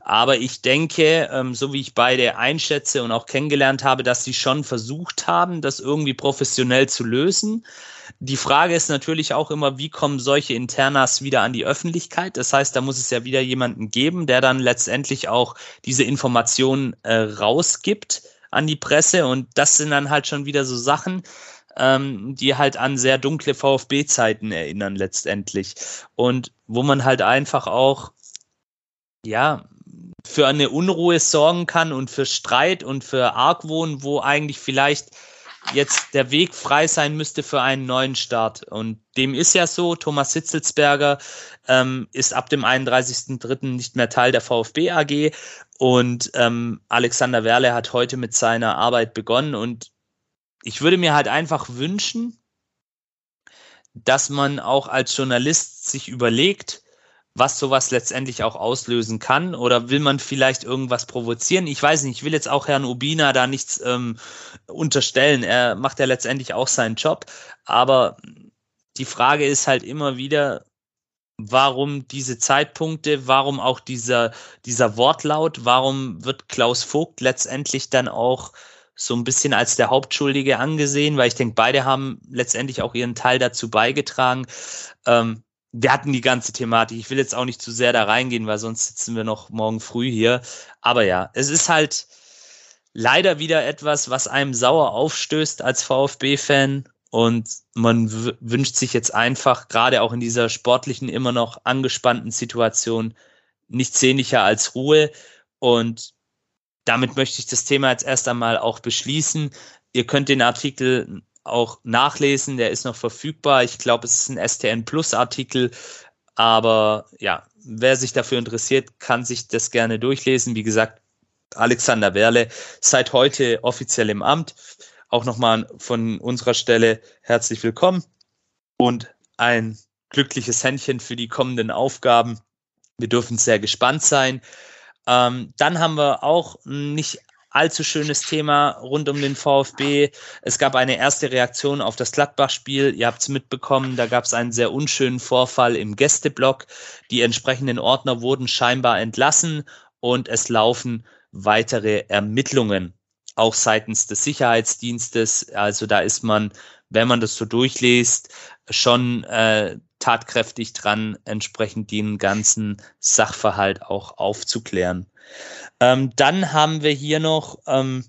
Aber ich denke, ähm, so wie ich beide einschätze und auch kennengelernt habe, dass sie schon versucht haben, das irgendwie professionell zu lösen. Die Frage ist natürlich auch immer, wie kommen solche Internas wieder an die Öffentlichkeit? Das heißt, da muss es ja wieder jemanden geben, der dann letztendlich auch diese Informationen äh, rausgibt an die Presse. Und das sind dann halt schon wieder so Sachen, ähm, die halt an sehr dunkle VfB-Zeiten erinnern letztendlich. Und wo man halt einfach auch, ja, für eine Unruhe sorgen kann und für Streit und für Argwohn, wo eigentlich vielleicht jetzt der Weg frei sein müsste für einen neuen Start. Und dem ist ja so. Thomas Hitzelsberger ähm, ist ab dem 31.03. nicht mehr Teil der VfB AG und ähm, Alexander Werle hat heute mit seiner Arbeit begonnen. Und ich würde mir halt einfach wünschen, dass man auch als Journalist sich überlegt, was sowas letztendlich auch auslösen kann? Oder will man vielleicht irgendwas provozieren? Ich weiß nicht, ich will jetzt auch Herrn Ubina da nichts ähm, unterstellen. Er macht ja letztendlich auch seinen Job. Aber die Frage ist halt immer wieder, warum diese Zeitpunkte, warum auch dieser, dieser Wortlaut, warum wird Klaus Vogt letztendlich dann auch so ein bisschen als der Hauptschuldige angesehen, weil ich denke, beide haben letztendlich auch ihren Teil dazu beigetragen. Ähm, wir hatten die ganze Thematik. Ich will jetzt auch nicht zu sehr da reingehen, weil sonst sitzen wir noch morgen früh hier. Aber ja, es ist halt leider wieder etwas, was einem sauer aufstößt als VfB-Fan. Und man wünscht sich jetzt einfach, gerade auch in dieser sportlichen, immer noch angespannten Situation, nichts sehnlicher als Ruhe. Und damit möchte ich das Thema jetzt erst einmal auch beschließen. Ihr könnt den Artikel auch nachlesen, der ist noch verfügbar. Ich glaube, es ist ein STN Plus Artikel, aber ja, wer sich dafür interessiert, kann sich das gerne durchlesen. Wie gesagt, Alexander Werle seit heute offiziell im Amt. Auch nochmal von unserer Stelle herzlich willkommen und ein glückliches Händchen für die kommenden Aufgaben. Wir dürfen sehr gespannt sein. Ähm, dann haben wir auch nicht allzu schönes Thema rund um den VfB. Es gab eine erste Reaktion auf das Gladbach-Spiel. Ihr habt es mitbekommen, da gab es einen sehr unschönen Vorfall im Gästeblock. Die entsprechenden Ordner wurden scheinbar entlassen und es laufen weitere Ermittlungen, auch seitens des Sicherheitsdienstes. Also da ist man, wenn man das so durchliest, schon äh, tatkräftig dran, entsprechend den ganzen Sachverhalt auch aufzuklären. Ähm, dann haben wir hier noch ähm,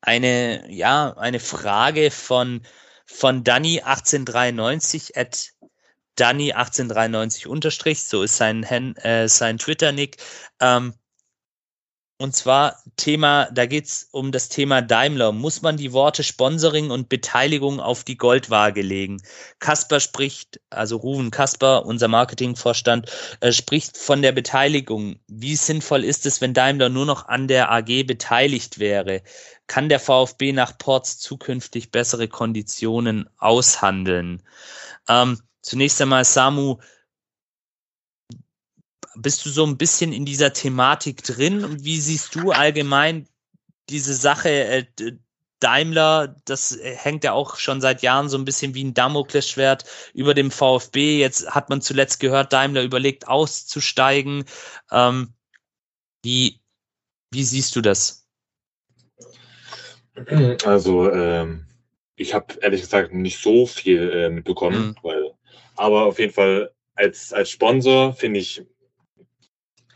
eine, ja, eine Frage von, von Danny 1893 at Danny 1893 unterstrich, so ist sein, äh, sein Twitter-Nick. Ähm, Und zwar Thema, da geht's um das Thema Daimler. Muss man die Worte Sponsoring und Beteiligung auf die Goldwaage legen? Kasper spricht, also Ruven Kasper, unser Marketingvorstand, äh, spricht von der Beteiligung. Wie sinnvoll ist es, wenn Daimler nur noch an der AG beteiligt wäre? Kann der VfB nach Ports zukünftig bessere Konditionen aushandeln? Ähm, zunächst einmal, Samu, bist du so ein bisschen in dieser Thematik drin? Und wie siehst du allgemein diese Sache äh, Daimler? Das äh, hängt ja auch schon seit Jahren so ein bisschen wie ein Damoklesschwert über dem VfB. Jetzt hat man zuletzt gehört, Daimler überlegt auszusteigen. Ähm, wie, wie siehst du das? Also, ähm, ich habe ehrlich gesagt nicht so viel äh, mitbekommen, mhm. weil, aber auf jeden Fall als, als Sponsor finde ich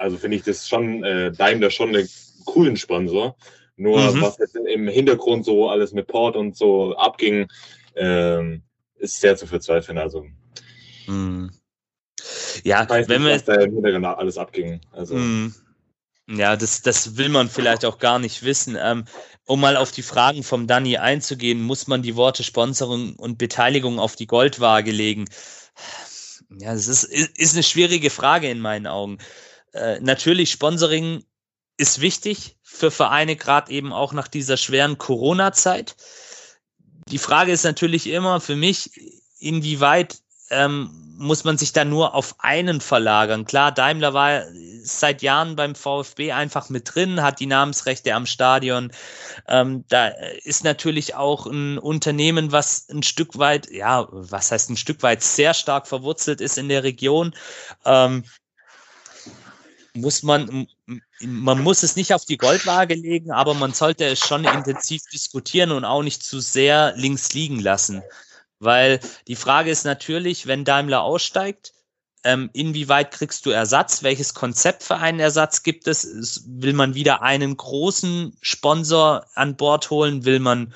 also finde ich das schon, äh, Daimler schon einen coolen Sponsor. Nur mhm. was jetzt im Hintergrund so alles mit Port und so abging, ähm, ist sehr zu verzweifeln. Also. Mhm. Ja, wenn nicht, wir. Was da im Hintergrund alles abging. Also. Mhm. Ja, das, das will man vielleicht auch gar nicht wissen. Ähm, um mal auf die Fragen vom Danny einzugehen, muss man die Worte Sponsoring und Beteiligung auf die Goldwaage legen? Ja, das ist, ist eine schwierige Frage in meinen Augen. Äh, natürlich, Sponsoring ist wichtig für Vereine, gerade eben auch nach dieser schweren Corona-Zeit. Die Frage ist natürlich immer für mich, inwieweit ähm, muss man sich da nur auf einen verlagern. Klar, Daimler war seit Jahren beim VfB einfach mit drin, hat die Namensrechte am Stadion. Ähm, da ist natürlich auch ein Unternehmen, was ein Stück weit, ja, was heißt ein Stück weit sehr stark verwurzelt ist in der Region. Ähm, muss man, man muss es nicht auf die Goldwaage legen, aber man sollte es schon intensiv diskutieren und auch nicht zu sehr links liegen lassen. Weil die Frage ist natürlich, wenn Daimler aussteigt, ähm, inwieweit kriegst du Ersatz? Welches Konzept für einen Ersatz gibt es? Will man wieder einen großen Sponsor an Bord holen? Will man,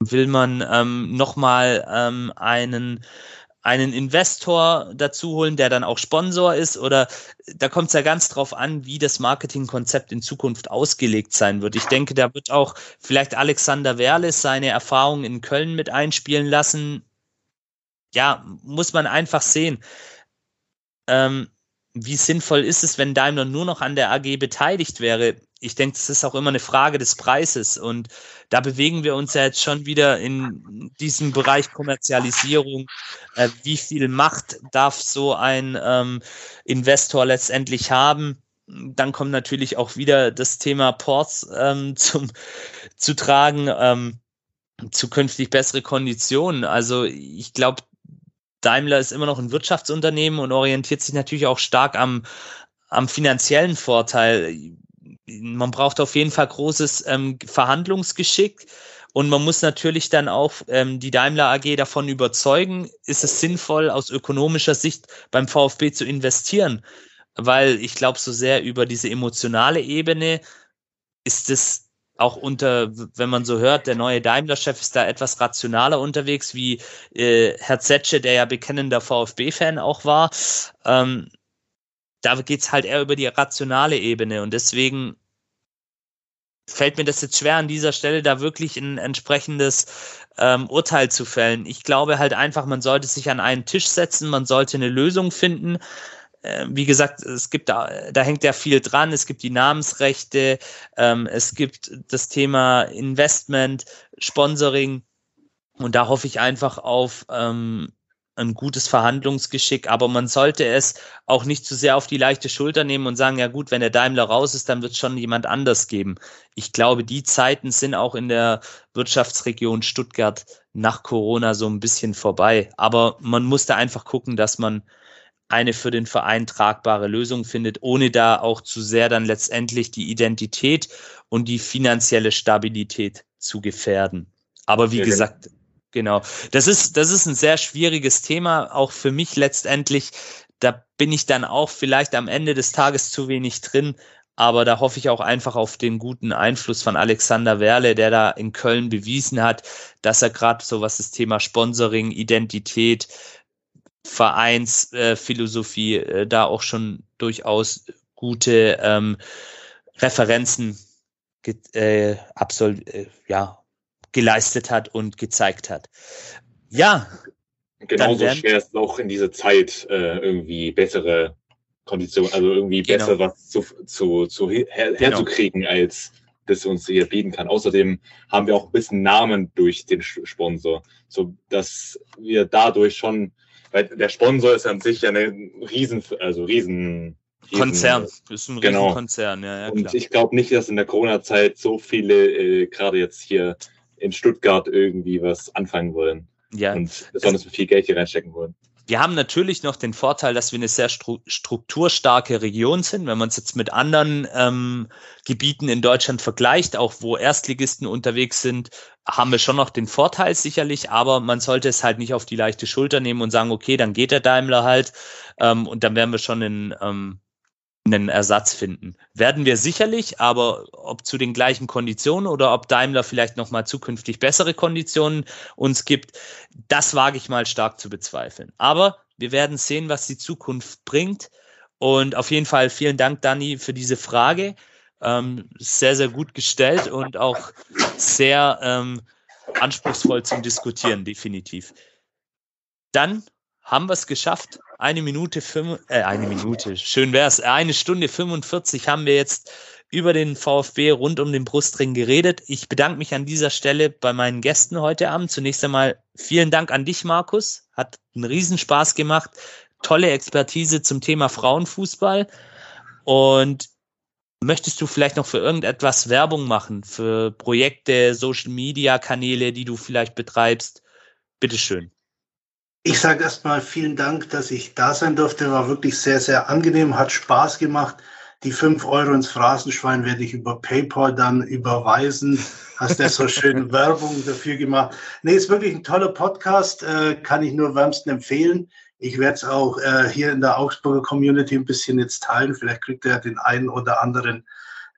will man ähm, nochmal ähm, einen einen Investor dazu holen, der dann auch Sponsor ist? Oder da kommt es ja ganz drauf an, wie das Marketingkonzept in Zukunft ausgelegt sein wird. Ich denke, da wird auch vielleicht Alexander Werles seine Erfahrungen in Köln mit einspielen lassen. Ja, muss man einfach sehen. Ähm, wie sinnvoll ist es, wenn Daimler nur noch an der AG beteiligt wäre? Ich denke, es ist auch immer eine Frage des Preises. Und da bewegen wir uns ja jetzt schon wieder in diesem Bereich Kommerzialisierung. Äh, wie viel Macht darf so ein ähm, Investor letztendlich haben? Dann kommt natürlich auch wieder das Thema Ports ähm, zum, zu tragen. Ähm, zukünftig bessere Konditionen. Also ich glaube, Daimler ist immer noch ein Wirtschaftsunternehmen und orientiert sich natürlich auch stark am, am finanziellen Vorteil man braucht auf jeden Fall großes ähm, Verhandlungsgeschick. Und man muss natürlich dann auch ähm, die Daimler AG davon überzeugen, ist es sinnvoll aus ökonomischer Sicht beim VfB zu investieren. Weil ich glaube, so sehr über diese emotionale Ebene ist es auch unter, wenn man so hört, der neue Daimler-Chef ist da etwas rationaler unterwegs, wie äh, Herr Zetsche, der ja bekennender VfB-Fan auch war. Ähm, da geht's halt eher über die rationale Ebene und deswegen fällt mir das jetzt schwer an dieser Stelle da wirklich ein entsprechendes ähm, Urteil zu fällen. Ich glaube halt einfach, man sollte sich an einen Tisch setzen, man sollte eine Lösung finden. Äh, wie gesagt, es gibt da, da hängt ja viel dran. Es gibt die Namensrechte, ähm, es gibt das Thema Investment, Sponsoring. Und da hoffe ich einfach auf ähm, ein gutes Verhandlungsgeschick, aber man sollte es auch nicht zu sehr auf die leichte Schulter nehmen und sagen, ja gut, wenn der Daimler raus ist, dann wird es schon jemand anders geben. Ich glaube, die Zeiten sind auch in der Wirtschaftsregion Stuttgart nach Corona so ein bisschen vorbei. Aber man muss da einfach gucken, dass man eine für den Verein tragbare Lösung findet, ohne da auch zu sehr dann letztendlich die Identität und die finanzielle Stabilität zu gefährden. Aber wie ja, gesagt, Genau. Das ist, das ist ein sehr schwieriges Thema, auch für mich letztendlich. Da bin ich dann auch vielleicht am Ende des Tages zu wenig drin. Aber da hoffe ich auch einfach auf den guten Einfluss von Alexander Werle, der da in Köln bewiesen hat, dass er gerade so was das Thema Sponsoring, Identität, Vereinsphilosophie äh, da auch schon durchaus gute ähm, Referenzen äh, absol äh, ja, geleistet hat und gezeigt hat. Ja. Genauso schwer ist es auch in dieser Zeit äh, irgendwie bessere Konditionen, also irgendwie genau. besser was zu, zu, zu her, genau. herzukriegen, als das uns hier bieten kann. Außerdem haben wir auch ein bisschen Namen durch den Sponsor, so dass wir dadurch schon, weil der Sponsor ist an sich ja eine riesen, also riesen Konzern, ist ein genau. Konzern, ja, ja Und ich glaube nicht, dass in der Corona-Zeit so viele äh, gerade jetzt hier in Stuttgart irgendwie was anfangen wollen. Ja. Und besonders viel Geld hier reinstecken wollen. Wir haben natürlich noch den Vorteil, dass wir eine sehr strukturstarke Region sind. Wenn man es jetzt mit anderen ähm, Gebieten in Deutschland vergleicht, auch wo Erstligisten unterwegs sind, haben wir schon noch den Vorteil sicherlich, aber man sollte es halt nicht auf die leichte Schulter nehmen und sagen, okay, dann geht der Daimler halt ähm, und dann werden wir schon in ähm, einen Ersatz finden. Werden wir sicherlich, aber ob zu den gleichen Konditionen oder ob Daimler vielleicht nochmal zukünftig bessere Konditionen uns gibt, das wage ich mal stark zu bezweifeln. Aber wir werden sehen, was die Zukunft bringt. Und auf jeden Fall vielen Dank, Dani, für diese Frage. Ähm, sehr, sehr gut gestellt und auch sehr ähm, anspruchsvoll zum Diskutieren, definitiv. Dann haben wir es geschafft. Eine Minute, fünf, äh, eine Minute, schön wär's. Eine Stunde 45 haben wir jetzt über den VfB rund um den Brustring geredet. Ich bedanke mich an dieser Stelle bei meinen Gästen heute Abend. Zunächst einmal vielen Dank an dich, Markus. Hat einen Riesenspaß gemacht. Tolle Expertise zum Thema Frauenfußball. Und möchtest du vielleicht noch für irgendetwas Werbung machen? Für Projekte, Social Media Kanäle, die du vielleicht betreibst? Bitteschön. Ich sage erstmal vielen Dank, dass ich da sein durfte. War wirklich sehr, sehr angenehm, hat Spaß gemacht. Die fünf Euro ins Phrasenschwein werde ich über PayPal dann überweisen. Hast ja so schön Werbung dafür gemacht. Nee, ist wirklich ein toller Podcast, äh, kann ich nur wärmsten empfehlen. Ich werde es auch äh, hier in der Augsburger Community ein bisschen jetzt teilen. Vielleicht kriegt er den einen oder anderen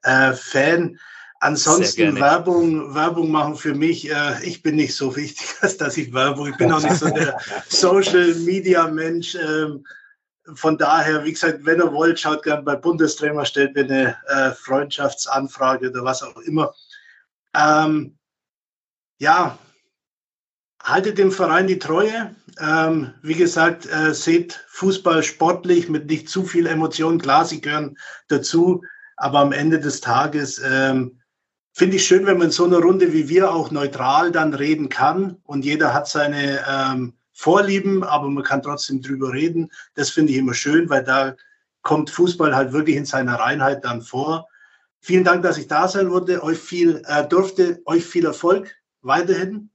äh, Fan. Ansonsten Werbung, Werbung machen für mich, äh, ich bin nicht so wichtig, als dass ich Werbung, ich bin auch nicht so der Social Media Mensch. Ähm, von daher, wie gesagt, wenn ihr wollt, schaut gerne bei Bundestrainer, stellt mir eine äh, Freundschaftsanfrage oder was auch immer. Ähm, ja, haltet dem Verein die Treue. Ähm, wie gesagt, äh, seht Fußball sportlich mit nicht zu viel Emotionen. Klar, sie gehören dazu, aber am Ende des Tages ähm, finde ich schön, wenn man in so einer Runde wie wir auch neutral dann reden kann und jeder hat seine ähm, Vorlieben, aber man kann trotzdem drüber reden. Das finde ich immer schön, weil da kommt Fußball halt wirklich in seiner Reinheit dann vor. Vielen Dank, dass ich da sein wurde, euch viel äh, durfte, euch viel Erfolg weiterhin.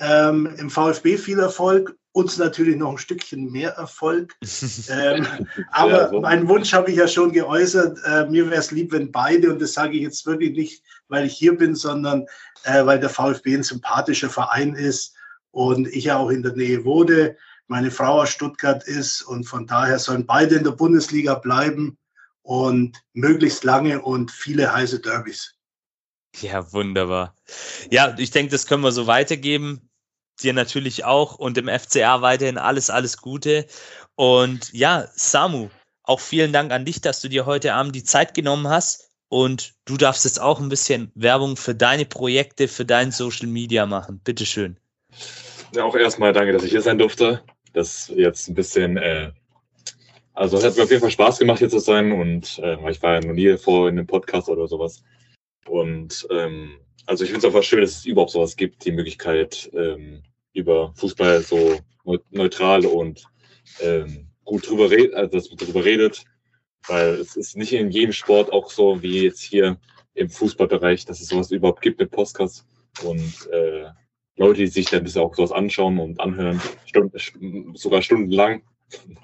Ähm, Im VfB viel Erfolg uns natürlich noch ein Stückchen mehr Erfolg. ähm, aber ja, so. meinen Wunsch habe ich ja schon geäußert. Äh, mir wäre es lieb, wenn beide, und das sage ich jetzt wirklich nicht, weil ich hier bin, sondern äh, weil der VfB ein sympathischer Verein ist und ich ja auch in der Nähe wohne. Meine Frau aus Stuttgart ist und von daher sollen beide in der Bundesliga bleiben und möglichst lange und viele heiße Derbys. Ja, wunderbar. Ja, ich denke, das können wir so weitergeben dir natürlich auch und dem FCA weiterhin alles, alles Gute. Und ja, Samu, auch vielen Dank an dich, dass du dir heute Abend die Zeit genommen hast. Und du darfst jetzt auch ein bisschen Werbung für deine Projekte, für dein Social Media machen. Bitteschön. Ja, auch erstmal danke, dass ich hier sein durfte. Das jetzt ein bisschen, äh, also es hat mir auf jeden Fall Spaß gemacht, hier zu sein. Und äh, ich war ja noch nie vor in einem Podcast oder sowas. Und ähm, also ich finde es einfach schön, dass es überhaupt sowas gibt, die Möglichkeit, ähm, über Fußball so neutral und ähm, gut drüber redet, also dass man drüber redet, weil es ist nicht in jedem Sport auch so wie jetzt hier im Fußballbereich, dass es sowas überhaupt gibt mit Podcasts und äh, Leute, die sich dann das auch sowas anschauen und anhören, Stunden, sogar stundenlang.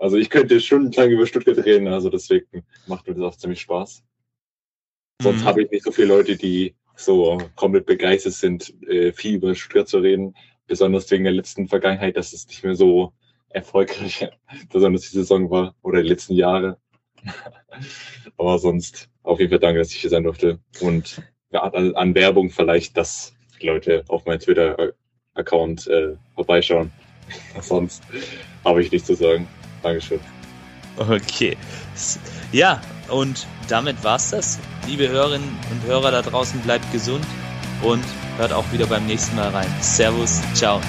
Also ich könnte stundenlang über Stuttgart reden, also deswegen macht mir das auch ziemlich Spaß. Sonst mhm. habe ich nicht so viele Leute, die so komplett begeistert sind, äh, viel über Stuttgart zu reden. Besonders wegen der letzten Vergangenheit, dass es nicht mehr so erfolgreich, besonders die Saison war oder die letzten Jahre. Aber sonst auf jeden Fall danke, dass ich hier sein durfte. Und ja, an, an Werbung vielleicht, dass Leute auf meinem Twitter-Account äh, vorbeischauen. sonst habe ich nichts zu sagen. Dankeschön. Okay. Ja, Und damit war's das. Liebe Hörerinnen und Hörer da draußen, bleibt gesund und hört auch wieder beim nächsten Mal rein. Servus, ciao.